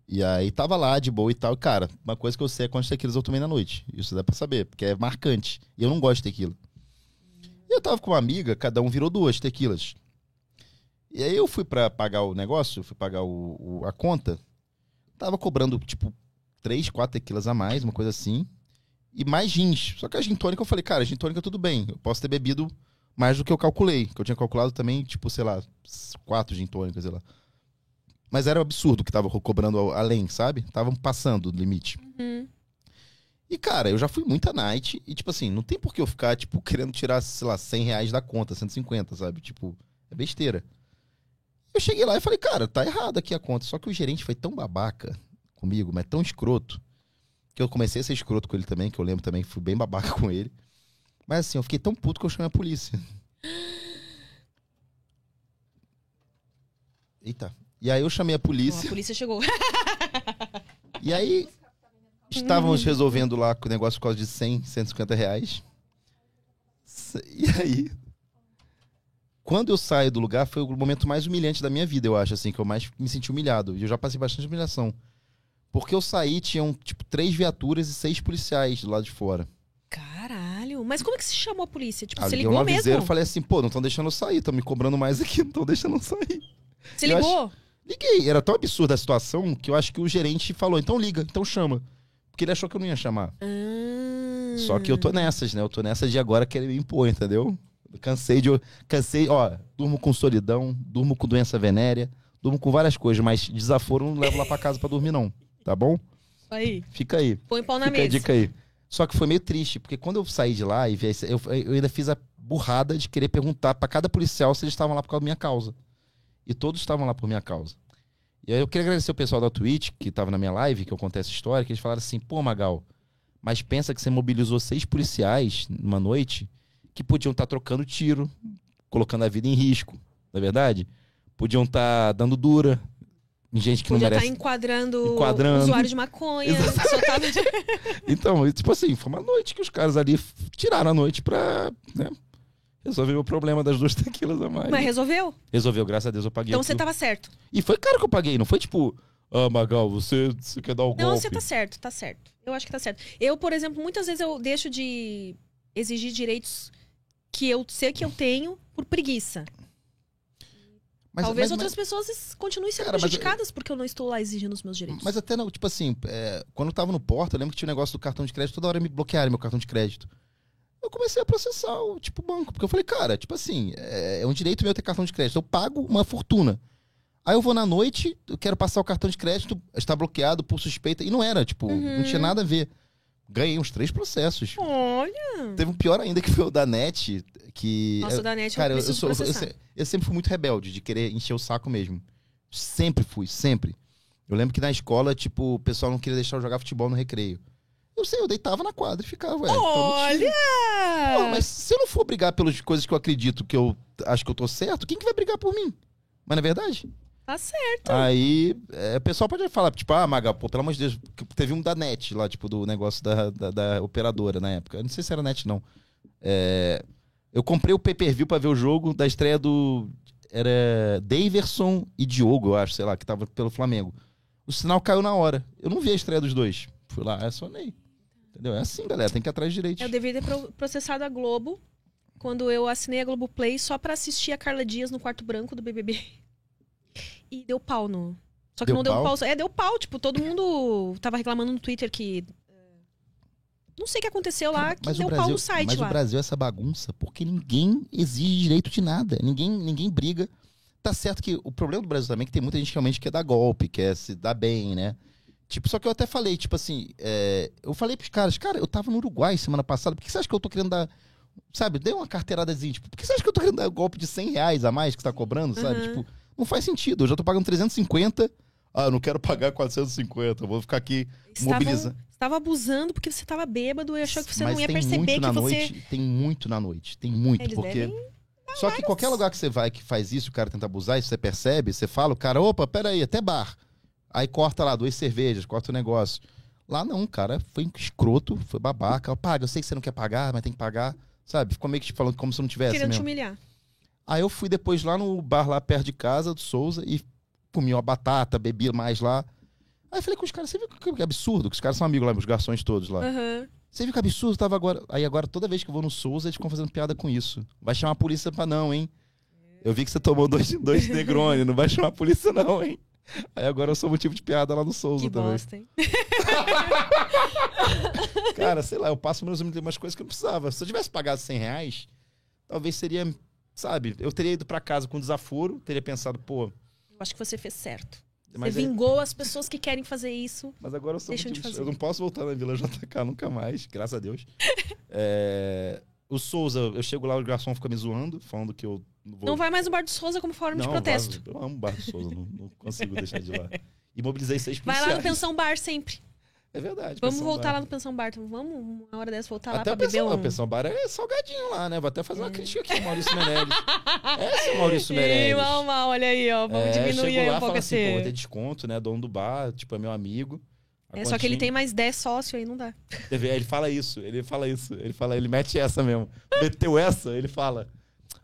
E aí tava lá de boa e tal. Cara, uma coisa que eu sei é quantos tequilas eu tomei na noite. Isso dá pra saber, porque é marcante. E eu não gosto de tequila. E eu tava com uma amiga, cada um virou duas tequilas. E aí eu fui pra pagar o negócio, fui pagar o, o- a conta. Tava cobrando, tipo, três, quatro tequilas a mais, uma coisa assim. E mais gins. Só que a gin tônica eu falei, cara, gin tônica tudo bem. Eu posso ter bebido mais do que eu calculei. Que eu tinha calculado também, tipo, sei lá, quatro gin tônicas, sei lá. Mas era um absurdo que tava cobrando além, sabe? Estavam passando do limite. Hum. E, cara, eu já fui muita night e, tipo assim, não tem por que eu ficar, tipo, querendo tirar, sei lá, 100 reais da conta, 150, sabe? Tipo, é besteira. Eu cheguei lá e falei, cara, tá errado aqui a conta. Só que o gerente foi tão babaca comigo, mas tão escroto, que eu comecei a ser escroto com ele também, que eu lembro também que fui bem babaca com ele. Mas assim, eu fiquei tão puto que eu chamei a polícia. Eita. E aí eu chamei a polícia. a polícia chegou. E aí, estávamos resolvendo lá com o negócio por causa de 100, 150 reais. E aí, quando eu saio do lugar, foi o momento mais humilhante da minha vida, eu acho, assim, que eu mais me senti humilhado. E eu já passei bastante humilhação. Porque eu saí, tinham, tipo, três viaturas e seis policiais do lado de fora. Caralho, Mas como é que se chamou a polícia? Tipo, eu você ligou um mesmo? e falei assim, pô, não estão deixando eu sair, estão me cobrando mais aqui, não estão deixando eu sair. Você eu ligou? Liguei, era tão absurda a situação que eu acho que o gerente falou, então liga, então chama. Porque ele achou que eu não ia chamar. Ah. Só que eu tô nessas, né? Eu tô nessas de agora querer me impor, entendeu? Cansei de. Cansei, ó, durmo com solidão, durmo com doença venérea, durmo com várias coisas, mas desaforo não levo lá pra casa pra dormir, não. Tá bom? Aí, Fica aí. põe pau na Fica a mesa. dica aí. Só que foi meio triste, porque quando eu saí de lá e vi, eu, eu ainda fiz a burrada de querer perguntar pra cada policial se eles estavam lá por causa da minha causa. E todos estavam lá por minha causa. E aí eu queria agradecer o pessoal da Twitch, que tava na minha live, que eu contei essa história, que eles falaram assim, pô, Magal, mas pensa que você mobilizou seis policiais numa noite que podiam estar trocando tiro, colocando a vida em risco, não é verdade? Podiam estar dando dura em gente que Podia não estar merece. enquadrando, Enquadrando. usuário de maconha. Exatamente. De... Então, tipo assim, foi uma noite que os caras ali tiraram a noite pra né, resolver o problema das duas tequilas a mais. Mas resolveu? Resolveu, graças a Deus eu paguei. Então você aquilo. tava certo. E foi caro que eu paguei, não foi tipo, ah, Magal, você, você quer dar o Não, golpe. você tá certo, tá certo. Eu acho que tá certo. Eu, por exemplo, muitas vezes eu deixo de exigir direitos que eu sei que eu tenho por preguiça. Mas- Talvez mas- outras pessoas continuem sendo Cara, mas- prejudicadas porque eu não estou lá exigindo os meus direitos. Mas até não, tipo assim, é, quando eu tava no Porto, eu lembro que tinha um negócio do cartão de crédito, toda hora me bloquearam meu cartão de crédito. Eu comecei a processar o tipo banco, porque eu falei, cara, tipo assim, é, é um direito meu ter cartão de crédito. Eu pago uma fortuna. Aí eu vou na noite, eu quero passar o cartão de crédito, está bloqueado por suspeita. E não era, tipo, Uhum. não tinha nada a ver. Ganhei uns três processos. Olha! Teve um pior ainda que foi o da NET, que. Nossa, eu- o da net Cara, eu eu, sou, eu, eu sempre fui muito rebelde, de querer encher o saco mesmo. Sempre fui, sempre. Eu lembro que na escola, tipo, o pessoal não queria deixar eu jogar futebol no recreio. Eu sei, eu deitava na quadra e ficava, ué. Olha! Pô, mas se eu não for brigar pelas coisas que eu acredito que eu acho que eu tô certo, quem que vai brigar por mim? Mas não é verdade? Tá certo. Aí, é, o pessoal pode falar, tipo, ah, Maga, pô, pelo amor de Deus, teve um da NET lá, tipo, do negócio da, da, da operadora na época. Eu não sei se era NET, não. É, eu comprei o pay-per-view pra ver o jogo da estreia do. Era Daverson e Diogo, eu acho, sei lá, que tava pelo Flamengo. O sinal caiu na hora. Eu não vi a estreia dos dois. Fui lá, acionei. Entendeu? É assim, galera, tem que ir atrás direito. Eu deveria ter pro- processado a Globo quando eu assinei a Globoplay só pra assistir a Carla Dias no quarto branco do BBB. E deu pau no. Só que Deu não deu pau? pau. É, deu pau. Tipo, todo mundo tava reclamando no Twitter que. é, Não sei o que aconteceu lá, que Mas, deu o pau Brasil, no site mas lá. o Brasil é essa bagunça porque ninguém exige direito de nada. Ninguém, ninguém briga. Tá certo que o problema do Brasil também é que tem muita gente que realmente quer dar golpe, quer se dar bem, né? Tipo, só que eu até falei, tipo assim, é, eu falei pros caras, cara, eu tava no Uruguai semana passada, por que você acha que eu tô querendo dar, sabe, dei uma carteiradazinha, tipo, por que você acha que eu tô querendo dar golpe de 100 reais a mais que você tá cobrando, sabe? Uhum. Tipo, não faz sentido, eu já tô pagando 350, ah, eu não quero pagar 450, eu vou ficar aqui Estavam- mobilizando. Estava abusando porque você tava bêbado e achou que você Mas não ia tem perceber muito que na você. noite, tem muito na noite, tem muito, Eles porque... Só que qualquer lugar que você vai que faz isso, o cara tenta abusar, e você percebe, você fala, o cara, opa, peraí, até bar. Aí corta lá duas cervejas, corta o negócio. Lá não, o cara foi escroto, foi babaca. Paga, eu sei que você não quer pagar, mas tem que pagar. Sabe? Ficou meio que te falando como se não tivesse Querendo te mesmo. humilhar. Aí eu fui depois lá no bar lá perto de casa, do Souza, e comi uma batata, bebi mais lá. Aí eu falei com os caras, você viu que absurdo? Que os caras são amigos lá, os garçons todos lá. Aham. Você viu que absurdo tava agora. Aí agora, toda vez que eu vou no Souza, eles ficam fazendo piada com isso. Vai chamar a polícia pra não, hein? Eu vi que você tomou dois, dois Negroni, não vai chamar a polícia, não, hein? Aí agora eu sou motivo de piada lá no Souza Que também. bosta, hein? Cara, sei lá, eu passo menos umas coisas que eu não precisava. Se eu tivesse pagado 100 reais, talvez seria, sabe, eu teria ido pra casa com desaforo, teria pensado, pô, Eu acho que você fez certo. mas, você é- vingou as pessoas que querem fazer isso. mas agora eu sou Deixa de motivo de- fazer. Eu não posso voltar na Vila JK nunca mais, graças a Deus. É, O Souza, eu chego lá, o garçom fica me zoando, falando que eu não vou Não vai mais no Bar do Souza como forma de Não, protesto. vazo. Eu amo o Bar do Souza, não, não consigo deixar de ir lá. E mobilizei seis Vai policiais. lá no Pensão Bar sempre. É verdade. Vamos Pensão voltar Bar. lá no Pensão Bar. Então, Vamos, uma hora dessa, voltar lá Até pra o beber pensão, um... pensão bar é salgadinho lá, né? Vou até fazer uma crítica aqui, Maurício Meirelles. É, seu Maurício Ih, Meirelles. mal, mal, olha aí, ó. Vamos É, diminuir aí lá um pouco falo esse... assim, pô, ter desconto, né? Dono do bar, tipo, é meu amigo. É, só que ele tem mais 10 sócios aí, não dá. Ele fala isso, ele fala isso. Ele fala, ele mete essa mesmo. Meteu essa, ele fala.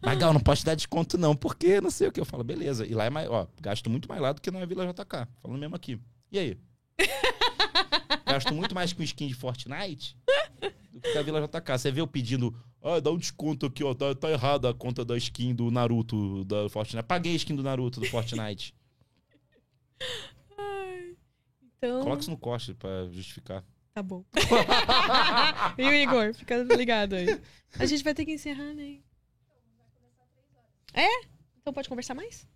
Magal, não te dar desconto, não, porque não sei o que. Eu falo, beleza. E lá é mais, ó, gasto muito mais lá do que na Vila JK. Falando mesmo aqui. E aí? Gasto muito mais com skin de Fortnite do que a Vila JK. Você vê eu pedindo, ah, dá um desconto aqui, ó. Tá, tá errada a conta da skin do Naruto da Fortnite. Paguei a skin do Naruto do Fortnite. Então, Coloca isso no corte pra justificar. tá bom. e o Igor, fica ligado aí. A gente vai ter que encerrar, né? É? Então pode conversar mais?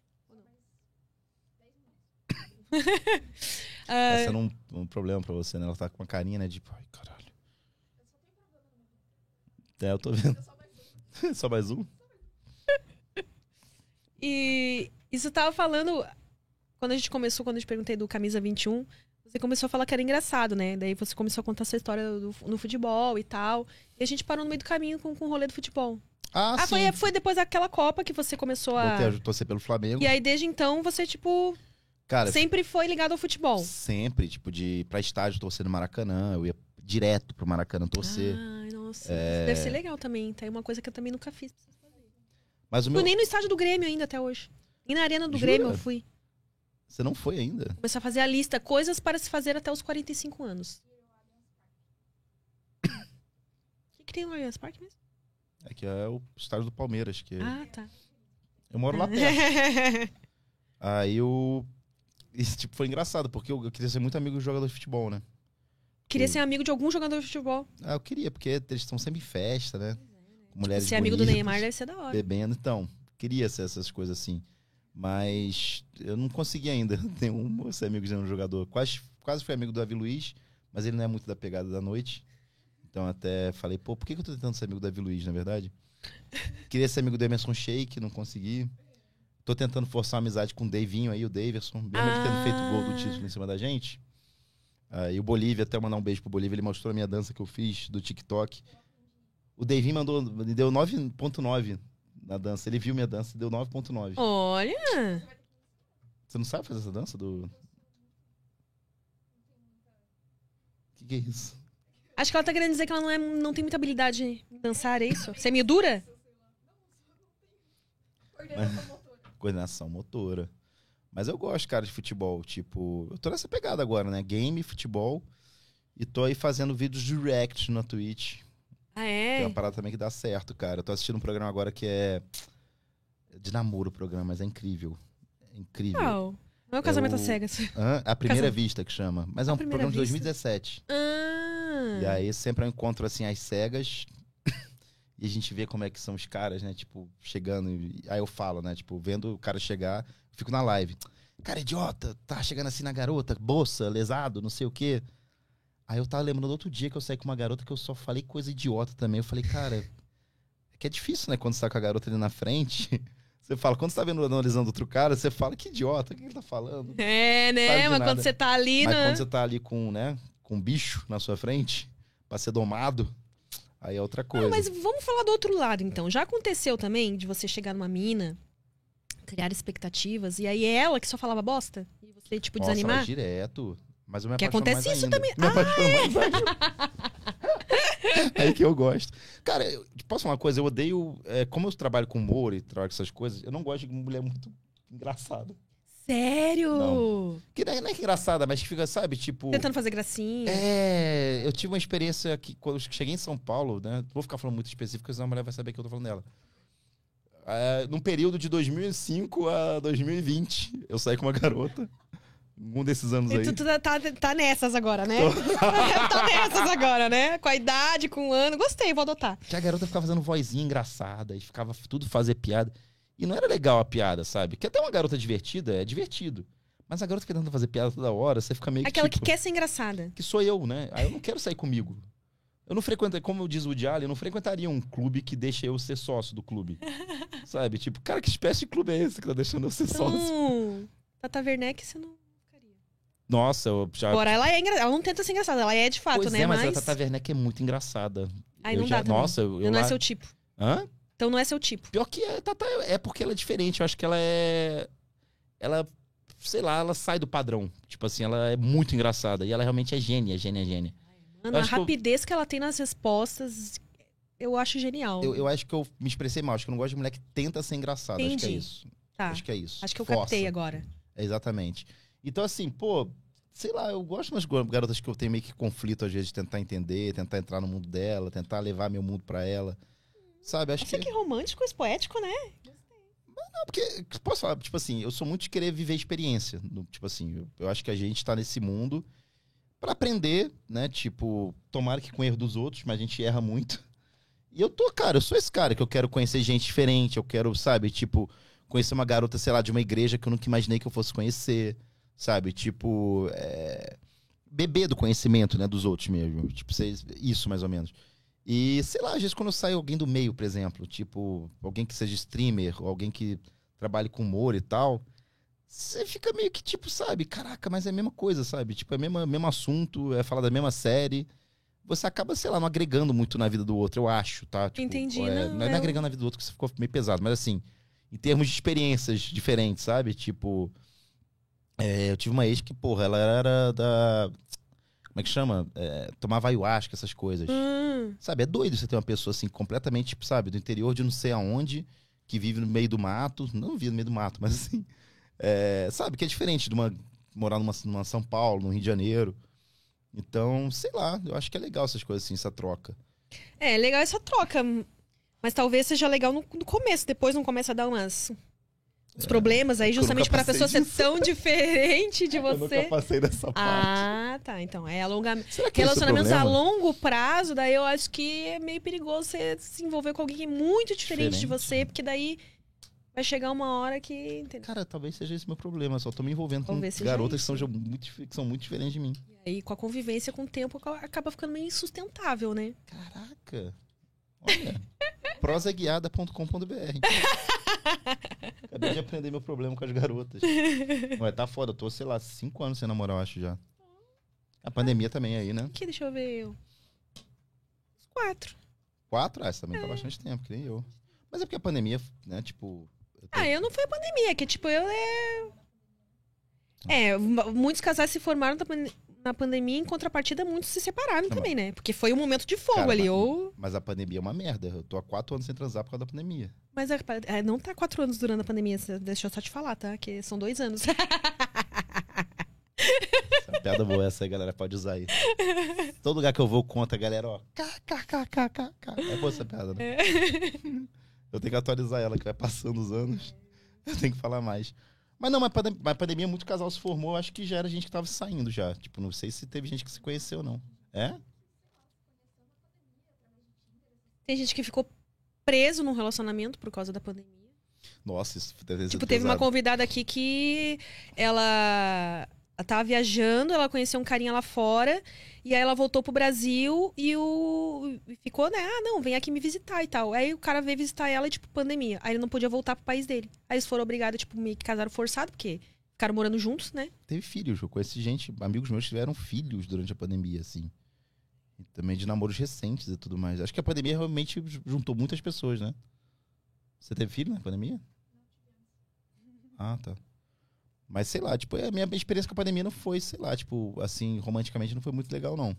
Ah, Tá sendo um, um problema pra você, né? Ela tá com uma carinha, né? De, ai, caralho. É, eu tô vendo. Só mais um? E isso tava falando. Quando a gente começou, quando eu te perguntei do Camisa 21, você começou a falar que era engraçado, né? Daí você começou a contar essa história do, no futebol e tal. E a gente parou no meio do caminho com, com o rolê do futebol. Ah, Ah, sim. foi, foi depois daquela Copa que você começou a. Voltei a torcer pelo Flamengo. E aí, desde então, você, tipo, Cara, sempre foi ligado ao futebol. sempre, tipo, de ir pra estádio torcer no Maracanã. Eu ia direto pro Maracanã torcer. Ai, nossa. É. Deve ser legal também. Tá aí uma coisa que eu também nunca fiz. Mas o Fui meu. nem no estádio do Grêmio ainda até hoje. E na arena do Jura? Grêmio eu fui. Você não foi ainda? Começar a fazer a lista. Coisas para se fazer até os 45 anos. O que, que tem no Allianz Parque mesmo? É que é o estádio do Palmeiras, que Ah, tá. eu moro lá perto. Aí eu. Isso, tipo, foi engraçado, porque eu, eu queria ser muito amigo de jogador de futebol, né? Queria ser amigo de algum jogador de futebol. Ah, eu queria, porque eles estão sempre em festa, né? Com mulheres Ser amigo do Neymar deve ser da hora. Bebendo, então. Queria ser essas coisas assim. Mas eu não consegui ainda ter um, ser amigo de um jogador. Quase, quase fui amigo do Davi Luiz, mas ele não é muito da pegada da noite. Então até falei, pô, por que, que eu tô tentando ser amigo do Davi Luiz, na verdade? Queria ser amigo do Emerson Sheik, não consegui. Tô tentando forçar uma amizade com o Davinho aí, o Daverson. Mesmo ele tendo feito o gol do título em cima da gente. Aí o Bolívia, até mandar um beijo pro Bolívia, ele mostrou a minha dança que eu fiz do TikTok. O Davinho mandou, me deu 9.9 na dança. Ele viu minha dança e deu 9.9. Olha! Você não sabe fazer essa dança do. O que, que é isso? Acho que ela tá querendo dizer que ela não, é, não tem muita habilidade em dançar, é isso? Você é meio dura? Coordenação motora. Mas eu gosto, cara, de futebol. Tipo, eu tô nessa pegada agora, né? Game, futebol. E tô aí fazendo vídeos direct na Twitch. Ah, Que é é? uma parada também que dá certo, cara. Eu tô assistindo um programa agora que é. De namoro o programa, mas é incrível. É incrível. Qual? Não é o casamento às cegas. Hã? A primeira Casa- vista que chama. Mas é um programa de vista? 2017. Ah. E aí sempre eu encontro assim as cegas e a gente vê como é que são os caras, né? Tipo, chegando. E aí eu falo, né? Tipo, vendo o cara chegar, fico na live. Cara, idiota, tá chegando assim na garota, bolsa, lesado, não sei o quê. Aí eu tava lembrando do outro dia que eu saí com uma garota que eu só falei coisa idiota também. Eu falei, cara, é que é difícil, né? Quando você tá com a garota ali na frente. Você fala, quando você tá vendo, analisando outro cara, você fala, que idiota, o que ele tá falando? É, né? Mas nada. quando você tá ali, Mas né? quando você tá ali com, né, com um bicho na sua frente, pra ser domado, aí é outra coisa. Ah, mas vamos falar do outro lado, então. Já aconteceu também de você chegar numa mina, criar expectativas, e aí é ela que só falava bosta? E você, tipo, Nossa, desanimar? ela direto. Mas eu me Que acontece isso ainda. também. Me Ah, ainda. Aí que eu gosto. Cara, eu, posso falar uma coisa? Eu odeio. é, como eu trabalho com humor e trabalho com essas coisas, eu não gosto de mulher muito engraçada. Sério? Não. Que não é, não é engraçada, mas que fica, sabe, tipo. Tentando fazer gracinha. É, eu tive uma experiência que quando eu cheguei em São Paulo, né? Vou ficar falando muito específico, senão a mulher vai saber que eu tô falando dela. É, num período de 2005 a 2020, eu saí com uma garota. Um desses anos E aí. tu, tu tá, tá- tá nessas agora, né? tá nessas agora, né? Com a idade, com o ano. Gostei, vou adotar. Que a garota ficava fazendo vozinha engraçada e ficava tudo fazer piada. E não era legal a piada, sabe? Que até uma garota divertida é divertido. Mas a garota que tenta fazer piada toda hora, você fica meio que. Aquela tipo, que quer ser engraçada. que sou eu, né? Aí eu não quero sair comigo. Eu não frequento, como diz o Allen, eu não frequentaria um clube que deixa eu ser sócio do clube. Sabe? Tipo, cara, que espécie de clube é esse que tá deixando eu ser sócio? Então, Tata Werneck, você não ficaria. Nossa, eu já. Agora, ela é engraçada. Ela não tenta ser engraçada, ela é de fato, pois né? é, mas, mas a Tata Werneck é muito engraçada. Aí Eu não já- dá também. Nossa, eu, eu não é lá- seu tipo. Hã? Então não é seu tipo. Pior que é, Tata é porque ela é diferente. Eu acho que ela é. Ela, sei lá, ela sai do padrão. Tipo assim, ela é muito engraçada. E ela realmente é gênia, gênia, gênia. Mano, a acho que eu- rapidez que ela tem nas respostas, eu acho genial. Eu, eu acho que eu me expressei mal. Acho que eu não gosto de mulher que tenta ser engraçada. Acho que é Entendi. isso. Tá. Acho que é isso. Acho que eu Força. captei agora. É, exatamente. Então, assim, pô, sei lá, eu gosto go- garotas que eu tenho meio que conflito, às vezes, de tentar entender, tentar entrar no mundo dela, tentar levar meu mundo pra ela. Sabe? Acho Nossa, que. que romântico e poético, né? Não, porque, posso falar, tipo assim, eu sou muito de querer viver experiência. tipo assim, eu, eu acho que a gente tá nesse mundo pra aprender, né? Tipo, tomara que com erro dos outros, mas a gente erra muito. E eu tô, cara, eu sou esse cara que eu quero conhecer gente diferente, eu quero, sabe, tipo, conhecer uma garota, sei lá, de uma igreja que eu nunca imaginei que eu fosse conhecer, sabe? Tipo, é... beber do conhecimento, né, dos outros mesmo. Tipo, isso mais ou menos. E, sei lá, às vezes quando sai alguém do meio, por exemplo, tipo, alguém que seja streamer, ou alguém que trabalhe com humor e tal, você fica meio que, tipo, sabe, caraca, mas é a mesma coisa, sabe? Tipo, é o mesmo, mesmo assunto, é falar da mesma série. Você acaba, sei lá, não agregando muito na vida do outro, eu acho, tá? Tipo, Entendi, é, não, não é agregando na vida do outro que você ficou meio pesado, mas assim, em termos de experiências diferentes, sabe? Tipo, é, eu tive uma ex que, porra, ela era da. Como é que chama? É, tomava ayahuasca, essas coisas. Hum, Sabe, é doido você ter uma pessoa assim, completamente, tipo, sabe, do interior de não sei aonde, que vive no meio do mato. Não vive no meio do mato, mas assim. é, sabe, que é diferente de uma morar numa, numa São Paulo, no Rio de Janeiro. Então, sei lá, eu acho que é legal essas coisas assim, essa troca. É, legal essa troca. Mas talvez seja legal no, no começo, depois não começa a dar umas. Uns problemas aí, justamente para a pessoa passei ser tão diferente de Eu nunca você. passei dessa parte. Ah, tá. Então, é alongamento. Que é Relacionamentos a problema? longo prazo, daí eu acho que é meio perigoso você se envolver com alguém muito diferente, de Diferente. você, porque daí vai chegar uma hora que. Entendeu? Cara, talvez seja esse meu problema. Só tô me envolvendo com Talvez seja garotas que são, muito, que são muito diferentes de mim. E aí, com a convivência, com o tempo, acaba ficando meio insustentável, né? Caraca. Olha. prosaguiada.com.br Acabei de aprender meu problema com as garotas. Mas tá foda, eu tô, sei lá, cinco anos sem namorar, eu acho já. A pandemia também aí, né? Aqui, deixa eu ver. Uns quatro. Quatro? Ah, isso também tá bastante tempo, que nem eu. Mas é porque a pandemia, né, tipo. eu tô- Ah, eu não foi a pandemia, que tipo, eu é. É, m- muitos casais se formaram na pandemia, em contrapartida, muitos se separaram Não, também, né? Porque foi um momento de fogo Cara, ali. mas- Ou... Mas a pandemia é uma merda. Eu tô há quatro anos sem transar por causa da pandemia. Mas é, é, não tá quatro anos durando a pandemia, deixa eu só te falar, tá? Que são dois anos. Essa é piada boa essa aí, galera. Pode usar aí. Todo lugar que eu vou, conta, galera, ó. KKKKK. É boa essa piada, né? Eu tenho que atualizar ela, que vai passando os anos. Eu tenho que falar mais. Mas não, mas pandem- mas pandemia, muito casal se formou. Acho que já era gente que tava saindo já. Tipo, não sei se teve gente que se conheceu, não. É? Tem gente que ficou preso num relacionamento por causa da pandemia. Nossa, isso deve Tipo, teve uma convidada aqui que ela, ela tava viajando, ela conheceu um carinha lá fora, e aí ela voltou pro Brasil e o e ficou, né? Ah, não, vem aqui me visitar e tal. Aí o cara veio visitar ela tipo, pandemia. Aí ele não podia voltar pro país dele. Aí eles foram obrigados, tipo, meio que casaram forçado, porque ficaram morando juntos, né? Teve filhos. Eu conheci gente, amigos meus tiveram filhos durante a pandemia, assim. E também de namoros recentes e tudo mais. Acho que a pandemia realmente juntou muitas pessoas, né? Você teve filho na pandemia? Ah, tá. Mas sei lá, tipo, a minha experiência com a pandemia não foi, sei lá, tipo, assim, romanticamente não foi muito legal, não.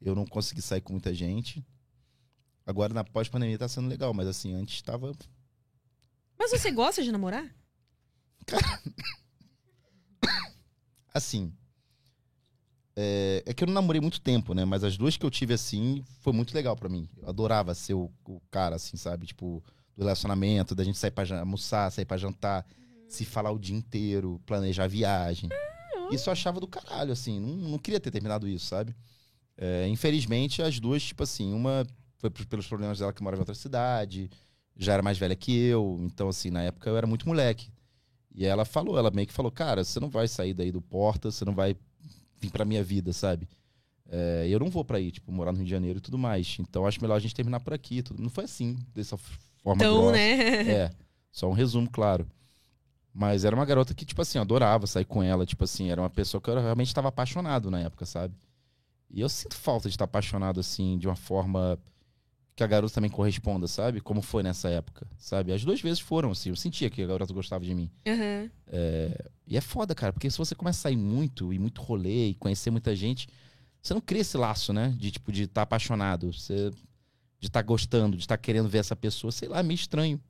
Eu não consegui sair com muita gente. Agora, na pós-pandemia, tá sendo legal, mas assim, antes tava. Mas você gosta de namorar? Assim. É, é que eu não namorei muito tempo, né? Mas as duas que eu tive, assim, foi muito legal pra mim. Eu adorava ser o, o cara, assim, sabe? Tipo, do relacionamento, da gente sair pra almoçar, sair pra jantar, se falar o dia inteiro, planejar a viagem. Isso eu achava do caralho, assim. Não, não queria ter terminado isso, sabe? É, infelizmente, as duas, tipo assim, uma foi pelos problemas dela que morava em outra cidade, já era mais velha que eu. Então, assim, na época eu era muito moleque. E ela falou, ela meio que falou, cara, você não vai sair daí do Porta, você não vai vir pra minha vida, sabe? É, eu não vou pra aí, tipo, morar no Rio de Janeiro e tudo mais. Então acho melhor a gente terminar por aqui. Tudo. Não foi assim, dessa forma Então, grossa. né? É, só um resumo, claro. Mas era uma garota que, tipo assim, eu adorava sair com ela. Tipo assim, era uma pessoa que eu realmente estava apaixonado na época, sabe? E eu sinto falta de estar apaixonado, assim, de uma forma que a garota também corresponda, sabe? Como foi nessa época, sabe? As duas vezes foram, assim. Eu sentia que a garota gostava de mim. Aham. E é foda, cara, porque se você começa a sair muito e muito rolê e conhecer muita gente, você não cria esse laço, né? De tipo, de estar apaixonado, você, de estar gostando, de estar querendo ver essa pessoa, sei lá, é meio estranho.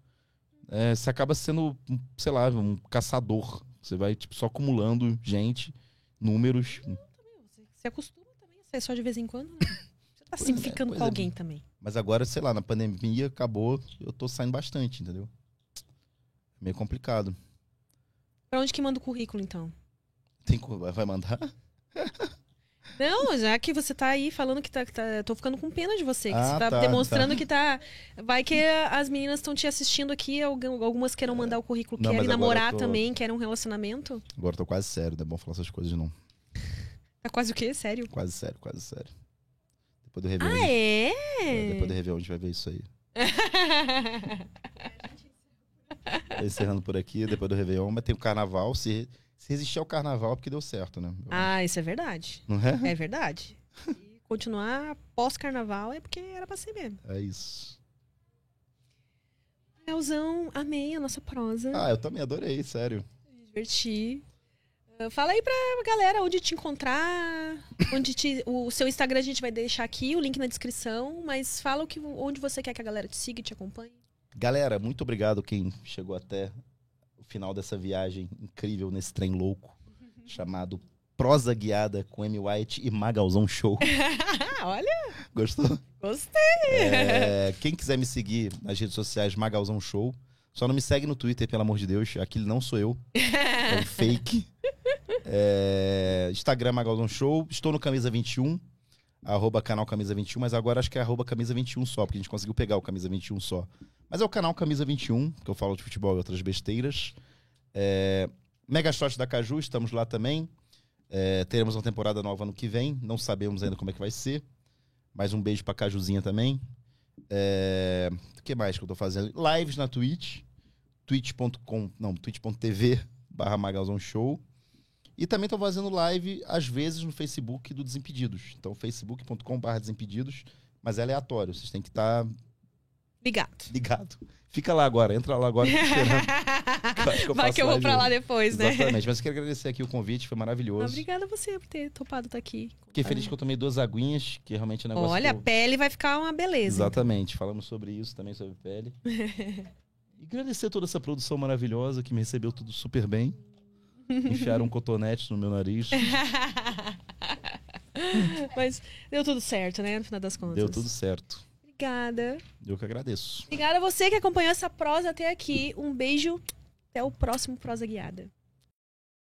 É, você acaba sendo, um, sei lá, um caçador. Você vai, tipo, só acumulando gente números. Você se acostuma também a sair só de vez em quando, né? Você tá Pois se é, ficando pois com é. alguém também. Mas agora, sei lá, na pandemia acabou, eu tô saindo bastante, entendeu? Meio complicado. Pra onde que manda o currículo, então? Tem, vai mandar? Não, já que você tá aí falando que tá. que tá- tô ficando com pena de você. Que Ah, você tá, tá, demonstrando tá. que tá. Vai que as meninas estão te assistindo aqui, algu- algumas queiram mandar o currículo, Não, querem namorar tô- também, querem um relacionamento. Agora tô quase sério, não é bom falar essas coisas não. Tá quase o quê? Sério? Quase sério, quase sério. Depois do Réveillon. Ah, é? é, Depois do Réveillon a gente vai ver isso aí. Encerrando por aqui, depois do Réveillon, mas tem o carnaval. Se, se resistir ao carnaval é porque deu certo, né? ah, isso é verdade. Não é? É verdade. E continuar pós-carnaval é porque era pra ser mesmo. É isso. Leozão, amei a nossa prosa. Ah, eu também adorei, sério. Me diverti. Ah, Fala aí pra galera onde te encontrar, onde te, o seu Instagram a gente vai deixar aqui, o link na descrição, mas fala o que, onde você quer que a galera te siga e te acompanhe. Galera, muito obrigado quem chegou até final dessa viagem incrível nesse trem louco chamado Prosa Guiada com Amy White e Magalzão Show. Olha, Gostou? gostei. É, quem quiser me seguir nas redes sociais, Magalzão Show. Só não me segue no Twitter, pelo amor de Deus. Aquilo não sou eu. É um fake. É, Instagram, Magalzão Show. Estou no Camisa 21. Arroba canal Camisa 21, mas agora acho que é arroba Camisa 21 só, porque a gente conseguiu pegar o Camisa 21 só. Mas é o canal Camisa 21, que eu falo de futebol e outras besteiras. É, Mega Shot da Caju, estamos lá também. É, teremos uma temporada nova no que vem. Não sabemos ainda como é que vai ser. Mais um beijo pra Cajuzinha também. É, O que mais que eu tô fazendo? Lives na Twitch. twitch.com, não, twitch.tv barra Magalzão Show. E também tô fazendo live, às vezes, no Facebook do Desimpedidos. Então, facebook.com barra Desimpedidos. Mas é aleatório, vocês têm que estar Obrigado. ligado. Fica lá agora, entra lá agora. Eu que eu Vai que eu vou pra lá depois, né? Exatamente, mas eu quero agradecer aqui o convite, foi maravilhoso. Obrigada a você por ter topado estar aqui. Fiquei feliz que eu tomei duas aguinhas, que realmente é um negócio Olha, que a eu... pele vai ficar uma beleza. Exatamente, falamos sobre isso também, sobre pele. e agradecer toda essa produção maravilhosa que me recebeu tudo super bem. Enfiaram um cotonete no meu nariz. Mas deu tudo certo, né? No final das contas. Deu tudo certo. Obrigada. Eu que agradeço. Obrigada a você que acompanhou essa prosa até aqui. Um beijo. Até o próximo Prosa Guiada.